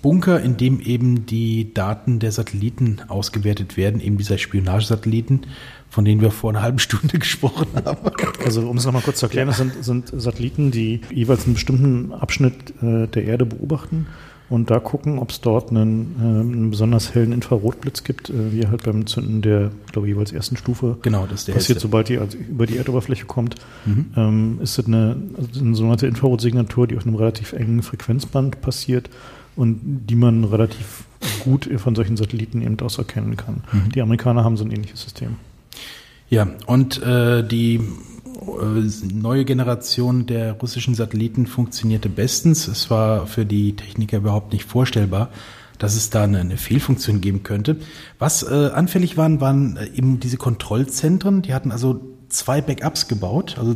Bunker, in dem eben die Daten der Satelliten ausgewertet werden, eben dieser Spionagesatelliten, von denen wir vor einer halben Stunde gesprochen haben. Also um es nochmal kurz zu erklären, das sind, sind Satelliten, die jeweils einen bestimmten Abschnitt äh, der Erde beobachten und da gucken, ob es dort einen, äh, einen, besonders hellen Infrarotblitz gibt, äh, wie halt beim Zünden der, glaube ich, jeweils ersten Stufe genau, das ist der passiert, hellste. sobald die also über die Erdoberfläche kommt. Mhm. Ähm, ist das eine, also eine sogenannte Infrarotsignatur, die auf einem relativ engen Frequenzband passiert und die man relativ gut von solchen Satelliten eben aus erkennen kann. Mhm. Die Amerikaner haben so ein ähnliches System. Ja, und äh, die neue Generation der russischen Satelliten funktionierte bestens. Es war für die Techniker überhaupt nicht vorstellbar, dass es da eine, eine Fehlfunktion geben könnte. Was äh, anfällig waren, waren äh, eben diese Kontrollzentren. Die hatten also zwei Backups gebaut. Also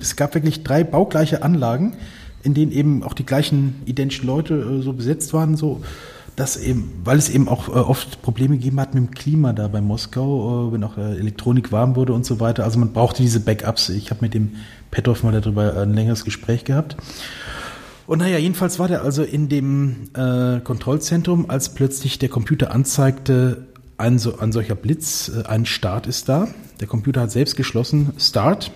es gab wirklich drei baugleiche Anlagen, in denen eben auch die gleichen identischen Leute äh, so besetzt waren, so dass eben, weil es eben auch äh, oft Probleme gegeben hat mit dem Klima da bei Moskau, äh, wenn auch äh, Elektronik warm wurde und so weiter. Also man brauchte diese Backups. Ich habe mit dem Petrov mal darüber ein längeres Gespräch gehabt. Und naja, jedenfalls war der also in dem äh, Kontrollzentrum, als plötzlich der Computer anzeigte, ein, so, ein solcher Blitz, äh, ein Start ist da. Der Computer hat selbst geschlossen, Start.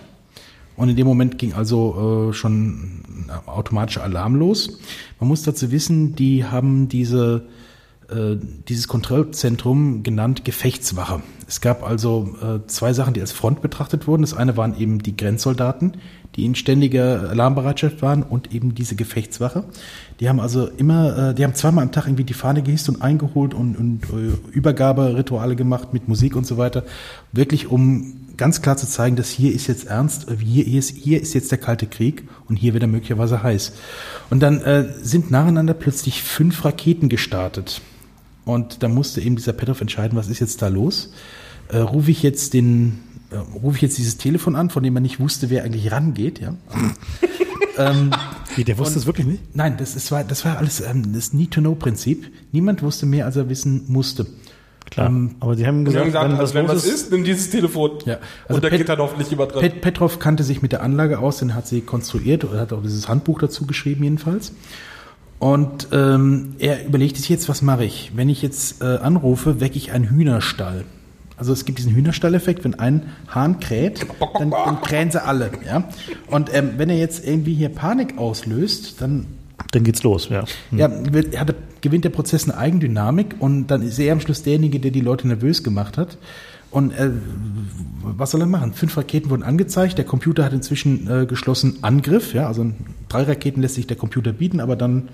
Und in dem Moment ging also äh, schon ein automatischer Alarm los. Man muss dazu wissen, die haben diese, äh, dieses Kontrollzentrum genannt Gefechtswache. Es gab also äh, zwei Sachen, die als Front betrachtet wurden. Das eine waren eben die Grenzsoldaten, die in ständiger Alarmbereitschaft waren und eben diese Gefechtswache. Die haben also immer, äh, die haben zweimal am Tag irgendwie die Fahne gehisst und eingeholt und, und äh, Übergaberituale gemacht mit Musik und so weiter. Wirklich um ganz klar zu zeigen, dass hier ist jetzt ernst, hier ist, hier ist jetzt der Kalte Krieg und hier wird er möglicherweise heiß. Und dann äh, sind nacheinander plötzlich fünf Raketen gestartet. Und da musste eben dieser Petrov entscheiden, was ist jetzt da los? Äh, rufe ich jetzt den, äh, rufe ich jetzt dieses Telefon an, von dem man nicht wusste, wer eigentlich rangeht, ja? ähm, Wie, der wusste es wirklich nicht? Nein, das, ist, war, das war alles ähm, das Need-to-Know-Prinzip. Niemand wusste mehr, als er wissen musste. Klar. Ähm, aber die haben gesagt, haben gesagt, wenn was also wenn was ist, ist, nimm dieses Telefon. Ja, also und da Pet- geht dann hoffentlich jemand dran. Pet Petrov kannte sich mit der Anlage aus, den hat sie konstruiert oder hat auch dieses Handbuch dazu geschrieben jedenfalls. Und ähm, er überlegte sich jetzt, was mache ich? Wenn ich jetzt äh, anrufe, wecke ich einen Hühnerstall. Also es gibt diesen Hühnerstalleffekt, wenn ein Hahn kräht, dann, dann krähen sie alle. Ja? Und ähm, wenn er jetzt irgendwie hier Panik auslöst, dann dann geht's los, ja. ja, wird, hat, gewinnt der Prozess eine Eigendynamik und dann ist er am Schluss derjenige, der die Leute nervös gemacht hat. Und äh, was soll er machen? Fünf Raketen wurden angezeigt, der Computer hat inzwischen äh, geschlossen Angriff, ja, also drei Raketen lässt sich der Computer bieten, aber dann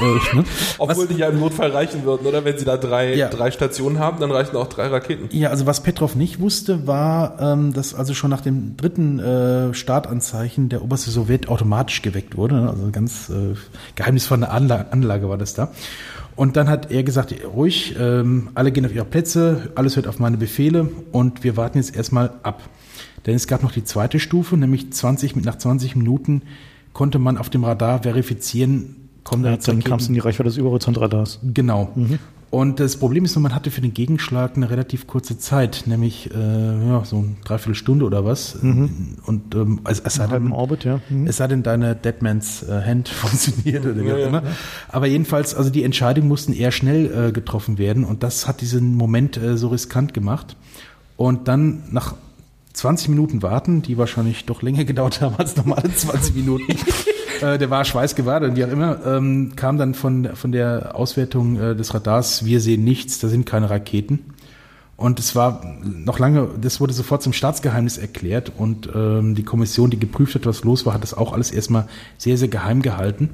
äh, ne? Obwohl die ja im Notfall reichen würden, oder? Wenn sie da drei, Ja. drei Stationen haben, dann reichen auch drei Raketen. Ja, also was Petrov nicht wusste, war, ähm, dass also schon nach dem dritten äh, Startanzeichen der oberste Sowjet automatisch geweckt wurde. ne? Also ganz äh, geheimnisvolle Anlage, Anlage war das da. Und dann hat er gesagt, ruhig, ähm, alle gehen auf ihre Plätze, alles hört auf meine Befehle und wir warten jetzt erstmal ab. Denn es gab noch die zweite Stufe, nämlich 20, mit- nach 20 Minuten konnte man auf dem Radar verifizieren, kommen da dann Raketen kam es in die Reichweite des Überhorizontradars. Genau. Und das Problem ist nur, man hatte für den Gegenschlag eine relativ kurze Zeit, nämlich äh, ja, so eine Dreiviertelstunde oder was. Und ähm, es, es, sei denn, Orbit, ja. Mhm. es sei denn, deine Deadmans äh, Hand funktioniert oder wie auch ja. immer. Aber jedenfalls, also die Entscheidungen mussten eher schnell äh, getroffen werden und das hat diesen Moment äh, so riskant gemacht. Und dann nach 20 Minuten warten, die wahrscheinlich doch länger gedauert haben als normale 20 Minuten. äh, der war schweißgebadet und wie auch immer, ähm, kam dann von, von der Auswertung äh, des Radars, wir sehen nichts, da sind keine Raketen. Und es war noch lange, das wurde sofort zum Staatsgeheimnis erklärt und ähm, die Kommission, die geprüft hat, was los war, hat das auch alles erstmal sehr, sehr geheim gehalten.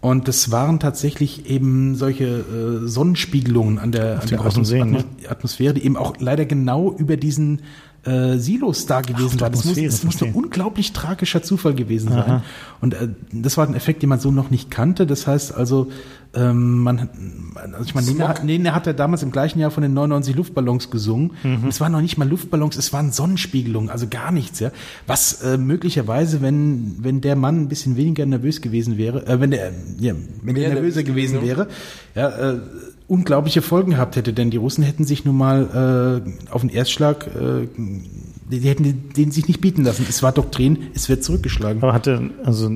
Und das waren tatsächlich eben solche äh, Sonnenspiegelungen an der, an der großen Seen, ne? Atmos Atmosphäre, die eben auch leider genau über diesen äh, Silos da gewesen der waren. Das muss, das muss ein unglaublich tragischer Zufall gewesen sein. Aha. Und äh, das war ein Effekt, den man so noch nicht kannte. Das heißt also, ähm, man, also ich meine, Nena, hat- Nena hat ja damals im gleichen Jahr von den 99 Luftballons gesungen. Mhm. Und es waren noch nicht mal Luftballons, es waren Sonnenspiegelungen, also gar nichts, ja. Was äh, möglicherweise, wenn, wenn der Mann ein bisschen weniger nervös gewesen wäre, äh, wenn der, ja, wenn der nervöser nervös gewesen gewesen, wäre, ja, äh, unglaubliche Folgen gehabt hätte, denn die Russen hätten sich nun mal äh, auf den Erstschlag, äh, die, die hätten den, sich nicht bieten lassen. Es war Doktrin, es wird zurückgeschlagen. Aber hatte, also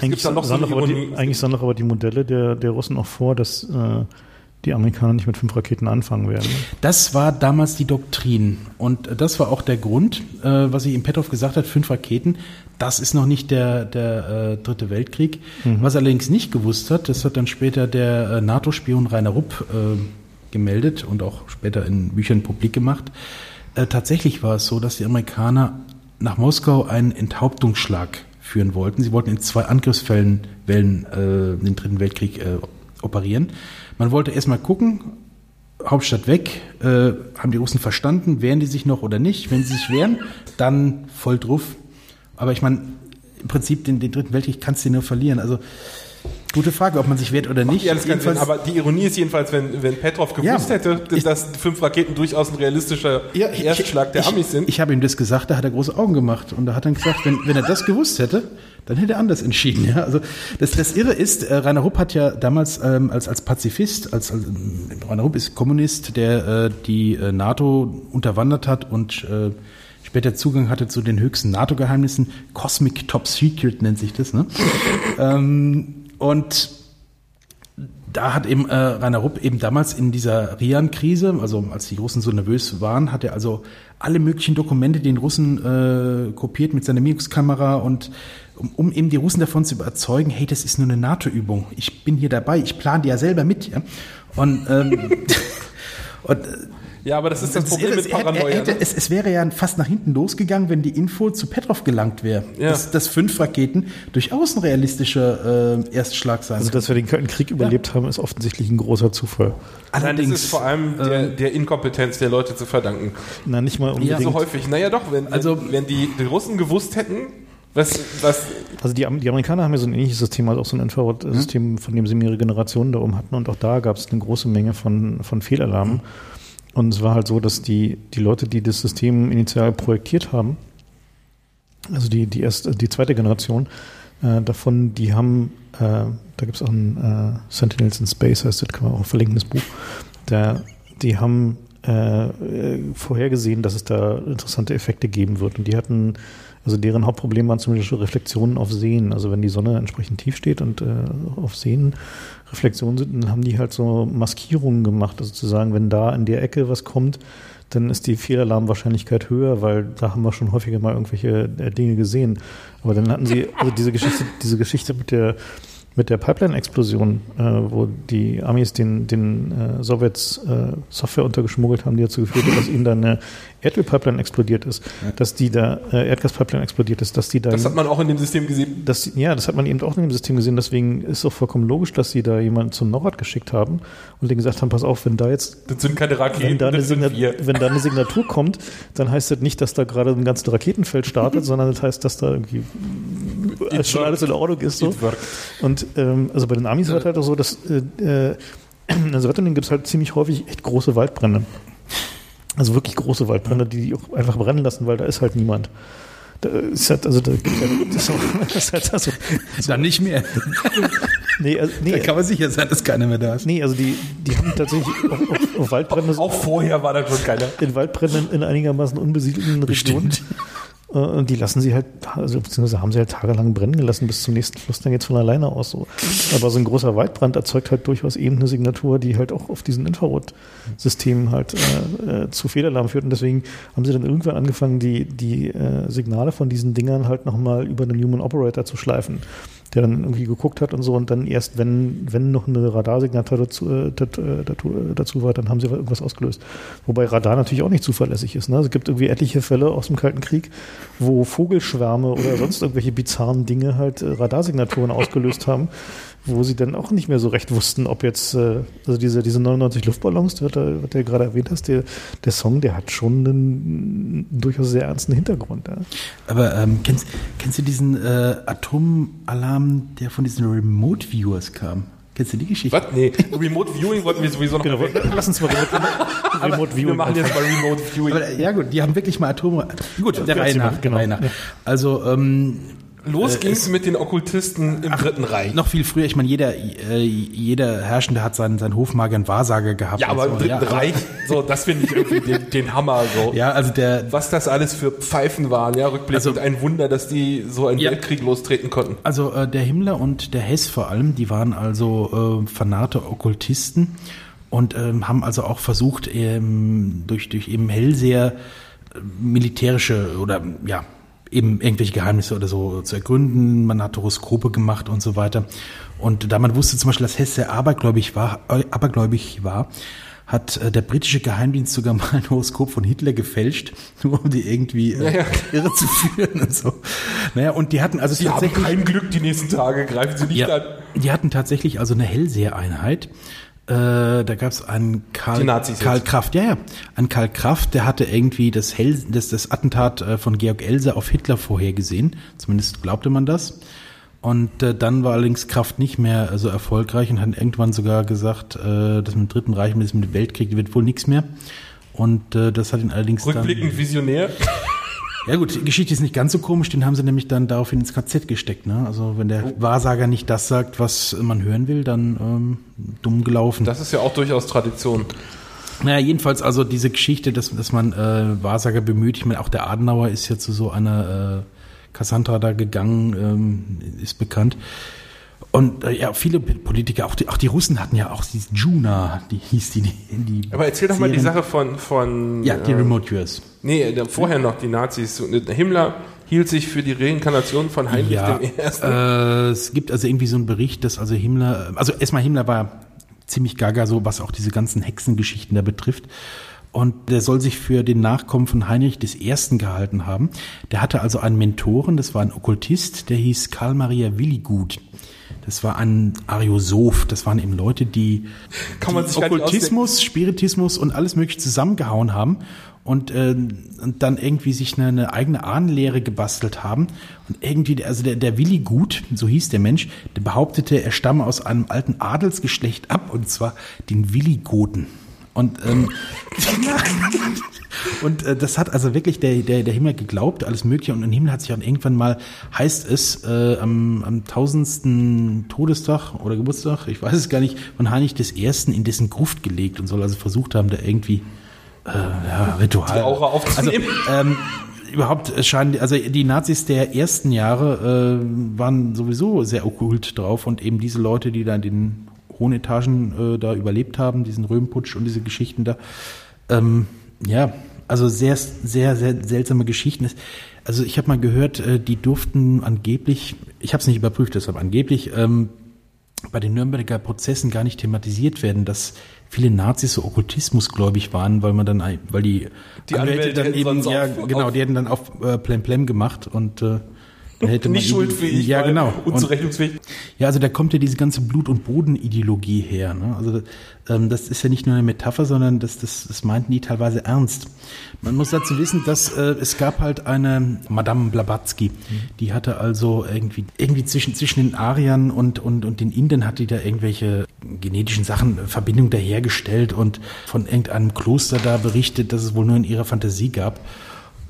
eigentlich, noch sahen aber die, Ironie. eigentlich sahen doch aber die Modelle der, der Russen auch vor, dass äh, die Amerikaner nicht mit fünf Raketen anfangen werden. Das war damals die Doktrin. Und das war auch der Grund, äh, was ich im Petrov gesagt hat, fünf Raketen, das ist noch nicht der, der äh, dritte Weltkrieg. Was er allerdings nicht gewusst hat, das hat dann später der äh, NATO-Spion Rainer Rupp äh, gemeldet und auch später in Büchern publik gemacht. Äh, tatsächlich war es so, dass die Amerikaner nach Moskau einen Enthauptungsschlag führen wollten. Sie wollten in zwei Angriffsfällen Wellen, äh, den dritten Weltkrieg äh, operieren. Man wollte erstmal gucken, Hauptstadt weg, haben die Russen verstanden, wehren die sich noch oder nicht? Wenn sie sich wehren, dann voll drauf. Aber ich meine, im Prinzip den, den dritten Weltkrieg kannst du nur verlieren. Also Gute Frage, ob man sich wehrt oder nicht. Ja, das kann Sinn, aber die Ironie ist jedenfalls, wenn, wenn Petrov gewusst ja, hätte, ich, dass fünf Raketen durchaus ein realistischer ja, Erstschlag der ich, Amis sind. Ich habe ihm das gesagt, da hat er große Augen gemacht. Und da hat er gesagt, wenn, wenn er das gewusst hätte, dann hätte er anders entschieden. Ja? Also das, das Irre ist, äh, Rainer Rupp hat ja damals ähm, als, als Pazifist, als, als Rainer Rupp ist Kommunist, der äh, die äh, NATO unterwandert hat und äh, später Zugang hatte zu den höchsten NATO-Geheimnissen. Cosmic Top Secret nennt sich das. Ne? ähm, und da hat eben äh, Rainer Rupp eben damals in dieser Rian-Krise, also als die Russen so nervös waren, hat er also alle möglichen Dokumente den Russen äh, kopiert mit seiner Mix-Kamera und um, um eben die Russen davon zu überzeugen, hey, das ist nur eine NATO-Übung. Ich bin hier dabei, ich plane die ja selber mit. Ja? Und, ähm, und äh, ja, aber das ist das, das Problem mit Paranoia. Er, hätte, ne? es, es, wäre ja fast nach hinten losgegangen, wenn die Info zu Petrov gelangt wäre. Ja. Dass, dass fünf Raketen durchaus ein realistischer äh, Erstschlag sein Also, dass wir den Kalten Krieg ja. überlebt haben, ist offensichtlich ein großer Zufall. Allerdings Nein, das ist vor allem der, ähm, der, Inkompetenz der Leute zu verdanken. Na, nicht mal unbedingt. Ja, so häufig. Naja, doch, wenn, also, wenn die, die Russen gewusst hätten, was, was? Also die, die Amerikaner haben ja so ein ähnliches System, also auch so ein Infrarotsystem, mhm. von dem sie mehrere Generationen da oben hatten und auch da gab es eine große Menge von, von Fehlalarmen. Mhm. Und es war halt so, dass die, die Leute, die das System initial projektiert haben, also die, die erste, die zweite Generation äh, davon, die haben, äh, da gibt es auch ein äh, Sentinels in Space, heißt das, kann man auch verlinken, das Buch, der, die haben äh, vorhergesehen, dass es da interessante Effekte geben wird. Und die hatten, also deren Hauptproblem waren zum Beispiel Reflexionen auf Seen. Also wenn die Sonne entsprechend tief steht und äh, auf Seen Reflexionen sind, dann haben die halt so Maskierungen gemacht. Also zu sagen, wenn da in der Ecke was kommt, dann ist die Fehlalarmwahrscheinlichkeit höher, weil da haben wir schon häufiger mal irgendwelche äh, Dinge gesehen. Aber dann hatten sie, also diese Geschichte, diese Geschichte mit der mit der Pipeline-Explosion, äh, wo die Amis den, den äh, Sowjets äh, Software untergeschmuggelt haben, die dazu geführt hat, dass ihnen dann eine Erdölpipeline explodiert ist, ja. dass die da äh, Erdgaspipeline explodiert ist, dass die da. Das hat man auch in dem System gesehen. Dass, ja, das hat man eben auch in dem System gesehen. Deswegen ist auch vollkommen logisch, dass sie da jemanden zum NORAD geschickt haben und denen gesagt haben: Pass auf, wenn da jetzt. Das sind keine Raketen. Wenn da, eine, Signat wenn da eine Signatur kommt, dann heißt das nicht, dass da gerade ein ganzes Raketenfeld startet, sondern das heißt, dass da irgendwie als schon alles in Ordnung ist. So. Und ähm, also bei den Amis war es halt auch so, dass äh, äh in Sowjetunion gibt es halt ziemlich häufig echt große Waldbrände. Also wirklich große Waldbrände, die die auch einfach brennen lassen, weil da ist halt niemand. Da ist halt, also da gibt es auch, das ist halt also, Dann nicht mehr. nee, also, nee, da kann man sicher sein, dass keiner mehr da ist. Nee, also die, die haben tatsächlich auch, auch, auch Waldbrände. Auch vorher war da schon keiner. In Waldbränden in einigermaßen unbesiedelten Regionen. Bestimmt. Äh, und die lassen sie halt, also beziehungsweise haben sie halt tagelang brennen gelassen bis zum nächsten Fluss, dann geht's von alleine aus so. Aber so ein großer Waldbrand erzeugt halt durchaus eben eine Signatur, die halt auch auf diesen Infrarotsystemen halt äh, äh, zu Fehlalarm führt. Und deswegen haben sie dann irgendwann angefangen, die, die äh, Signale von diesen Dingern halt nochmal über einen Human Operator zu schleifen der dann irgendwie geguckt hat und so und dann erst, wenn, wenn noch eine Radarsignatur dazu, äh, dazu, äh, dazu war, dann haben sie irgendwas ausgelöst. Wobei Radar natürlich auch nicht zuverlässig ist. Ne? Also es gibt irgendwie etliche Fälle aus dem Kalten Krieg, wo Vogelschwärme oder sonst irgendwelche bizarren Dinge halt äh, Radarsignaturen ausgelöst haben wo sie dann auch nicht mehr so recht wussten, ob jetzt, äh, also diese, diese 99 Luftballons, die du, der gerade erwähnt hast, der, der Song, der hat schon einen durchaus sehr ernsten Hintergrund. Ja. Aber ähm, kennst, kennst du diesen äh, Atomalarm, der von diesen Remote Viewers kam? Kennst du die Geschichte? Was? Nee, Remote Viewing wollten wir sowieso noch genau, Lass uns mal Remote, Remote Viewing. Wir machen jetzt mal Remote Viewing. Aber, ja gut, die haben wirklich mal Atome. Gut, der Reihe nach. Genau. Also ähm, Los äh, ging's mit den Okkultisten im ach, Dritten Reich. Noch viel früher. Ich meine, jeder, äh, jeder Herrschende hat seinen, seinen Hofmager und Wahrsager gehabt. Ja, aber so. im Dritten ja, Reich, so, das finde ich irgendwie den, den Hammer, so. Ja, also der. Was das alles für Pfeifen waren, ja, rückblickend also, ein Wunder, dass die so einen ja, Weltkrieg lostreten konnten. Also, äh, der Himmler und der Hess vor allem, die waren also, äh, fanate Okkultisten und ähm, haben also auch versucht, ähm, durch, durch eben Hellseher äh, militärische oder, ja, eben irgendwelche Geheimnisse oder so zu ergründen. Man hat Horoskope gemacht und so weiter. Und da man wusste zum Beispiel, dass Hesse abergläubig war, äh, abergläubig war, hat äh, der britische Geheimdienst sogar mal ein Horoskop von Hitler gefälscht, nur um die irgendwie äh, ja, ja. irre zu führen und so. Naja, und die hatten also Sie haben kein Glück die nächsten Tage, greifen Sie nicht ja. an. die hatten tatsächlich also eine Hellsehereinheit. Äh, da gab es einen Karl, Karl. Kraft, ja, ja, einen Karl Kraft, der hatte irgendwie das, Hell, das, das Attentat äh, von Georg Else auf Hitler vorhergesehen. Zumindest glaubte man das. Und äh, dann war allerdings Kraft nicht mehr äh, so erfolgreich und hat irgendwann sogar gesagt, äh, dass mit dem Dritten Reich, mit dem Weltkrieg wird wohl nichts mehr. Und äh, das hat ihn allerdings Rückblickend visionär. Ja gut, die Geschichte ist nicht ganz so komisch, den haben sie nämlich dann daraufhin ins KZ gesteckt. Ne? Also wenn der Wahrsager nicht das sagt, was man hören will, dann ähm, dumm gelaufen. Das ist ja auch durchaus Tradition. Naja, jedenfalls also diese Geschichte, dass, dass man äh, Wahrsager bemüht. Ich meine, auch der Adenauer ist ja zu so einer äh, Cassandra da gegangen, ähm, ist bekannt. Und äh, ja, viele Politiker, auch die, auch die Russen hatten ja auch diese Juna, die hieß die. die Aber erzähl doch mal die. Sache von, von Ja, die ähm, Remote Viewers. Nee, vorher noch die Nazis. Himmler hielt sich für die Reinkarnation von Heinrich Ja, I. äh, es gibt also irgendwie so einen Bericht, dass also Himmler, also erstmal Himmler war ziemlich gaga, so was auch diese ganzen Hexengeschichten da betrifft. Und der soll sich für den Nachkommen von Heinrich I. gehalten haben. Der hatte also einen Mentoren, das war ein Okkultist, der hieß Karl Maria Willigut. Das war ein Ariosoph, das waren eben Leute, die, Kann man die sich Okkultismus, Spiritismus und alles mögliche zusammengehauen haben und, äh, und dann irgendwie sich eine, eine eigene Ahnenlehre gebastelt haben. Und irgendwie, also der, der Willi Gut, so hieß der Mensch, der behauptete, er stamme aus einem alten Adelsgeschlecht ab, und zwar den Willigoten. Und, ähm, und äh, das hat also wirklich der, der, der Himmel geglaubt, alles Mögliche. Und im Himmel hat sich auch irgendwann mal, heißt es, äh, am, am tausendsten Todestag oder Geburtstag, ich weiß es gar nicht, von Heinrich des Ersten in dessen Gruft gelegt und soll also versucht haben, da irgendwie äh, ja, Ritual. Die Aura aufzunehmen. Also, ähm, überhaupt scheinen, also die Nazis der ersten Jahre äh, waren sowieso sehr okkult drauf und eben diese Leute, die da in den hohen Etagen äh, da überlebt haben, diesen Röhmputsch und diese Geschichten da, ähm, ja, also sehr, sehr, sehr seltsame Geschichten. Also ich habe mal gehört, äh, die durften angeblich, ich habe es nicht überprüft, deshalb angeblich ähm, bei den Nürnberger Prozessen gar nicht thematisiert werden, dass viele Nazis so okkultismusgläubig waren, weil man dann, weil die, Die Anwälte hätten eben, ja, auf- genau, die hätten dann auf äh, Plem Plem gemacht und äh, dann hätte Nicht schuldfähig, Ja, genau. Unzurechnungsfähig. ja, also da kommt ja diese ganze Blut- und Bodenideologie her. Ne? Also ähm, das ist ja nicht nur eine Metapher, sondern das, das, das meinten die teilweise ernst. Man muss dazu wissen, dass äh, es gab halt eine Madame Blavatsky, die hatte also irgendwie irgendwie zwischen zwischen den Ariern und und und den Indern hat die da irgendwelche genetischen Sachen äh, Verbindung dahergestellt und von irgendeinem Kloster da berichtet, dass es wohl nur in ihrer Fantasie gab.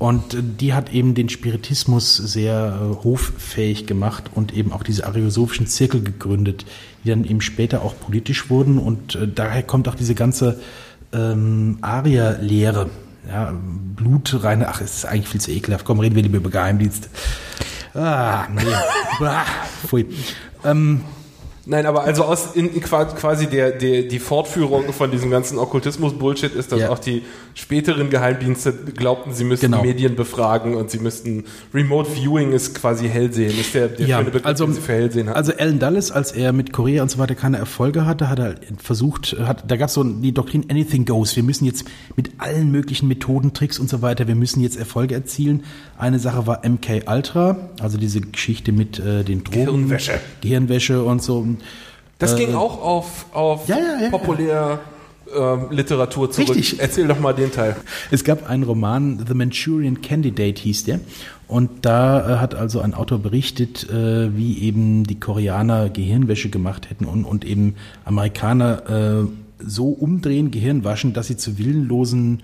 Und äh, die hat eben den Spiritismus sehr äh, hoffähig gemacht und eben auch diese ariosophischen Zirkel gegründet, die dann eben später auch politisch wurden. Und äh, daher kommt auch diese ganze ähm, Arier-Lehre. Ja, blutreine, ach, es ist eigentlich viel zu ekelhaft. Komm, reden wir lieber über Geheimdienste. Ah, nee. Bah, pfui. Ähm, Nein, aber also aus in, in qua- quasi der, der die Fortführung von diesem ganzen Okkultismus-Bullshit ist, dass Ja. auch die späteren Geheimdienste glaubten, sie müssten Genau. Medien befragen und sie müssten Remote Viewing ist quasi Hellsehen, ist der, der Ja, schöne Begriff, also, den sie für Hellsehen hatten. also Alan Dulles, als er mit Korea und so weiter keine Erfolge hatte, hat er versucht, hat, da gab es so die Doktrin Anything Goes. Wir müssen jetzt mit allen möglichen Methoden, Tricks und so weiter, wir müssen jetzt Erfolge erzielen. Eine Sache war MK Ultra, also diese Geschichte mit äh, den Drogen. Gehirnwäsche. Gehirnwäsche und so. Das ging auch auf, auf äh, ja, ja, ja. populär ähm, Literatur zurück. Richtig. Erzähl doch mal den Teil. Es gab einen Roman, The Manchurian Candidate hieß der. Und da äh, hat also ein Autor berichtet, äh, wie eben die Koreaner Gehirnwäsche gemacht hätten und, und eben Amerikaner äh, so umdrehen, Gehirn waschen, dass sie zu willenlosen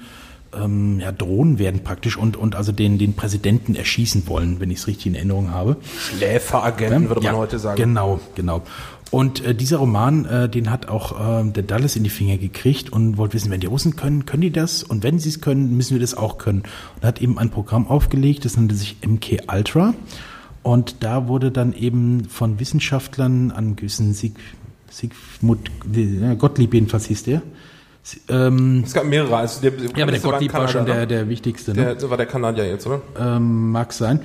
ähm, ja, Drohnen werden praktisch und, und also den, den Präsidenten erschießen wollen, wenn ich es richtig in Erinnerung habe. Schläferagenten, würde man Ja, heute sagen. Genau, genau. Und äh, dieser Roman, äh, den hat auch äh, der Dallas in die Finger gekriegt und wollte wissen, wenn die Russen können, können die das? Und wenn sie es können, müssen wir das auch können. Und hat eben ein Programm aufgelegt, das nannte sich MK Ultra. Und da wurde dann eben von Wissenschaftlern an gewissen Sieg, Siegmund, Gottlieb jedenfalls hieß der. Ähm, Es gab mehrere. Also der, ja, aber der das war Gottlieb war schon der, ne? der wichtigste. Ne? der, der war der Kanadier jetzt, oder? ähm, mag sein.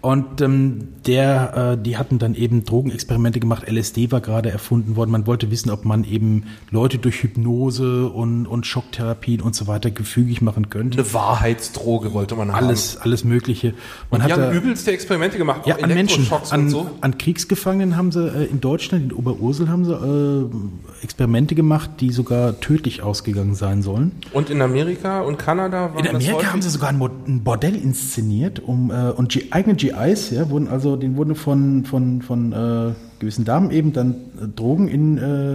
Und ähm, der, äh, die hatten dann eben Drogenexperimente gemacht. LSD war gerade erfunden worden. Man wollte wissen, ob man eben Leute durch Hypnose und, und Schocktherapien und so weiter gefügig machen könnte. Eine Wahrheitsdroge wollte man haben. Alles, alles Mögliche. Man Die hat da, haben übelste Experimente gemacht, ja, an Menschen, und an, so. an Kriegsgefangenen haben sie äh, in Deutschland, in Oberursel haben sie äh, Experimente gemacht, die sogar tödlich ausgegangen sein sollen. Und in Amerika und Kanada waren In Amerika haben sie sogar ein, Bordell inszeniert, um äh, und eigene GIs, ja, wurden also, denen wurden von von von äh, gewissen Damen eben dann äh, Drogen in äh,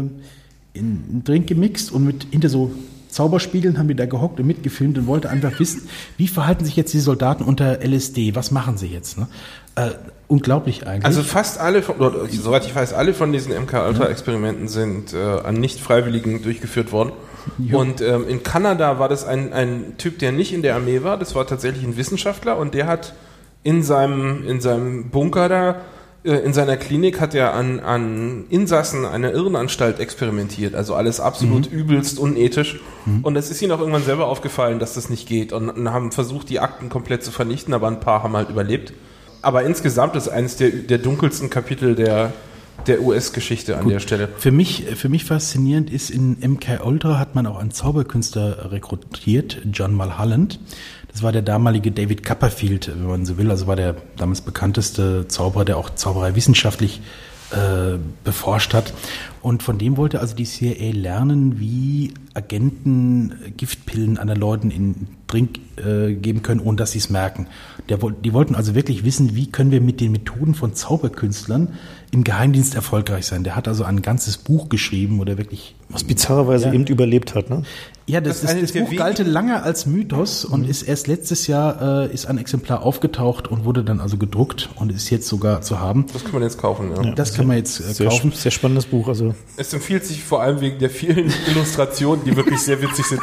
in einen Drink gemixt und mit hinter so Zauberspiegeln haben die da gehockt und mitgefilmt und wollte einfach wissen, wie verhalten sich jetzt die Soldaten unter LSD? Was machen sie jetzt? Ne? Äh, unglaublich eigentlich. Also fast alle, von, oder, soweit ich weiß, alle von diesen MK-Ultra-Experimenten sind äh, an Nicht-Freiwilligen durchgeführt worden. Ja. Und ähm, in Kanada war das ein, ein Typ, der nicht in der Armee war, das war tatsächlich ein Wissenschaftler und der hat in seinem, in seinem Bunker da, äh, in seiner Klinik hat er an, an Insassen einer Irrenanstalt experimentiert. Also alles absolut übelst unethisch. Und es ist ihnen auch irgendwann selber aufgefallen, dass das nicht geht und, und haben versucht, die Akten komplett zu vernichten, aber ein paar haben halt überlebt. Aber insgesamt ist eines der, der dunkelsten Kapitel der, der US-Geschichte an der Stelle. Für mich, für mich faszinierend ist, in MK Ultra hat man auch einen Zauberkünstler rekrutiert, John Mulholland. Das war der damalige David Copperfield, wenn man so will. Also war der damals bekannteste Zauberer, der auch Zauberei wissenschaftlich äh, beforscht hat. Und von dem wollte also die CIA lernen, wie Agenten Giftpillen an den Leuten in Drink äh, geben können, ohne dass sie es merken. Der, die wollten also wirklich wissen, wie können wir mit den Methoden von Zauberkünstlern im Geheimdienst erfolgreich sein. Der hat also ein ganzes Buch geschrieben, wo der wirklich Was bizarrerweise Ja. eben überlebt hat, ne? ja, das, Das das, ist das, Buch galte lange als Mythos und ist erst letztes Jahr äh, ist ein Exemplar aufgetaucht und wurde dann also gedruckt und ist jetzt sogar zu haben. Das kann man jetzt kaufen. Ja. Das kann man jetzt äh, Sehr, kaufen. sehr spannendes Buch. Also Es empfiehlt sich vor allem wegen der vielen Illustrationen, die wirklich sehr witzig sind,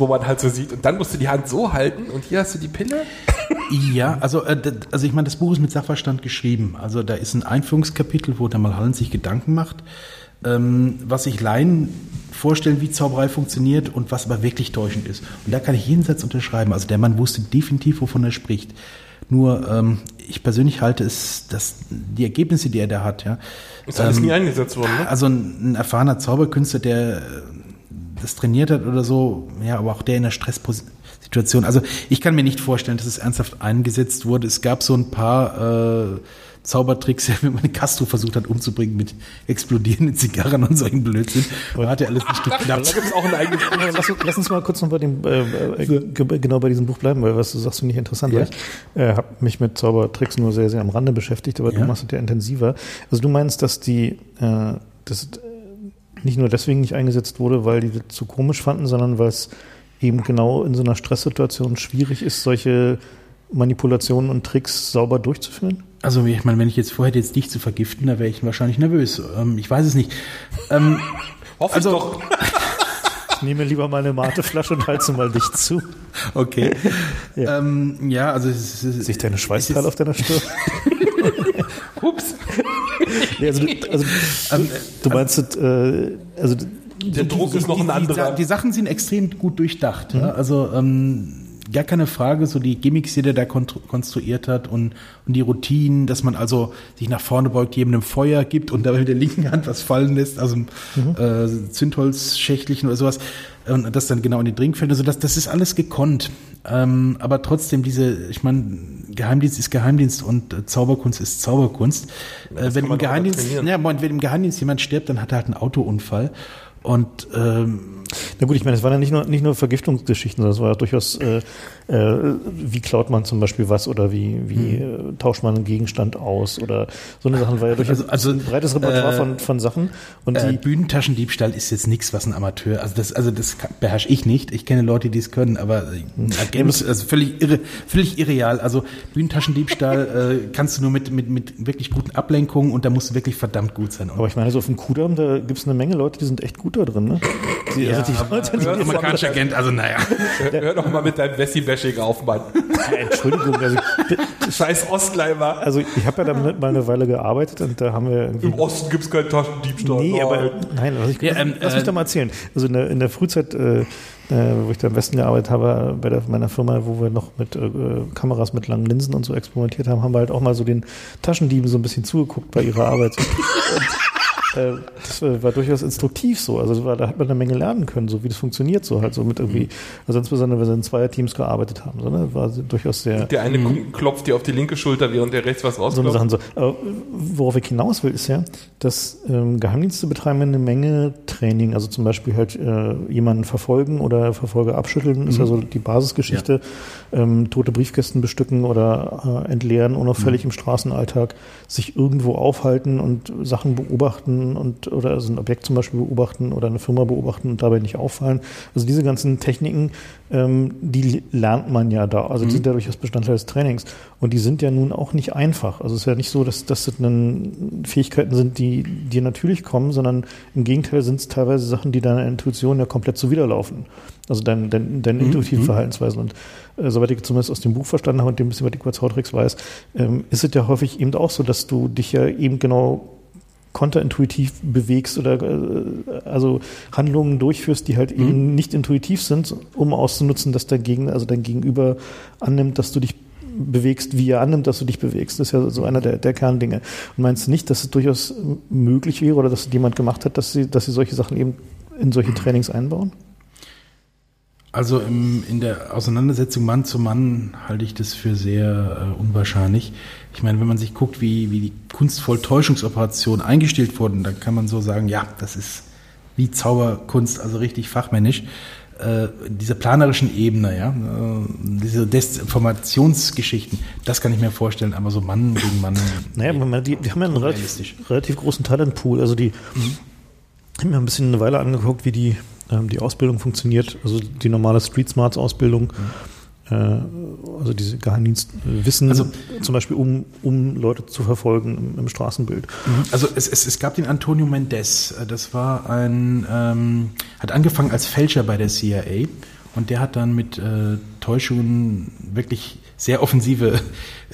wo man halt so sieht. Und dann musst du die Hand so halten und hier hast du die Pille. Ja, also, äh, also ich meine, das Buch ist mit Sachverstand geschrieben. Also da ist ein Einführungskapitel, wo der Malhallen sich Gedanken macht, ähm, was sich Laien vorstellen, wie Zauberei funktioniert und was aber wirklich täuschend ist. Und da kann ich jeden Satz unterschreiben. Also der Mann wusste definitiv, wovon er spricht. Nur ähm, ich persönlich halte es, dass die Ergebnisse, die er da hat, ja. Ist alles ähm, nie eingesetzt worden, ne? Also ein, ein erfahrener Zauberkünstler, der äh, das trainiert hat oder so, ja, aber auch der in der Stresssituation. Also ich kann mir nicht vorstellen, dass es ernsthaft eingesetzt wurde. Es gab so ein paar äh, Zaubertricks, wenn man Castro versucht hat umzubringen mit explodierenden Zigarren und solchen Blödsinn. Da hat er alles nicht Da geklappt. auch ein eigenes lass, lass uns mal kurz noch bei dem, äh, äh, ge- genau bei diesem Buch bleiben, weil was du sagst, finde ich interessant. Ja. Ich äh, habe mich mit Zaubertricks nur sehr, sehr am Rande beschäftigt, aber Ja. du machst es ja intensiver. Also du meinst, dass die, äh, das äh, nicht nur deswegen nicht eingesetzt wurde, weil die das zu komisch fanden, sondern weil es eben genau in so einer Stresssituation schwierig ist, solche Manipulationen und Tricks sauber durchzuführen? Also ich meine, wenn ich jetzt vorhätte, jetzt dich zu vergiften, da wäre ich wahrscheinlich nervös. Ähm, ich weiß es nicht. Ähm, Hoffe Also- ich doch. Ich nehme lieber mal eine Mateflasche und halte sie mal dicht zu. okay. Ja. Ähm, ja, also es ist, Sich deine Schweißperle auf deiner Stirn? Nee, also, du- also, du, du meinst, das, äh, also Der Druck ist noch ein die, anderer. Die, die Sachen sind extrem gut durchdacht. Ja? Also ähm, gar keine Frage, so die Gimmicks, die der da konstruiert hat und, und die Routinen, dass man also sich nach vorne beugt, jemandem Feuer gibt und dabei mit der linken Hand was fallen lässt, also äh, Zündholzschächtelchen oder sowas und das dann genau in den Drink fällt. Also das, das ist alles gekonnt. Ähm, aber trotzdem diese, ich meine, Geheimdienst ist Geheimdienst und äh, Zauberkunst ist Zauberkunst. äh, wenn im Geheimdienst, ja, Moment, wenn im Geheimdienst jemand stirbt, dann hat er halt einen Autounfall. Und ähm, Na gut, ich meine, es waren ja nicht nur, nicht nur Vergiftungsgeschichten, sondern es war ja durchaus, äh, wie klaut man zum Beispiel was oder wie, wie äh, tauscht man einen Gegenstand aus oder so eine Sachen war ja durchaus Also- also, ein breites Repertoire äh, von, von Sachen. Und äh, die, Bühnentaschendiebstahl ist jetzt nichts, was ein Amateur, also das, also das beherrsche ich nicht. Ich kenne Leute, die es können, aber äh, ein Agent, also völlig irre, völlig irreal. Also Bühnentaschendiebstahl äh, kannst du nur mit, mit, mit wirklich guten Ablenkungen und da musst du wirklich verdammt gut sein. Aber ich meine, so auf dem Kudamm, da gibt es eine Menge Leute, die sind echt gut da drin, ne? Die, ja, also die Leute, die amerikanische Agent, also naja. Hör, hör doch mal mit deinem Wessi-Bashing auf, Mann. Ja, Entschuldigung, also Scheiß Ostleimer. Also ich habe ja damit mal eine Weile gearbeitet und da haben wir Im Osten gibt es keinen Taschendiebstahl. Nee, aber nein, was ich, ja, ähm, lass mich äh, doch mal erzählen. Also in der, in der Frühzeit äh, äh, wo ich da im Westen gearbeitet habe, bei der, meiner Firma, wo wir noch mit äh, Kameras mit langen Linsen und so experimentiert haben, haben wir halt auch mal so den Taschendieben so ein bisschen zugeguckt bei ihrer Arbeit. und, äh, das war durchaus instruktiv so. Also war, da hat man eine Menge lernen können, so wie das funktioniert, so halt so mit irgendwie, also insbesondere, wenn sie in Zweierteams gearbeitet haben, so, ne, war durchaus sehr. Der eine mhm. klopft dir auf die linke Schulter, während der rechts was rauskommt. So Sachen so. Aber worauf ich hinaus will, ist ja, dass ähm, Geheimdienste betreiben eine Menge Training, also zum Beispiel halt äh, jemanden verfolgen oder Verfolger abschütteln, mhm. ist ja so die Basisgeschichte. Ja. Ähm, tote Briefkästen bestücken oder äh, entleeren, unauffällig mhm. im Straßenalltag, sich irgendwo aufhalten und Sachen beobachten und oder also ein Objekt zum Beispiel beobachten oder eine Firma beobachten und dabei nicht auffallen. Also diese ganzen Techniken, ähm, die lernt man ja da. Also die mhm. sind ja durchaus Bestandteil des Trainings. Und die sind ja nun auch nicht einfach. Also es ist ja nicht so, dass das dann Fähigkeiten sind, die dir natürlich kommen, sondern im Gegenteil sind es teilweise Sachen, die deiner Intuition ja komplett zuwiderlaufen. Also deine dein, dein mhm. intuitiven mhm. Verhaltensweisen. Und äh, soweit ich zumindest aus dem Buch verstanden habe und dem bisschen, was ich über Zautricks weiß, ähm, ist es ja häufig eben auch so, dass du dich ja eben genau konterintuitiv bewegst oder äh, also Handlungen durchführst, die halt mhm. eben nicht intuitiv sind, um auszunutzen, dass dagegen, also dein Gegenüber annimmt, dass du dich bewegst, wie er annimmt, dass du dich bewegst. Das ist ja so einer der, der Kerndinge. Und meinst du nicht, dass es durchaus möglich wäre oder dass es jemand gemacht hat, dass sie, dass sie solche Sachen eben in solche Trainings einbauen? Also im, in der Auseinandersetzung Mann zu Mann halte ich das für sehr äh, unwahrscheinlich. Ich meine, wenn man sich guckt, wie, wie die kunstvoll Täuschungsoperationen eingestellt wurden, dann kann man so sagen, ja, das ist wie Zauberkunst, also richtig fachmännisch. Äh, diese planerischen Ebene, ja, äh, diese Desinformationsgeschichten, das kann ich mir vorstellen, aber so Mann gegen Mann. Naja, nee, die, die haben ja einen relativ, relativ großen Talentpool. Also die mhm. Haben mir ein bisschen eine Weile angeguckt, wie die ähm, die Ausbildung funktioniert, also die normale Street Smarts Ausbildung. Mhm also diese Geheimdienstwissen, also, zum Beispiel um, um Leute zu verfolgen im, im Straßenbild. Mhm. Also es, es, es gab den Antonio Mendes, äh, das war ein, ähm, hat angefangen als Fälscher bei der CIA und der hat dann mit äh, Täuschungen wirklich sehr offensive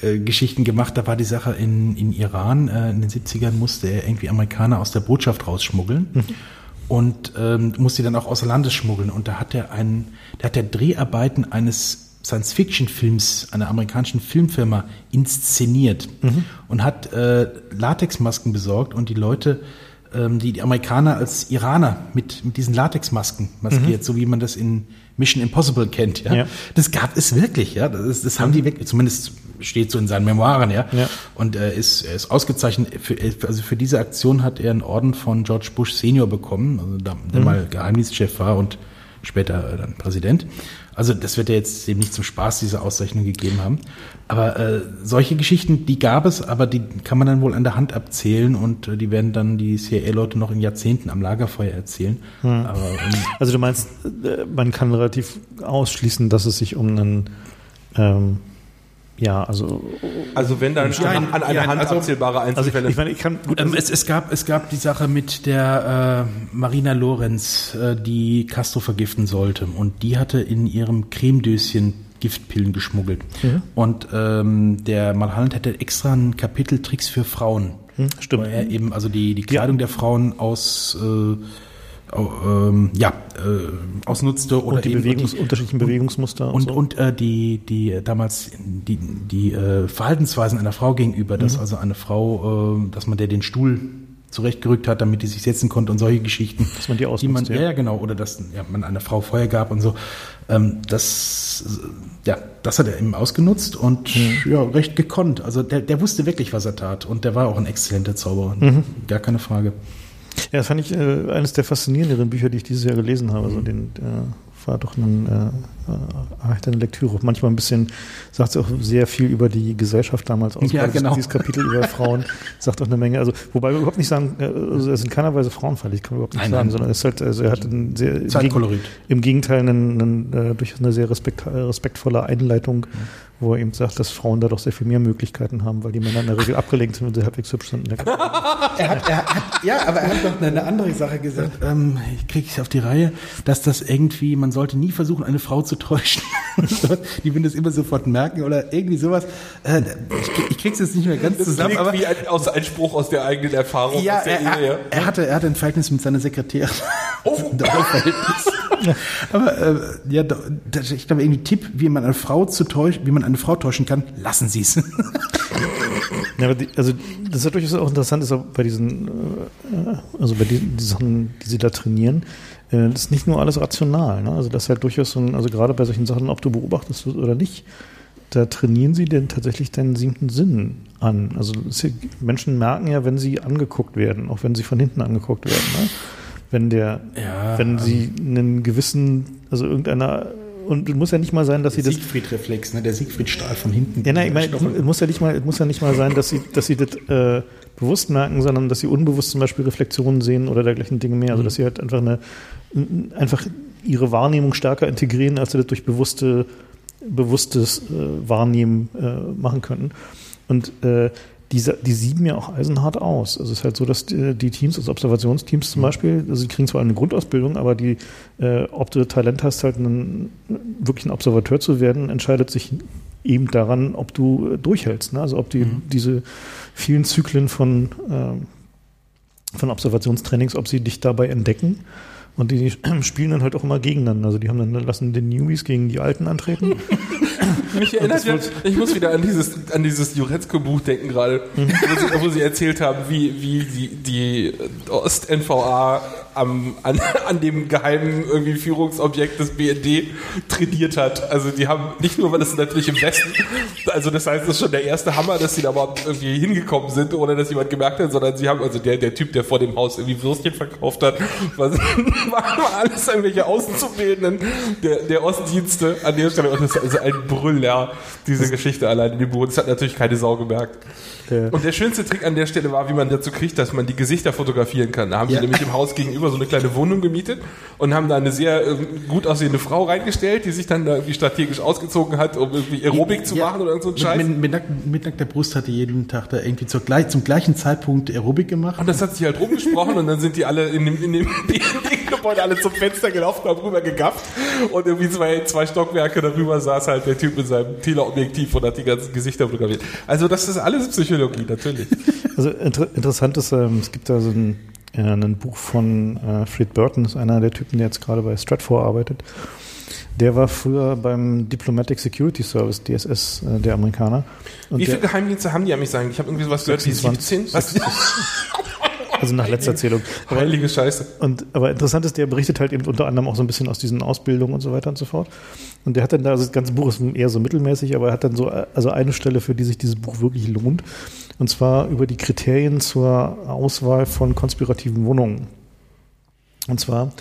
äh, Geschichten gemacht. Da war die Sache in, in Iran, äh, in den 70ern musste er irgendwie Amerikaner aus der Botschaft rausschmuggeln. Mhm und ähm, musste dann auch außer Landes schmuggeln. Und da hat er einen, da hat er Dreharbeiten eines Science-Fiction-Films einer amerikanischen Filmfirma inszeniert mhm. und hat äh, Latexmasken besorgt und die Leute, ähm, die, die Amerikaner als Iraner mit, mit diesen Latexmasken maskiert, mhm. so wie man das in Mission Impossible kennt. Ja? ja. Das gab es wirklich, ja. Das, das haben die wirklich, zumindest steht so in seinen Memoiren, ja. ja. Und er ist, er ist ausgezeichnet. Für, also für diese Aktion hat er einen Orden von George Bush Senior bekommen, also der, der mhm. mal Geheimdienstchef war und später dann Präsident. Also das wird ja jetzt eben nicht zum Spaß diese Auszeichnung gegeben haben. Aber äh, solche Geschichten, die gab es, aber die kann man dann wohl an der Hand abzählen und äh, die werden dann die CIA-Leute noch in Jahrzehnten am Lagerfeuer erzählen. Hm. Aber, um, also du meinst, äh, man kann relativ ausschließen, dass es sich um einen ähm, ja, also. Also wenn dann ja, an, an eine ja, Hand also, abzählbare Einzelfälle. Also ich meine, ich kann gut. Ähm, es, es, gab, es gab die Sache mit der äh, Marina Lorenz, äh, die Castro vergiften sollte. Und die hatte in ihrem Cremedöschen Giftpillen geschmuggelt. Mhm. Und ähm, der Malhalland hätte extra ein Kapitel Tricks für Frauen. Mhm, stimmt. Wo er eben also die, die Kleidung ja. der Frauen aus äh, ähm, ja, äh, ausnutzte oder und die, Bewegungs die unterschiedlichen Bewegungsmuster und, und, so. und äh, die die damals die die äh, Verhaltensweisen einer Frau gegenüber, mhm. dass also eine Frau, äh, dass man der den Stuhl zurechtgerückt hat, damit die sich setzen konnte und solche Geschichten, dass man die ausnutzt, die man, ja. ja genau oder dass ja, man einer Frau Feuer gab und so, ähm, das ja das hat er eben ausgenutzt und mhm. ja recht gekonnt. Also der der wusste wirklich, was er tat und der war auch ein exzellenter Zauberer, mhm. gar keine Frage. Ja, das fand ich äh, eines der faszinierenderen Bücher, die ich dieses Jahr gelesen habe. Also den äh, war doch ein, äh, äh, eine Lektüre. Manchmal ein bisschen, sagt sie auch sehr viel über die Gesellschaft damals aus. Ja, genau. Dieses Kapitel über Frauen sagt auch eine Menge. Also, wobei wir überhaupt nicht sagen, äh, also er ist in keiner Weise frauenfeindlich, kann man überhaupt nicht Nein, sagen, nein. sondern es ist halt, also er hat ein sehr, Zeitkolorit. im Gegenteil einen, einen, äh, durchaus eine sehr respekt, respektvolle Einleitung, wo er eben sagt, dass Frauen da doch sehr viel mehr Möglichkeiten haben, weil die Männer in der Regel abgelenkt sind und sie halbwegs hübsch sind. Er hat, er hat, ja, aber er hat noch eine andere Sache gesagt. Ähm, ich kriege es auf die Reihe, dass das irgendwie, man sollte nie versuchen, eine Frau zu täuschen. die würden das immer sofort merken oder irgendwie sowas. Äh, ich, ich krieg's jetzt nicht mehr ganz Das zusammen, klingt aber wie ein, aus ein Spruch aus der eigenen Erfahrung. ja, aus der er, Ehe. er, er hatte, er hatte ein Verhältnis mit seiner Sekretärin. Oh. Aber äh, ja, ich glaube, irgendwie Tipp, wie man eine Frau zu täuschen, wie man eine Frau täuschen kann, lassen Sie es. Ja, aber die, also das ist ja durchaus auch interessant, ist auch bei diesen, äh, also bei diesen die Sachen, die sie da trainieren, äh, das ist nicht nur alles rational. Ne? Also das ist halt durchaus so ein, also gerade bei solchen Sachen, ob du beobachtest oder nicht, da trainieren sie denn tatsächlich deinen siebten Sinn an. Also Menschen merken ja, wenn sie angeguckt werden, auch wenn sie von hinten angeguckt werden. Ne? Wenn der, Ja, wenn sie einen gewissen, also irgendeiner, und es muss ja nicht mal sein, dass sie das Siegfried-Reflex, ne? der Siegfried-Stahl von hinten. ja, nein, ich meine, es muss ja nicht mal, muss ja nicht mal sein, dass sie, dass sie das äh, bewusst merken, sondern dass sie unbewusst zum Beispiel Reflexionen sehen oder dergleichen Dinge mehr. Also dass sie halt einfach eine einfach ihre Wahrnehmung stärker integrieren, als sie das durch bewusste, bewusstes äh, Wahrnehmen äh, machen könnten. Und äh, diese, die sieben ja auch eisenhart aus. Also es ist halt so, dass die, die Teams, also Observationsteams zum Beispiel, also die kriegen zwar eine Grundausbildung, aber die, äh, ob du Talent hast, halt einen, wirklich ein Observateur zu werden, entscheidet sich eben daran, ob du äh, durchhältst. Ne? Also ob die diese vielen Zyklen von, ähm, von Observationstrainings, ob sie dich dabei entdecken. Und die spielen dann halt auch immer gegeneinander. Also die haben dann lassen den Newbies gegen die Alten antreten. Mich erinnert ja, ich muss wieder an dieses, an dieses Juretzko-Buch denken gerade, wo, sie, wo sie erzählt haben, wie, wie die, die Ost-NVA am, an, an dem geheimen irgendwie Führungsobjekt des BND trainiert hat. Also die haben nicht nur, weil das ist natürlich im Westen, also das heißt, das ist schon der erste Hammer, dass sie da überhaupt irgendwie hingekommen sind, ohne dass jemand gemerkt hat, sondern sie haben, also der, der Typ, der vor dem Haus irgendwie Würstchen verkauft hat, war, war alles irgendwelche Auszubildenden der, der Ostdienste an der Stelle. Und das ist also ein Brüller, diese Geschichte allein in dem Buch. Das hat natürlich keine Sau gemerkt. Ja. Und der schönste Trick an der Stelle war, wie man dazu kriegt, dass man die Gesichter fotografieren kann. Da haben Ja. sie nämlich im Haus gegenüber so eine kleine Wohnung gemietet und haben da eine sehr äh, gut aussehende Frau reingestellt, die sich dann da irgendwie strategisch ausgezogen hat, um irgendwie Aerobik zu machen oder irgend so ein Scheiß. mit, mit, nack, mit nackter Brust hat die jeden Tag da irgendwie zur, gleich, zum gleichen Zeitpunkt Aerobik gemacht. Und das hat sich halt rumgesprochen und dann sind die alle in dem, in dem BND-Gebäude alle zum Fenster gelaufen, haben rüber gegafft und irgendwie zwei, zwei Stockwerke darüber saß halt der Typ mit seinem Teleobjektiv und hat die ganzen Gesichter fotografiert. Also das ist alles Psychologie, natürlich. Also inter interessant ist, ähm, es gibt da so ein, äh, ein Buch von äh, Fred Burton, ist einer der Typen, der jetzt gerade bei Stratfor arbeitet. Der war früher beim Diplomatic Security Service, DSS, äh, der Amerikaner. Und Wie viele Geheimdienste haben die mich sagen? Ich habe irgendwie sowas gehört wie 26. 17. Was? also nach letzter Zählung. Aber, Heilige Scheiße. und, aber interessant ist, der berichtet halt eben unter anderem auch so ein bisschen aus diesen Ausbildungen und so weiter und so fort. Und der hat dann da, also das ganze Buch ist eher so mittelmäßig, aber er hat dann so, also eine Stelle, für die sich dieses Buch wirklich lohnt. Und zwar über die Kriterien zur Auswahl von konspirativen Wohnungen. Und zwar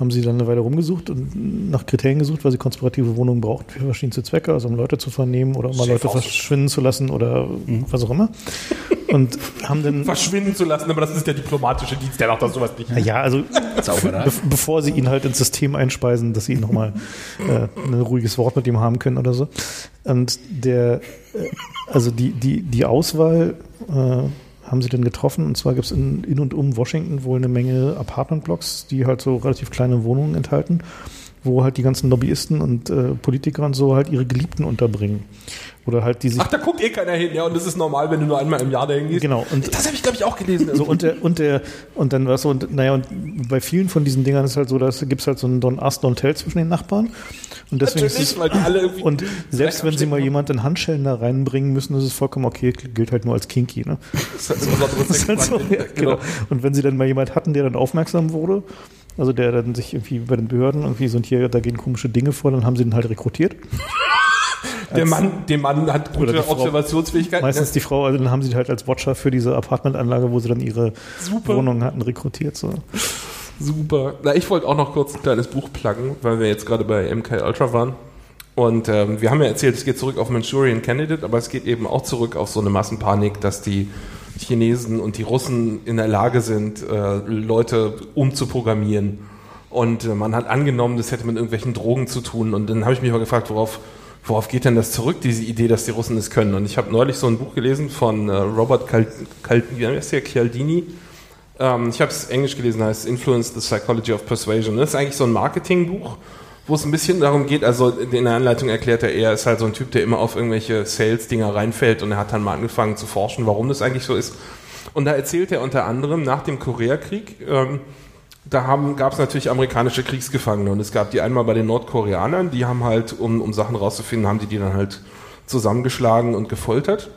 haben sie dann eine Weile rumgesucht und nach Kriterien gesucht, weil sie konspirative Wohnungen brauchten für verschiedenste Zwecke, also um Leute zu vernehmen oder um mal Leute verschwinden zu lassen oder was auch immer. Und haben dann Verschwinden zu lassen, aber das ist der diplomatische Dienst, der macht das sowas nicht. ja, also be bevor sie ihn halt ins System einspeisen, dass sie nochmal äh, ein ruhiges Wort mit ihm haben können oder so. Und der, äh, also die, die, die Auswahl äh, haben sie dann getroffen. Und zwar gibt es in, in und um Washington wohl eine Menge Apartmentblocks, die halt so relativ kleine Wohnungen enthalten, wo halt die ganzen Lobbyisten und äh, Politiker und so halt ihre Geliebten unterbringen. Oder halt die sich Ach, da guckt eh keiner hin, ja, und das ist normal, wenn du nur einmal im Jahr dahin gehst. Genau, und- das habe ich, glaube ich, auch gelesen. So, und der, und der, und dann war so, und naja, und bei vielen von diesen Dingern ist halt so, dass gibt es halt so ein Don Ass, Don Tell zwischen den Nachbarn. Und deswegen ist Natürlich, es, weil die alle irgendwie und selbst wenn sie mal abstecken. jemand in Handschellen da reinbringen müssen, ist es vollkommen okay, gilt halt nur als kinky, ne? Das ist halt so Das ist halt so, ja, genau. Und wenn sie dann mal jemand hatten, der dann aufmerksam wurde, also der dann sich irgendwie bei den Behörden irgendwie so und hier, da gehen komische Dinge vor, dann haben sie den halt rekrutiert. Der Mann, der Mann hat gute. Observationsfähigkeit. Meistens die Frau, also dann haben sie halt als Watcher für diese Apartmentanlage, wo sie dann ihre Super. Wohnungen hatten, rekrutiert. So. Super. Na, ich wollte auch noch kurz ein kleines Buch pluggen, weil wir jetzt gerade bei MK Ultra waren. Und ähm, wir haben ja erzählt, es geht zurück auf Manchurian Candidate, aber es geht eben auch zurück auf so eine Massenpanik, dass die Chinesen und die Russen in der Lage sind, äh, Leute umzuprogrammieren. Und äh, man hat angenommen, das hätte mit irgendwelchen Drogen zu tun. Und dann habe ich mich mal gefragt, worauf, worauf geht denn das zurück, diese Idee, dass die Russen es können? Und ich habe neulich so ein Buch gelesen von äh, Robert Cal Cal? Cialdini. Ähm, ich habe es englisch gelesen, heißt Influence the Psychology of Persuasion. Das ist eigentlich so ein Marketingbuch wo es ein bisschen darum geht, also in der Anleitung erklärt er, er ist halt so ein Typ, der immer auf irgendwelche Sales-Dinger reinfällt und er hat dann mal angefangen zu forschen, warum das eigentlich so ist. Und da erzählt er unter anderem nach dem Koreakrieg, ähm, da gab es natürlich amerikanische Kriegsgefangene und es gab die einmal bei den Nordkoreanern, die haben halt, um, um Sachen rauszufinden, haben die die dann halt zusammengeschlagen und gefoltert.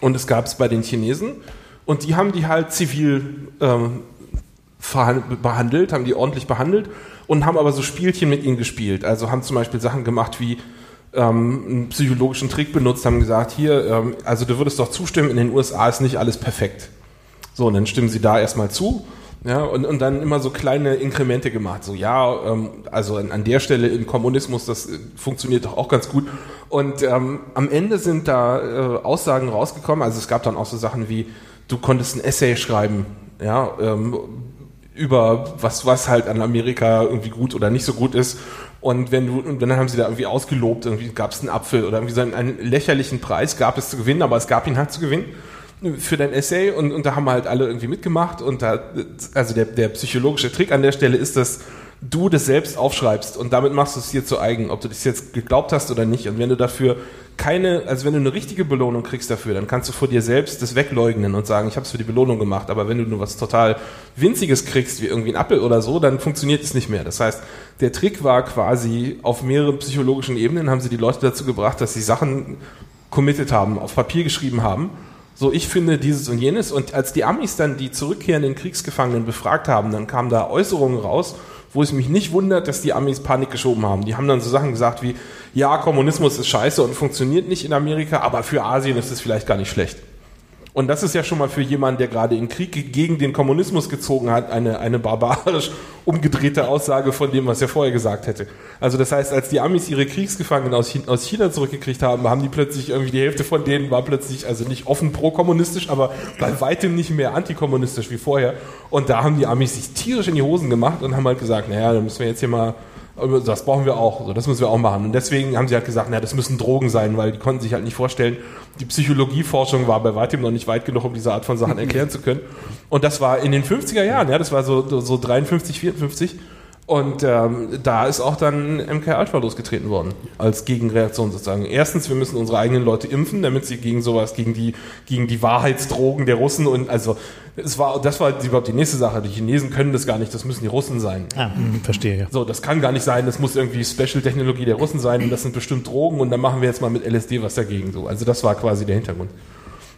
Und es gab es bei den Chinesen und die haben die halt zivil ähm, behandelt, haben die ordentlich behandelt und haben aber so Spielchen mit ihnen gespielt. Also haben zum Beispiel Sachen gemacht wie ähm, einen psychologischen Trick benutzt, haben gesagt, hier, ähm, also du würdest doch zustimmen, in den USA ist nicht alles perfekt. So, und dann stimmen sie da erstmal zu. Ja, und, und dann immer so kleine Inkremente gemacht. So, ja, ähm, also an, an der Stelle im Kommunismus, das äh, funktioniert doch auch ganz gut. Und ähm, am Ende sind da äh, Aussagen rausgekommen. Also es gab dann auch so Sachen wie, du konntest ein Essay schreiben, ja, ähm, über was, was halt an Amerika irgendwie gut oder nicht so gut ist. Und wenn du, und dann haben sie da irgendwie ausgelobt, irgendwie gab es einen Apfel oder irgendwie so einen, einen, lächerlichen Preis gab es zu gewinnen, aber es gab ihn halt zu gewinnen für dein Essay und, und da haben halt alle irgendwie mitgemacht und da, also der, der psychologische Trick an der Stelle ist, dass du das selbst aufschreibst und damit machst du es dir zu eigen, ob du das jetzt geglaubt hast oder nicht. Und wenn du dafür keine, also wenn du eine richtige Belohnung kriegst dafür, dann kannst du vor dir selbst das wegleugnen und sagen, ich habe es für die Belohnung gemacht. Aber wenn du nur was total Winziges kriegst, wie irgendwie ein Apfel oder so, dann funktioniert es nicht mehr. Das heißt, der Trick war quasi, auf mehreren psychologischen Ebenen haben sie die Leute dazu gebracht, dass sie Sachen committed haben, auf Papier geschrieben haben. So, ich finde dieses und jenes. Und als die Amis dann die zurückkehrenden Kriegsgefangenen befragt haben, dann kamen da Äußerungen raus, wo es mich nicht wundert, dass die Amis Panik geschoben haben. Die haben dann so Sachen gesagt wie, ja, Kommunismus ist scheiße und funktioniert nicht in Amerika, aber für Asien ist es vielleicht gar nicht schlecht. Und das ist ja schon mal für jemanden, der gerade in Krieg gegen den Kommunismus gezogen hat, eine, eine barbarisch umgedrehte Aussage von dem, was er vorher gesagt hätte. Also das heißt, als die Amis ihre Kriegsgefangenen aus China, aus China zurückgekriegt haben, haben die plötzlich irgendwie die Hälfte von denen war plötzlich, also nicht offen pro-kommunistisch, aber bei weitem nicht mehr antikommunistisch wie vorher. Und da haben die Amis sich tierisch in die Hosen gemacht und haben halt gesagt, naja, da müssen wir jetzt hier mal das brauchen wir auch, so, das müssen wir auch machen. Und deswegen haben sie halt gesagt, naja, das müssen Drogen sein, weil die konnten sich halt nicht vorstellen, die Psychologieforschung war bei weitem noch nicht weit genug, um diese Art von Sachen erklären zu können. Und das war in den 50er Jahren, ja, das war so, so 53, 54. Und ähm, da ist auch dann MK Ultra losgetreten worden, als Gegenreaktion sozusagen. Erstens, wir müssen unsere eigenen Leute impfen, damit sie gegen sowas, gegen die, gegen die Wahrheitsdrogen der Russen und also es war, das war überhaupt die nächste Sache. Die Chinesen können das gar nicht, das müssen die Russen sein. Ah, hm, verstehe. Ja. So, das kann gar nicht sein, das muss irgendwie Special-Technologie der Russen sein und das sind bestimmt Drogen und dann machen wir jetzt mal mit LSD was dagegen. So, also das war quasi der Hintergrund.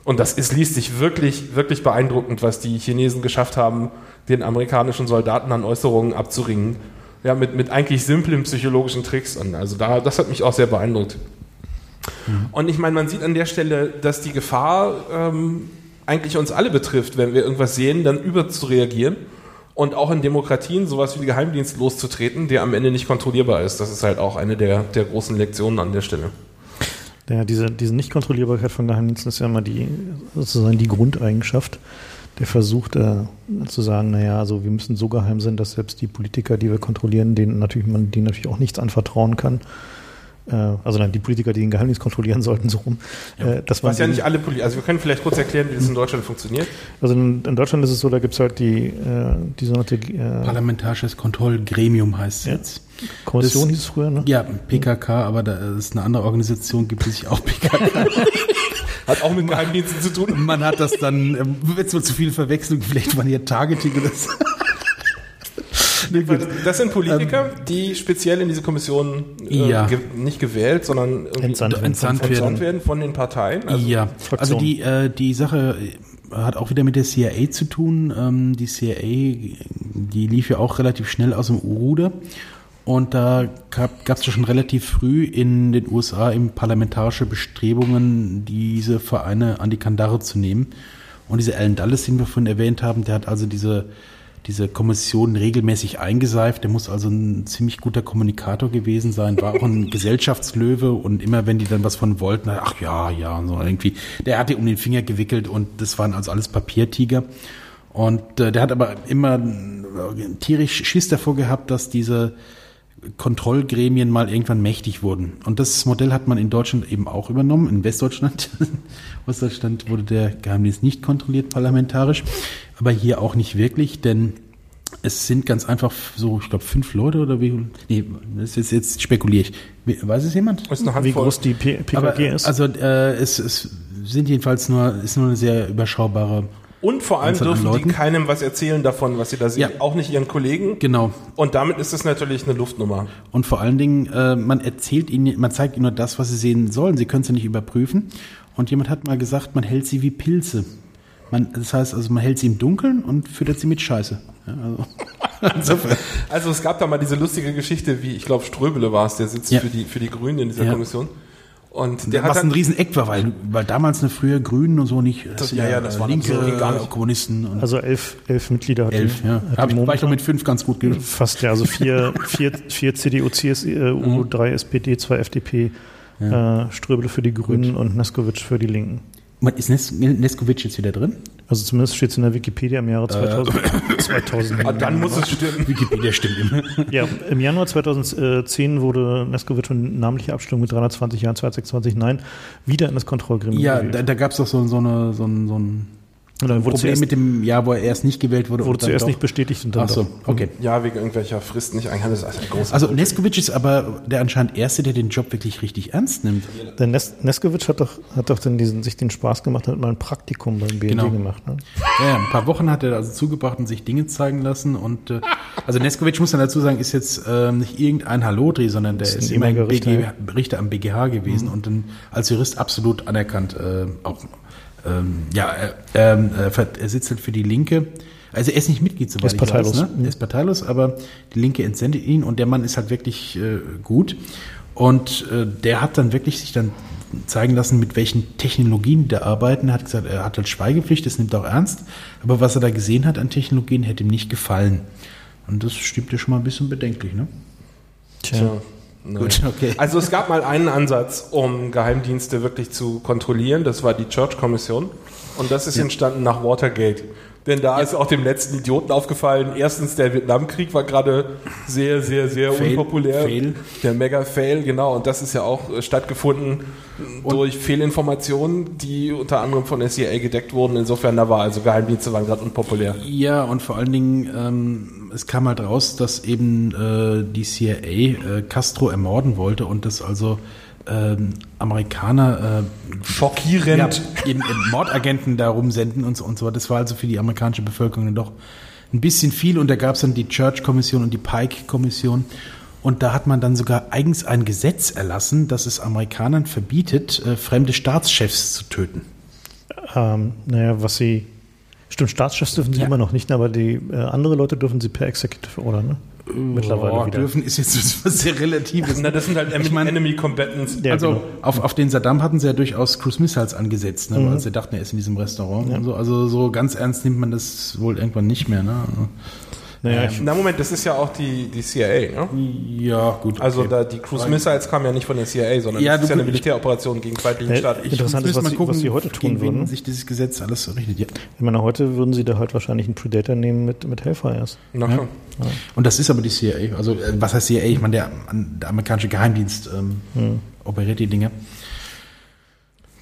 Und das ist, liest sich wirklich, wirklich beeindruckend, was die Chinesen geschafft haben, den amerikanischen Soldaten an Äußerungen abzuringen. Ja, mit, mit eigentlich simplen psychologischen Tricks. Und also da, das hat mich auch sehr beeindruckt. Mhm. Und ich meine, man sieht an der Stelle, dass die Gefahr ähm, eigentlich uns alle betrifft, wenn wir irgendwas sehen, dann überzureagieren und auch in Demokratien sowas wie die Geheimdienst loszutreten, der am Ende nicht kontrollierbar ist. Das ist halt auch eine der, der großen Lektionen an der Stelle. Ja, diese, diese Nichtkontrollierbarkeit von Geheimdiensten ist ja immer die, sozusagen die Grundeigenschaft der versucht äh, zu sagen, naja, also wir müssen so geheim sein, dass selbst die Politiker, die wir kontrollieren, denen natürlich man denen natürlich auch nichts anvertrauen kann. Äh, also nein, die Politiker, die den Geheimdienst kontrollieren sollten, so rum. Ja. Äh, das ja nicht alle Politiker. Also wir können vielleicht kurz erklären, wie das in Deutschland funktioniert. Also in, in Deutschland ist es so, da gibt es halt die, äh, die sogenannte äh, Parlamentarisches Kontrollgremium heißt es ja. jetzt. Kommission das, hieß es früher, ne? Ja, PKK, aber da ist eine andere Organisation, gibt es sich auch PKK. Hat auch mit Geheimdiensten zu tun. Man hat das dann, ähm, wird so zu viel Verwechslung, vielleicht waren hier Targeting oder so. Das sind Politiker, ähm, die speziell in diese Kommission äh, ja. ge nicht gewählt, sondern entsandt, entsandt, entsandt werden. von den Parteien. Also ja, also die, äh, die Sache hat auch wieder mit der CIA zu tun. Ähm, die CIA, die lief ja auch relativ schnell aus dem Ruder und da gab es schon relativ früh in den USA eben parlamentarische Bestrebungen, diese Vereine an die Kandare zu nehmen. Und dieser Alan Dulles, den wir vorhin erwähnt haben, der hat also diese diese Kommission regelmäßig eingeseift. Der muss also ein ziemlich guter Kommunikator gewesen sein, war auch ein Gesellschaftslöwe und immer wenn die dann was von wollten, ach ja, ja, und so irgendwie, der hat die um den Finger gewickelt und das waren also alles Papiertiger. Und äh, der hat aber immer äh, tierisch Schiss davor gehabt, dass diese Kontrollgremien mal irgendwann mächtig wurden. Und das Modell hat man in Deutschland eben auch übernommen, in Westdeutschland. Ostdeutschland wurde der Geheimdienst nicht kontrolliert parlamentarisch, aber hier auch nicht wirklich, denn es sind ganz einfach so, ich glaube, fünf Leute oder wie? Nee, das ist jetzt spekuliere ich. Weiß es jemand? Ist eine wie groß die PKG aber, ist? Also äh, es, es sind jedenfalls nur, ist nur eine sehr überschaubare und vor allem dürfen die keinem was erzählen davon, was sie da sehen. Ja. Auch nicht ihren Kollegen. Genau. Und damit ist es natürlich eine Luftnummer. Und vor allen Dingen, äh, man erzählt ihnen, man zeigt ihnen nur das, was sie sehen sollen. Sie können es ja nicht überprüfen. Und jemand hat mal gesagt, man hält sie wie Pilze. Man, das heißt also, man hält sie im Dunkeln und füttert sie mit Scheiße. Ja, also. also es gab da mal diese lustige Geschichte, wie ich glaube Ströbele war es, der sitzt ja. für die für die Grünen in dieser Kommission. Und der was hat ein Rieseneck war, weil, weil damals eine früher Grünen und so nicht. Das, ja, ja, das waren linke so gar nicht. Kommunisten. Und also elf, elf Mitglieder hat elf, die, ja. Hab ich, war ich doch mit fünf ganz gut gewesen. Fast, ja, also vier, vier, vier CDU, CSU, mhm. drei SPD, zwei FDP, ja. äh, Ströbele für die Grünen gut. und Neskowitsch für die Linken. Ist Nes Neskowitsch jetzt wieder drin? Also zumindest steht es in der Wikipedia im Jahre 2000. Äh. 2000 ah, dann muss es stimmen. Wikipedia stimmt immer. Ja, im Januar 2010 wurde Neskowitsch in namentlicher Abstimmung mit 320 Ja, 226 Nein wieder in das Kontrollgremium Ja, gewählt. da, da gab es doch so, so, eine, so, ein, so ein und dann wurde Problem mit dem Jahr, wo er erst nicht gewählt wurde. Wurde zuerst nicht bestätigt und dann Ach so, okay. Ja, wegen irgendwelcher Fristen nicht eingehalten. Das ist ein großes Also Neskovic ist aber der anscheinend Erste, der den Job wirklich richtig ernst nimmt. Der Nes Neskovic hat doch, hat doch dann diesen, sich den Spaß gemacht, hat mal ein Praktikum beim BND genau. gemacht. Ne? Ja, ein paar Wochen hat er also zugebracht und sich Dinge zeigen lassen. Und äh, also Neskovic muss dann dazu sagen, ist jetzt äh, nicht irgendein Hallodri, sondern der ist, ist immer ein Richter, Richter am BGH gewesen mhm. und dann als Jurist absolut anerkannt, äh, auch ähm, ja, ähm, äh, er sitzt halt für die Linke. Also er ist nicht Mitglied, soweit ich weiß. Ne? Er ist parteilos, aber die Linke entsendet ihn und der Mann ist halt wirklich äh, gut. Und äh, der hat dann wirklich sich dann zeigen lassen, mit welchen Technologien der arbeiten. Er hat gesagt, er hat halt Schweigepflicht, das nimmt er auch ernst. Aber was er da gesehen hat an Technologien, hätte ihm nicht gefallen. Und das stimmt ja schon mal ein bisschen bedenklich, ne? Tja. Gut, okay. Also es gab mal einen Ansatz, um Geheimdienste wirklich zu kontrollieren. Das war die Church-Kommission. Und das ist ja. entstanden nach Watergate. Denn da ja. ist auch dem letzten Idioten aufgefallen, erstens, der Vietnamkrieg war gerade sehr, sehr, sehr fail, unpopulär. Fail. Der Mega-Fail, genau. Und das ist ja auch äh, stattgefunden und durch Fehlinformationen, die unter anderem von CIA gedeckt wurden. Insofern, da war also Geheimdienste waren gerade unpopulär. Ja, und vor allen Dingen, ähm, es kam halt raus, dass eben äh, die CIA äh, Castro ermorden wollte und das also ähm, Amerikaner äh, schockierend ja, eben, eben Mordagenten da rumsenden und so und so. Das war also für die amerikanische Bevölkerung dann doch ein bisschen viel und da gab es dann die Church-Kommission und die Pike-Kommission. Und da hat man dann sogar eigens ein Gesetz erlassen, das es Amerikanern verbietet, äh, fremde Staatschefs zu töten. Ähm, naja, was sie. Stimmt, Staatschefs dürfen sie ja. immer noch nicht, aber die äh, andere Leute dürfen sie per Executive Order, ne? mittlerweile oh, wieder. dürfen ist jetzt was sehr Relatives. Na, das sind halt ich mein, Enemy Combatants. Ja, also genau. auf, auf den Saddam hatten sie ja durchaus Cruise Missiles angesetzt, ne, mhm. weil sie dachten, er ist in diesem Restaurant ja. und so. Also so ganz ernst nimmt man das wohl irgendwann nicht mehr. Ne? Naja, ähm, Na Moment, das ist ja auch die, die CIA, ne? Ja, gut. Also okay. da die Cruise Missiles kamen ja nicht von der CIA, sondern ja, das ist ja eine Militäroperation gegen feindlichen Staaten. Interessant ist, was, mal gucken, was sie heute tun würden. sich dieses Gesetz alles so richtet. Ja. Ich meine, heute würden sie da halt wahrscheinlich einen Predator nehmen mit, mit Hellfires. Na ja. Ja. Und das ist aber die CIA. Also äh, was heißt CIA? Ich meine, der, der amerikanische Geheimdienst ähm, hm. operiert die Dinge.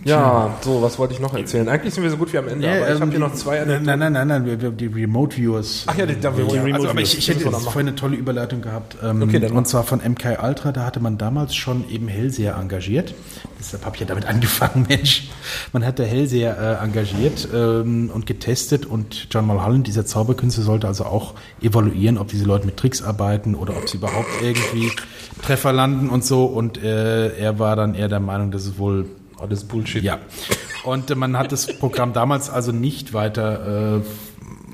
Ja, so, was wollte ich noch erzählen? Eigentlich sind wir so gut wie am Ende, aber ich ähm, habe hier noch zwei Nein, nein, nein, nein, wir, die Remote Viewers. Ach ja, die, die, die Remote also, aber ich, ich hätte vorhin eine tolle Überleitung gehabt. Ähm, okay, dann und zwar von MK Ultra, da hatte man damals schon eben Hellseher engagiert. Deshalb habe ich ja damit angefangen, Mensch. Man hat der Hellseher äh, engagiert ähm, und getestet und John Mulholland, dieser Zauberkünstler, sollte also auch evaluieren, ob diese Leute mit Tricks arbeiten oder ob sie überhaupt irgendwie Treffer landen und so. Und äh, er war dann eher der Meinung, dass es wohl alles Bullshit. Ja. Und äh, man hat das Programm damals also nicht weiter äh,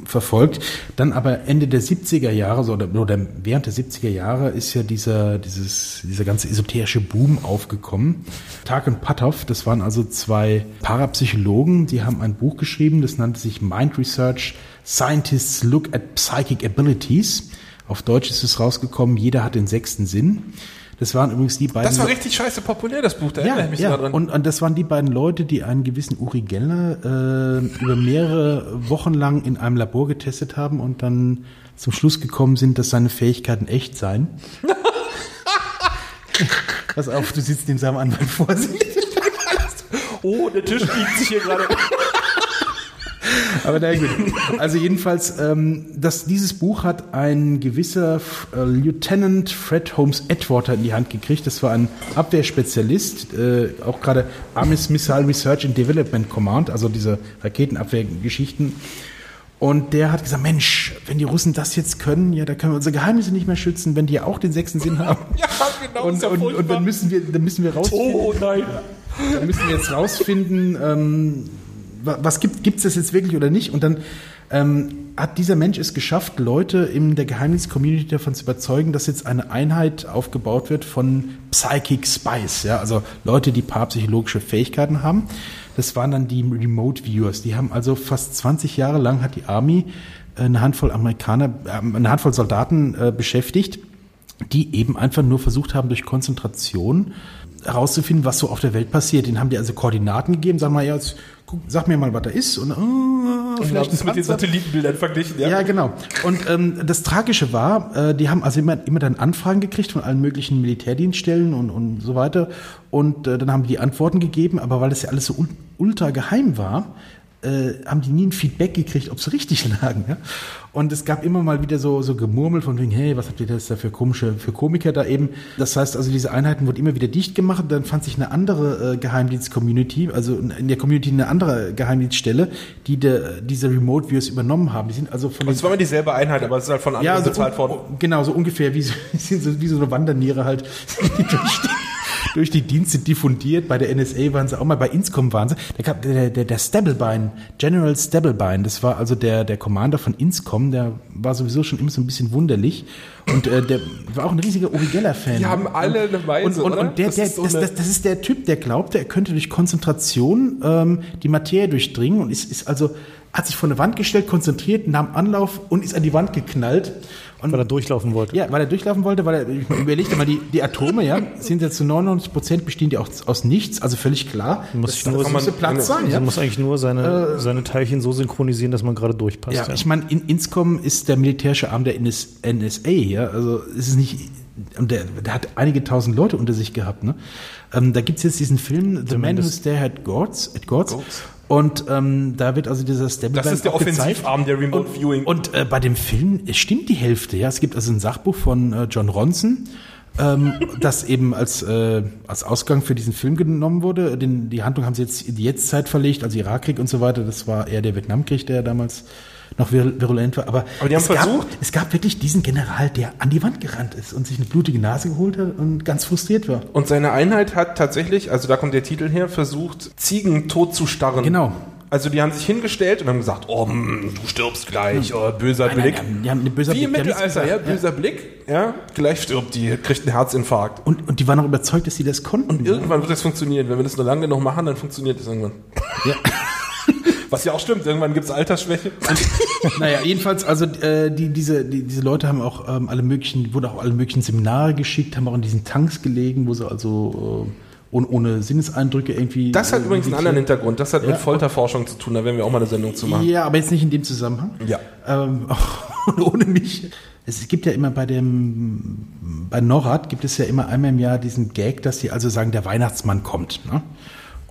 verfolgt. Dann aber Ende der 70er Jahre, so, oder, oder während der 70er Jahre ist ja dieser, dieses, dieser ganze esoterische Boom aufgekommen. Tag und Patoff, das waren also zwei Parapsychologen, die haben ein Buch geschrieben, das nannte sich Mind Research Scientists Look at Psychic Abilities. Auf Deutsch ist es rausgekommen, jeder hat den sechsten Sinn. Das waren übrigens die beiden. Das war richtig scheiße populär, das Buch, da ja, erinnere ich mich ja. dran. Und, und das waren die beiden Leute, die einen gewissen Uri Geller äh, über mehrere Wochen lang in einem Labor getestet haben und dann zum Schluss gekommen sind, dass seine Fähigkeiten echt seien. Pass auf, du sitzt dem seinem Anwalt vor sich. oh, der Tisch biegt sich hier gerade. Aber na gut. Also jedenfalls, ähm, das, dieses Buch hat ein gewisser äh, Lieutenant Fred Holmes Edgewater in die Hand gekriegt. Das war ein Abwehrspezialist, äh, auch gerade Army Missile Research and Development Command, also diese Raketenabwehrgeschichten. Und der hat gesagt, Mensch, wenn die Russen das jetzt können, ja, da können wir unsere Geheimnisse nicht mehr schützen, wenn die ja auch den sechsten Sinn haben. Ja, genau. Und, ja und, und dann müssen wir, dann müssen wir raus. Oh nein. Da müssen wir jetzt rausfinden, ähm, was gibt gibt's das jetzt wirklich oder nicht? Und dann ähm, hat dieser Mensch es geschafft, Leute in der Geheimdienst-Community davon zu überzeugen, dass jetzt eine Einheit aufgebaut wird von Psychic Spies, ja, also Leute, die parapsychologische Fähigkeiten haben. Das waren dann die Remote Viewers. Die haben also fast 20 Jahre lang hat die Army äh, eine Handvoll Amerikaner, äh, eine Handvoll Soldaten äh, beschäftigt, die eben einfach nur versucht haben, durch Konzentration herauszufinden, was so auf der Welt passiert. Den haben die also Koordinaten gegeben, sag mal, ja, jetzt, guck, sag mir mal, was da ist. Und, Und vielleicht das mit den. Satellitenbildern verglichen, ja? Ja, genau. Und ähm, das Tragische war, äh, die haben also immer, immer dann Anfragen gekriegt von allen möglichen Militärdienststellen und, und so weiter. Und äh, dann haben die Antworten gegeben, aber weil das ja alles so ultra geheim war, äh, haben die nie ein Feedback gekriegt, ob sie richtig lagen. Ja? Und es gab immer mal wieder so, so Gemurmel von wegen, hey, was habt ihr das da für komische, für Komiker da eben? Das heißt also, diese Einheiten wurden immer wieder dicht gemacht. Dann fand sich eine andere äh, Geheimdienst-Community, also in der Community eine andere Geheimdienststelle, die de, diese Remote Views übernommen haben. Die sind also von Und es war immer dieselbe Einheit, aber es ist halt von anderen ja, so, bezahlt worden. genau, so ungefähr wie so, wie so eine Wanderniere halt die durch, die, Dienste diffundiert. Bei der NSA waren sie auch mal, bei Inscom waren sie. Der, der, der, der General Stablebine, das war also der, der Commander von Inscom, der war sowieso schon immer so ein bisschen wunderlich. Und äh, der war auch ein riesiger Uri Geller-Fan. Die haben alle eine Weise, und, und, und der, Das der, ist das, das, das ist der Typ, der glaubte, er könnte durch Konzentration ähm, die Materie durchdringen und ist, ist also hat sich vor eine Wand gestellt, konzentriert, nahm Anlauf und ist an die Wand geknallt. Und weil er durchlaufen wollte. ja, weil er durchlaufen wollte, weil er, ich überlegte mal, die, die Atome, ja, sind ja zu 99 Prozent bestehen die auch aus nichts, also völlig klar. Muss das nur- das müsste Platz sein, Also ja. man muss eigentlich nur seine, seine Teilchen so synchronisieren, dass man gerade durchpasst. Ja, ich meine, in, Inscom ist der militärische Arm der NS, NSA, ja, also es ist nicht, der, der hat einige tausend Leute unter sich gehabt, ne? Ähm, da gibt's jetzt diesen Film, The Man Who. Stared at Gods, at Gods. Gods. Und ähm, da wird also dieser Stable Das ist der Offensivarm der Remote Viewing. Und äh, bei dem Film es stimmt die Hälfte. Ja, es gibt also ein Sachbuch von äh, John Ronson, ähm, das eben als äh, als Ausgang für diesen Film genommen wurde. Den, die Handlung haben sie jetzt in die Jetztzeit verlegt, also Irakkrieg und so weiter. Das war eher der Vietnamkrieg, der damals noch vir virulent war. Aber, Aber die haben es, versucht- gab, es gab wirklich diesen General, der an die Wand gerannt ist und sich eine blutige Nase geholt hat und ganz frustriert war. Und seine Einheit hat tatsächlich, also da kommt der Titel her, versucht, Ziegen tot zu starren. Genau. Also die haben sich hingestellt und haben gesagt, oh, hm, du stirbst gleich, oh, böser Nein, nein, Blick. die haben- die haben eine böse Wie im Mittelalter, ja, böser Blick, ja, gleich stirbt die, kriegt einen Herzinfarkt. Und, und die waren auch überzeugt, dass sie das konnten. Und irgendwann wird das funktionieren. Wenn wir das nur lange genug machen, dann funktioniert das irgendwann. Ja. Was ja auch stimmt, irgendwann gibt's Altersschwäche. Naja, jedenfalls, also äh, die, diese, die, diese Leute haben auch ähm, alle möglichen, wurden auch alle möglichen Seminare geschickt, haben auch in diesen Tanks gelegen, wo sie also äh, ohne, ohne Sinneseindrücke irgendwie. Das hat äh, übrigens einen anderen Hintergrund. Das hat Ja. mit Folterforschung zu tun. Da werden wir auch mal eine Sendung zu machen. Ja, aber jetzt nicht in dem Zusammenhang. Ja. Ähm, und ohne mich. Es gibt ja immer bei dem, bei NORAD gibt es ja immer einmal im Jahr diesen Gag, dass sie also sagen, der Weihnachtsmann kommt. Ne?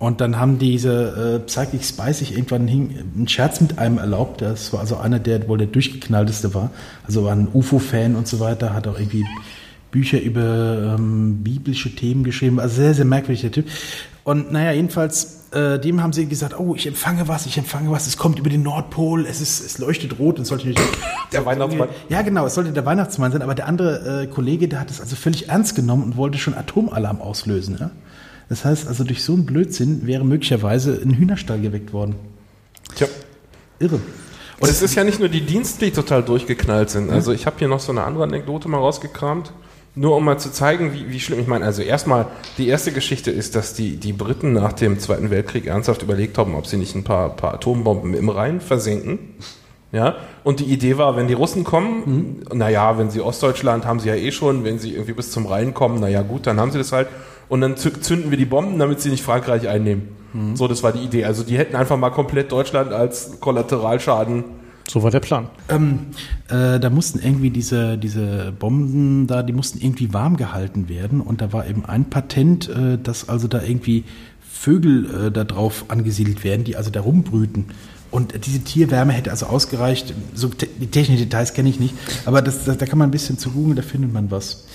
Und dann haben diese äh, Psychic Spice sich irgendwann hin, einen Scherz mit einem erlaubt. Das war also einer, der wohl der durchgeknallteste war. Also war ein UFO-Fan und so weiter, hat auch irgendwie Bücher über ähm, biblische Themen geschrieben. Also sehr, sehr merkwürdig der Typ. Und naja, jedenfalls, äh, dem haben sie gesagt, oh, ich empfange was, ich empfange was, es kommt über den Nordpol, es ist, es leuchtet rot und sollte nicht. Der Weihnachtsmann. Ja, genau, es sollte der Weihnachtsmann sein, aber der andere äh, Kollege, der hat es also völlig ernst genommen und wollte schon Atomalarm auslösen. Ja? Das heißt also, durch so einen Blödsinn wäre möglicherweise ein Hühnerstall geweckt worden. Tja. Irre. Und es ist ja nicht nur die Dienste, die total durchgeknallt sind. Also ich habe hier noch so eine andere Anekdote mal rausgekramt. Nur um mal zu zeigen, wie, wie schlimm. Ich meine, also erstmal, die erste Geschichte ist, dass die, die Briten nach dem Zweiten Weltkrieg ernsthaft überlegt haben, ob sie nicht ein paar, paar Atombomben im Rhein versenken. Ja, und die Idee war, wenn die Russen kommen, mhm. naja, wenn sie Ostdeutschland haben sie ja eh schon, wenn sie irgendwie bis zum Rhein kommen, naja gut, dann haben sie das halt. Und dann zünden wir die Bomben, damit sie nicht Frankreich einnehmen. Mhm. So, das war die Idee. Also die hätten einfach mal komplett Deutschland als Kollateralschaden so war der Plan. Ähm, äh, da mussten irgendwie diese, diese Bomben da, die mussten irgendwie warm gehalten werden und da war eben ein Patent, äh, dass also da irgendwie Vögel äh, da drauf angesiedelt werden, die also da rumbrüten. Und diese Tierwärme hätte also ausgereicht. So te die technischen Details kenne ich nicht, aber das, das, da kann man ein bisschen zu googeln, da findet man was.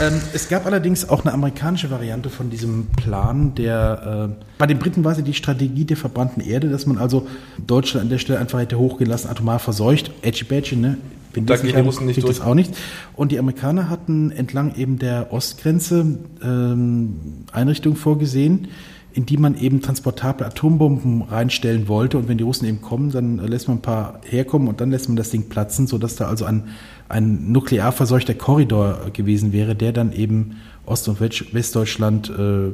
ähm, es gab allerdings auch eine amerikanische Variante von diesem Plan, der äh, bei den Briten war es ja die Strategie der verbrannten Erde, dass man also Deutschland an der Stelle einfach hätte hochgelassen, atomar verseucht. Edgy Badgy, ne? Wenn da gehen die Russen nicht durch. Das auch nicht. Und die Amerikaner hatten entlang eben der Ostgrenze ähm, Einrichtungen vorgesehen, in die man eben transportable Atombomben reinstellen wollte. Und wenn die Russen eben kommen, dann lässt man ein paar herkommen und dann lässt man das Ding platzen, sodass da also ein, ein nuklear verseuchter Korridor gewesen wäre, der dann eben Ost- und Westdeutschland äh,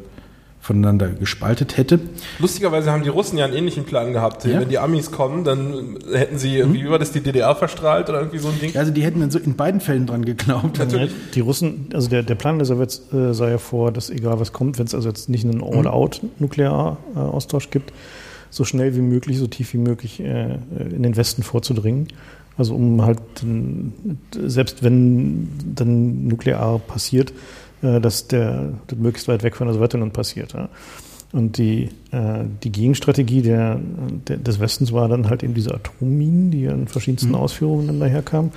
voneinander gespaltet hätte. Lustigerweise haben die Russen ja einen ähnlichen Plan gehabt. Ja? Wenn die Amis kommen, dann hätten sie irgendwie, mhm. wie war das, die DDR verstrahlt oder irgendwie so ein Ding? Also die hätten dann so in beiden Fällen dran geglaubt. Natürlich. Die Russen, also der, der Plan der Sowjets äh, sah ja vor, dass egal was kommt, wenn es also jetzt nicht einen All-Out-Nuklearaustausch gibt, so schnell wie möglich, so tief wie möglich äh, in den Westen vorzudringen. Also um halt, selbst wenn dann nuklear passiert, dass der, möglichst weit weg von der Sowjetunion passiert. Ja. Und die, äh, die Gegenstrategie der, der, des Westens war dann halt eben diese Atomminen, die in verschiedensten mhm. Ausführungen dann daherkamen.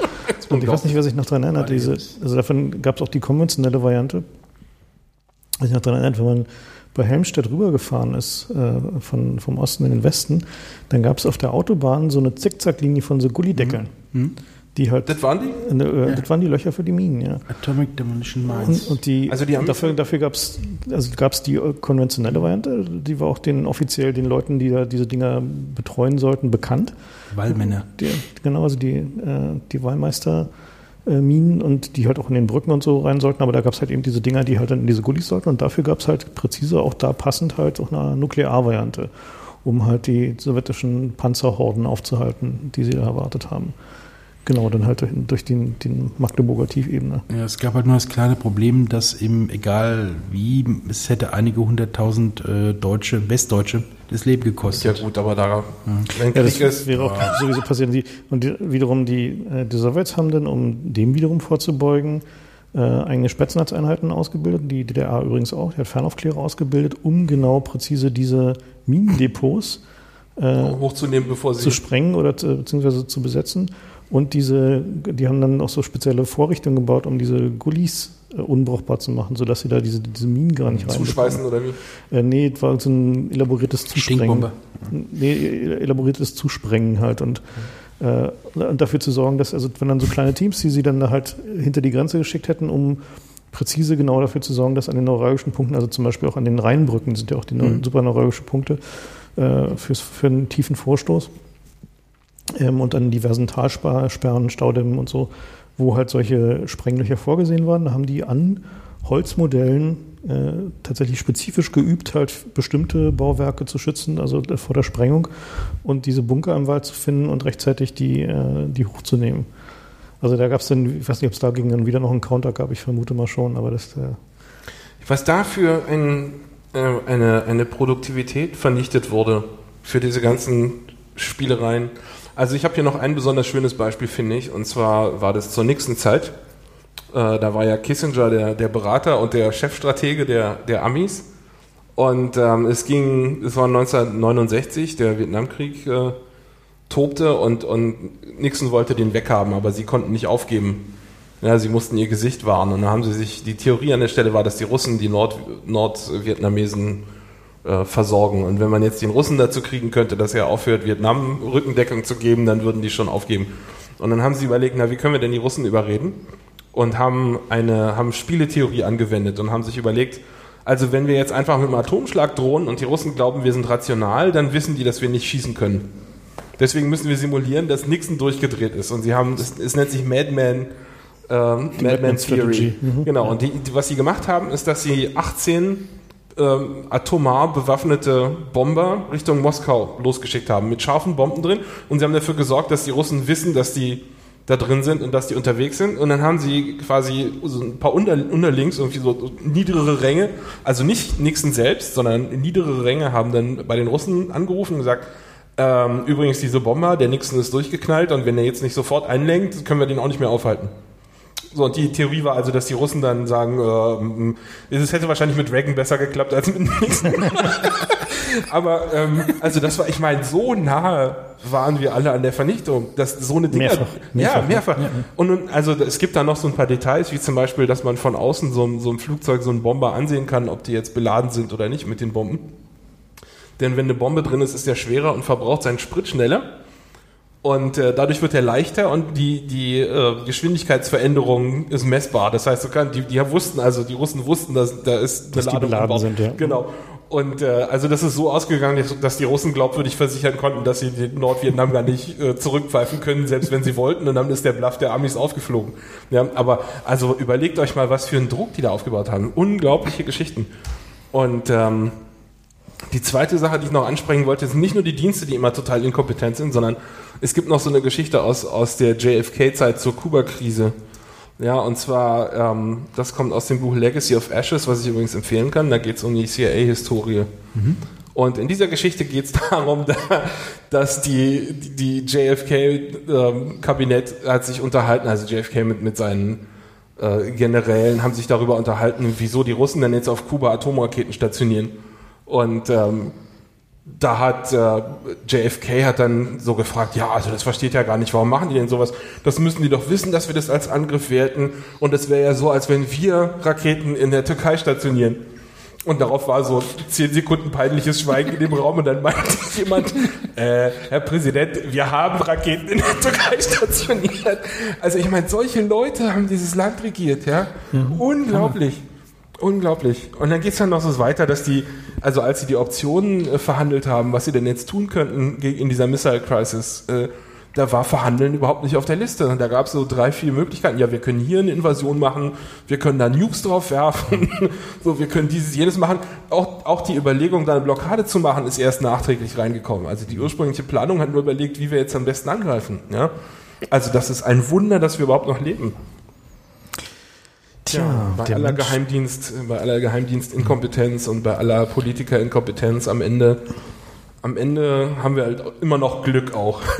Und ich weiß nicht, wer sich noch daran erinnert, diese, also davon gab es auch die konventionelle Variante. Was ich noch daran erinnert, wenn man bei Helmstedt rübergefahren ist, äh, von, vom Osten in den Westen, dann gab es auf der Autobahn so eine Zickzacklinie von so Gullideckeln. Mhm. Mhm die halt. Das waren die? Äh, ja. Das waren die Löcher für die Minen, ja. Atomic Demolition Mines. Und, und die, also die haben dafür, dafür gab es also gab's die äh, konventionelle Variante, die war auch den offiziell den Leuten, die da diese Dinger betreuen sollten, bekannt. Wallmänner. Die, genau, also die, äh, die Wallmeister. Minen und die halt auch in den Brücken und so rein sollten, aber da gab es halt eben diese Dinger, die halt dann in diese Gullis sollten und dafür gab es halt präzise auch da passend halt auch eine Nuklearvariante, um halt die sowjetischen Panzerhorden aufzuhalten, die sie da erwartet haben. Genau, dann halt durch, den, den Magdeburger Tiefebene. Ja, es gab halt nur das kleine Problem, dass eben, egal wie, es hätte einige hunderttausend äh, Deutsche, Westdeutsche, das Leben gekostet. Ja gut, aber da, ja. ja, das ist, wäre auch ja. sowieso passiert. Die, und die, wiederum die, äh, die Sowjets haben dann, um dem wiederum vorzubeugen, äh, eigene Spetsnaz-Einheiten ausgebildet, die DDR übrigens auch, die hat Fernaufklärer ausgebildet, um genau präzise diese Minendepots äh, hochzunehmen, bevor sie zu sprengen oder zu, beziehungsweise zu besetzen. Und diese, die haben dann auch so spezielle Vorrichtungen gebaut, um diese Gullis äh, unbrauchbar zu machen, sodass sie da diese, diese Minen gar nicht rein. Zuschweißen oder wie? Äh, nee, es war so ein elaboriertes Zusprengen. Nee, elaboriertes Zusprengen halt und, äh, und dafür zu sorgen, dass, also wenn dann so kleine Teams, die sie dann da halt hinter die Grenze geschickt hätten, um präzise genau dafür zu sorgen, dass an den neuralgischen Punkten, also zum Beispiel auch an den Rheinbrücken, sind ja auch die mhm. super neuralgischen Punkte äh, fürs, für einen tiefen Vorstoß, ähm, und an diversen Talsperren, Staudämmen und so, wo halt solche Sprenglöcher vorgesehen waren, haben die an Holzmodellen äh, tatsächlich spezifisch geübt, halt bestimmte Bauwerke zu schützen, also vor der Sprengung und diese Bunker im Wald zu finden und rechtzeitig die, äh, die hochzunehmen. Also da gab es dann, ich weiß nicht, ob es dagegen dann wieder noch einen Counter gab, ich vermute mal schon, aber das. Äh Was dafür ein, äh, eine, eine Produktivität vernichtet wurde für diese ganzen Spielereien. Also ich habe hier noch ein besonders schönes Beispiel, finde ich, und zwar war das zur nächsten Zeit. Äh, da war ja Kissinger der, der Berater und der Chefstratege der, der Amis. Und ähm, es ging, es war 1969, der Vietnamkrieg äh, tobte und, und Nixon wollte den weghaben, aber sie konnten nicht aufgeben. Ja, sie mussten ihr Gesicht wahren und dann haben sie sich, die Theorie an der Stelle war, dass die Russen die Nord, Nordvietnamesen äh, versorgen. Und wenn man jetzt den Russen dazu kriegen könnte, dass er aufhört, Vietnam Rückendeckung zu geben, dann würden die schon aufgeben. Und dann haben sie überlegt, na, wie können wir denn die Russen überreden? Und haben eine, haben Spieletheorie angewendet und haben sich überlegt, also wenn wir jetzt einfach mit einem Atomschlag drohen und die Russen glauben, wir sind rational, dann wissen die, dass wir nicht schießen können. Deswegen müssen wir simulieren, dass Nixon durchgedreht ist. Und sie haben, es, es nennt sich Madman, ähm, Madman Theory. Mhm. Genau. Und die, die, was sie gemacht haben, ist, dass sie 18 ähm, atomar bewaffnete Bomber Richtung Moskau losgeschickt haben mit scharfen Bomben drin. Und sie haben dafür gesorgt, dass die Russen wissen, dass die da drin sind und dass die unterwegs sind. Und dann haben sie quasi so ein paar unter, unterlinks irgendwie so niedrigere Ränge, also nicht Nixon selbst, sondern niedrigere Ränge haben dann bei den Russen angerufen und gesagt, ähm, übrigens diese Bomber, der Nixon ist durchgeknallt und wenn er jetzt nicht sofort einlenkt, können wir den auch nicht mehr aufhalten. So, und die Theorie war also, dass die Russen dann sagen, äh, es hätte wahrscheinlich mit Reagan besser geklappt als mit Nixon. Aber ähm, also das war, ich meine, so nahe waren wir alle an der Vernichtung, dass so eine Dinge, Mehrfach. ja Mehrfach, mehrfach. Und nun, also es gibt da noch so ein paar Details, wie zum Beispiel, dass man von außen so, ein- so ein Flugzeug, so einen Bomber ansehen kann, ob die jetzt beladen sind oder nicht mit den Bomben. Denn wenn eine Bombe drin ist, ist der schwerer und verbraucht seinen Sprit schneller. Und äh, dadurch wird er leichter und die, die äh, Geschwindigkeitsveränderung ist messbar. Das heißt, du kann, die, die wussten, also die Russen wussten, dass da ist eine Dass die Ladung beladen am Bord. sind, ja. Genau. Und äh, also das ist so ausgegangen, dass- dass die Russen glaubwürdig versichern konnten, dass sie den Nordvietnam gar nicht äh, zurückpfeifen können, selbst wenn sie wollten. Und dann ist der Bluff der Amis aufgeflogen. Ja, aber also überlegt euch mal, was für einen Druck die da aufgebaut haben. Unglaubliche Geschichten. Und ähm, die zweite Sache, die ich noch ansprechen wollte, sind nicht nur die Dienste, die immer total inkompetent sind, sondern es gibt noch so eine Geschichte aus, aus der JFK-Zeit zur Kuba-Krise. Ja, und zwar, ähm, das kommt aus dem Buch Legacy of Ashes, was ich übrigens empfehlen kann. Da geht es um die CIA-Historie. Und in dieser Geschichte geht es darum, da, dass die, die JFK-Kabinett ähm, hat sich unterhalten, also JFK mit, mit seinen äh, Generälen haben sich darüber unterhalten, wieso die Russen denn jetzt auf Kuba Atomraketen stationieren. Und ähm, da hat äh, JFK hat dann so gefragt, ja, also das versteht ja gar nicht, warum machen die denn sowas? Das müssen die doch wissen, dass wir das als Angriff werten. Und es wäre ja so, als wenn wir Raketen in der Türkei stationieren. Und darauf war so zehn Sekunden peinliches Schweigen in dem Raum und dann meinte jemand, äh, Herr Präsident, wir haben Raketen in der Türkei stationiert. Also ich meine, solche Leute haben dieses Land regiert, ja. Unglaublich. Unglaublich. Und dann geht es dann noch so weiter, dass die, also als sie die Optionen äh, verhandelt haben, was sie denn jetzt tun könnten in dieser Missile Crisis, äh, da war Verhandeln überhaupt nicht auf der Liste. Da gab es so drei, vier Möglichkeiten. Ja, wir können hier eine Invasion machen, wir können da Nukes drauf werfen, so, wir können dieses, jenes machen. Auch, auch die Überlegung, da eine Blockade zu machen, ist erst nachträglich reingekommen. Also die ursprüngliche Planung hat nur überlegt, wie wir jetzt am besten angreifen. Ja? Also das ist ein Wunder, dass wir überhaupt noch leben. Tja, bei aller Mensch- Geheimdienst, bei aller Geheimdienstinkompetenz und bei aller Politikerinkompetenz am Ende, am Ende haben wir halt immer noch Glück auch.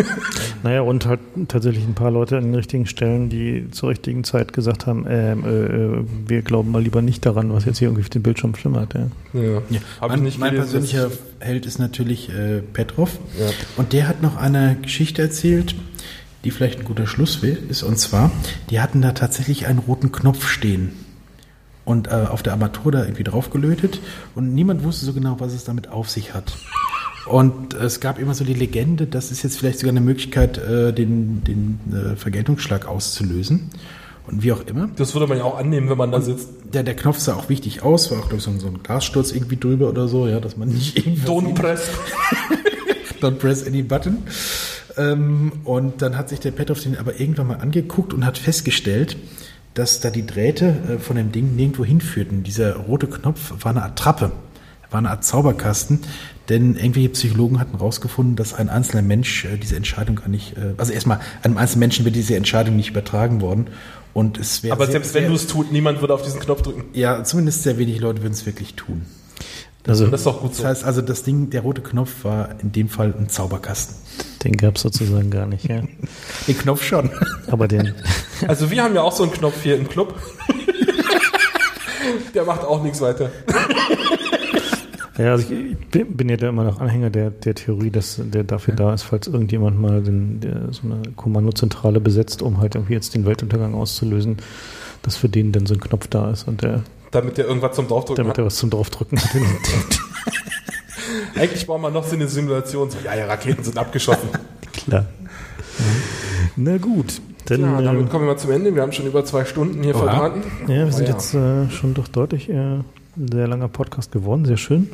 Naja, und halt tatsächlich ein paar Leute an den richtigen Stellen, die zur richtigen Zeit gesagt haben, ähm, äh, äh, wir glauben mal lieber nicht daran, was jetzt hier irgendwie auf dem Bildschirm flimmert. Ja. Ja. Ja. Mein mein gelesen, persönlicher Held ist natürlich äh, Petrov. Ja. Und der hat noch eine Geschichte erzählt, die vielleicht ein guter Schluss will- ist. Und zwar, die hatten da tatsächlich einen roten Knopf stehen. Und äh, auf der Armatur da irgendwie draufgelötet. Und niemand wusste so genau, was es damit auf sich hat. Und es gab immer so die Legende, das ist jetzt vielleicht sogar eine Möglichkeit, äh, den, den äh, Vergeltungsschlag auszulösen. Und wie auch immer. Das würde man ja auch annehmen, wenn man da sitzt. Der, der Knopf sah auch wichtig aus, war auch glaub ich, so, ein- so ein Glassturz irgendwie drüber oder so, ja, dass man nicht irgendwas Don't press. Don't press any button. Ähm, und dann hat sich der Petrov den aber irgendwann mal angeguckt und hat festgestellt, dass da die Drähte äh, von dem Ding nirgendwo hinführten. Dieser rote Knopf war eine Attrappe, war eine Art Zauberkasten, denn irgendwelche Psychologen hatten herausgefunden, dass ein einzelner Mensch äh, diese Entscheidung gar nicht, äh, also erstmal einem einzelnen Menschen wird diese Entscheidung nicht übertragen worden. Und es wäre Aber sehr- selbst wenn du es tut, niemand würde auf diesen Knopf drücken. ja, zumindest sehr wenig Leute würden es wirklich tun. Also Das ist doch gut Das so. heißt also, das Ding, der rote Knopf war in dem Fall ein Zauberkasten. den gab es sozusagen gar nicht. Ja. Den Knopf schon. Aber den, Also wir haben ja auch so einen Knopf hier im Club. Der macht auch nichts weiter. ja, also ich bin ja da immer noch Anhänger der, der Theorie, dass der dafür da ist, falls irgendjemand mal den, der, so eine Kommandozentrale besetzt, um halt irgendwie jetzt den Weltuntergang auszulösen, dass für den dann so ein Knopf da ist und der, Damit der irgendwas zum Draufdrücken damit hat. er was zum draufdrücken hat. Eigentlich brauchen wir noch so eine Simulation. So, ja, ja, Raketen sind abgeschossen. Klar. Na gut, dann Ja, damit ähm, kommen wir mal zum Ende. Wir haben schon über zwei Stunden hier Oha. verbraten. ja, wir sind Oh ja. jetzt äh, schon doch deutlich äh, ein sehr langer Podcast geworden, sehr schön.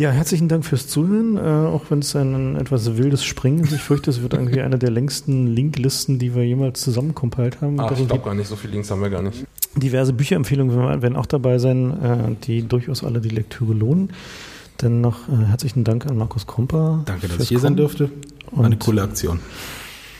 Ja, herzlichen Dank fürs Zuhören, äh, auch wenn es ein etwas wildes Springen ist. Ich fürchte, es wird irgendwie eine der längsten Linklisten, die wir jemals zusammenkompiliert haben. Ach, ich glaube gar nicht, so viele Links haben wir gar nicht. Diverse Bücherempfehlungen werden auch dabei sein, äh, die durchaus alle die Lektüre lohnen. Dann noch äh, herzlichen Dank an Markus Krumper. Danke, dass ich hier sein durfte. Und Eine coole Aktion.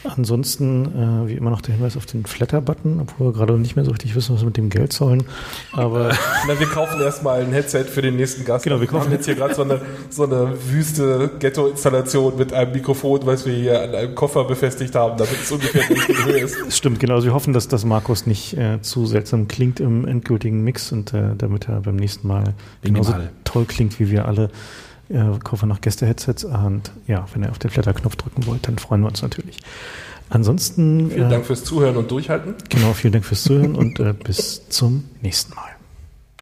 Ansonsten, äh, wie immer noch der Hinweis auf den Flatter-Button, obwohl wir gerade nicht mehr so richtig wissen, was wir mit dem Geld sollen. Aber Na, wir kaufen erstmal ein Headset für den nächsten Gast. Genau, wir kaufen- haben jetzt hier gerade so eine, so eine wüste Ghetto-Installation mit einem Mikrofon, was wir hier an einem Koffer befestigt haben, damit es ungefähr in der Höhe ist. stimmt, genau. Also wir hoffen, dass das Markus nicht äh, zu seltsam klingt im endgültigen Mix und äh, damit er beim nächsten Mal genauso Minimal. toll klingt wie wir alle. Äh, kaufen wir noch Gäste-Headsets und ja, wenn ihr auf den Flatter-Knopf drücken wollt, dann freuen wir uns natürlich. Ansonsten, Vielen äh, Dank fürs Zuhören und Durchhalten. genau, vielen Dank fürs Zuhören und äh, bis zum nächsten Mal.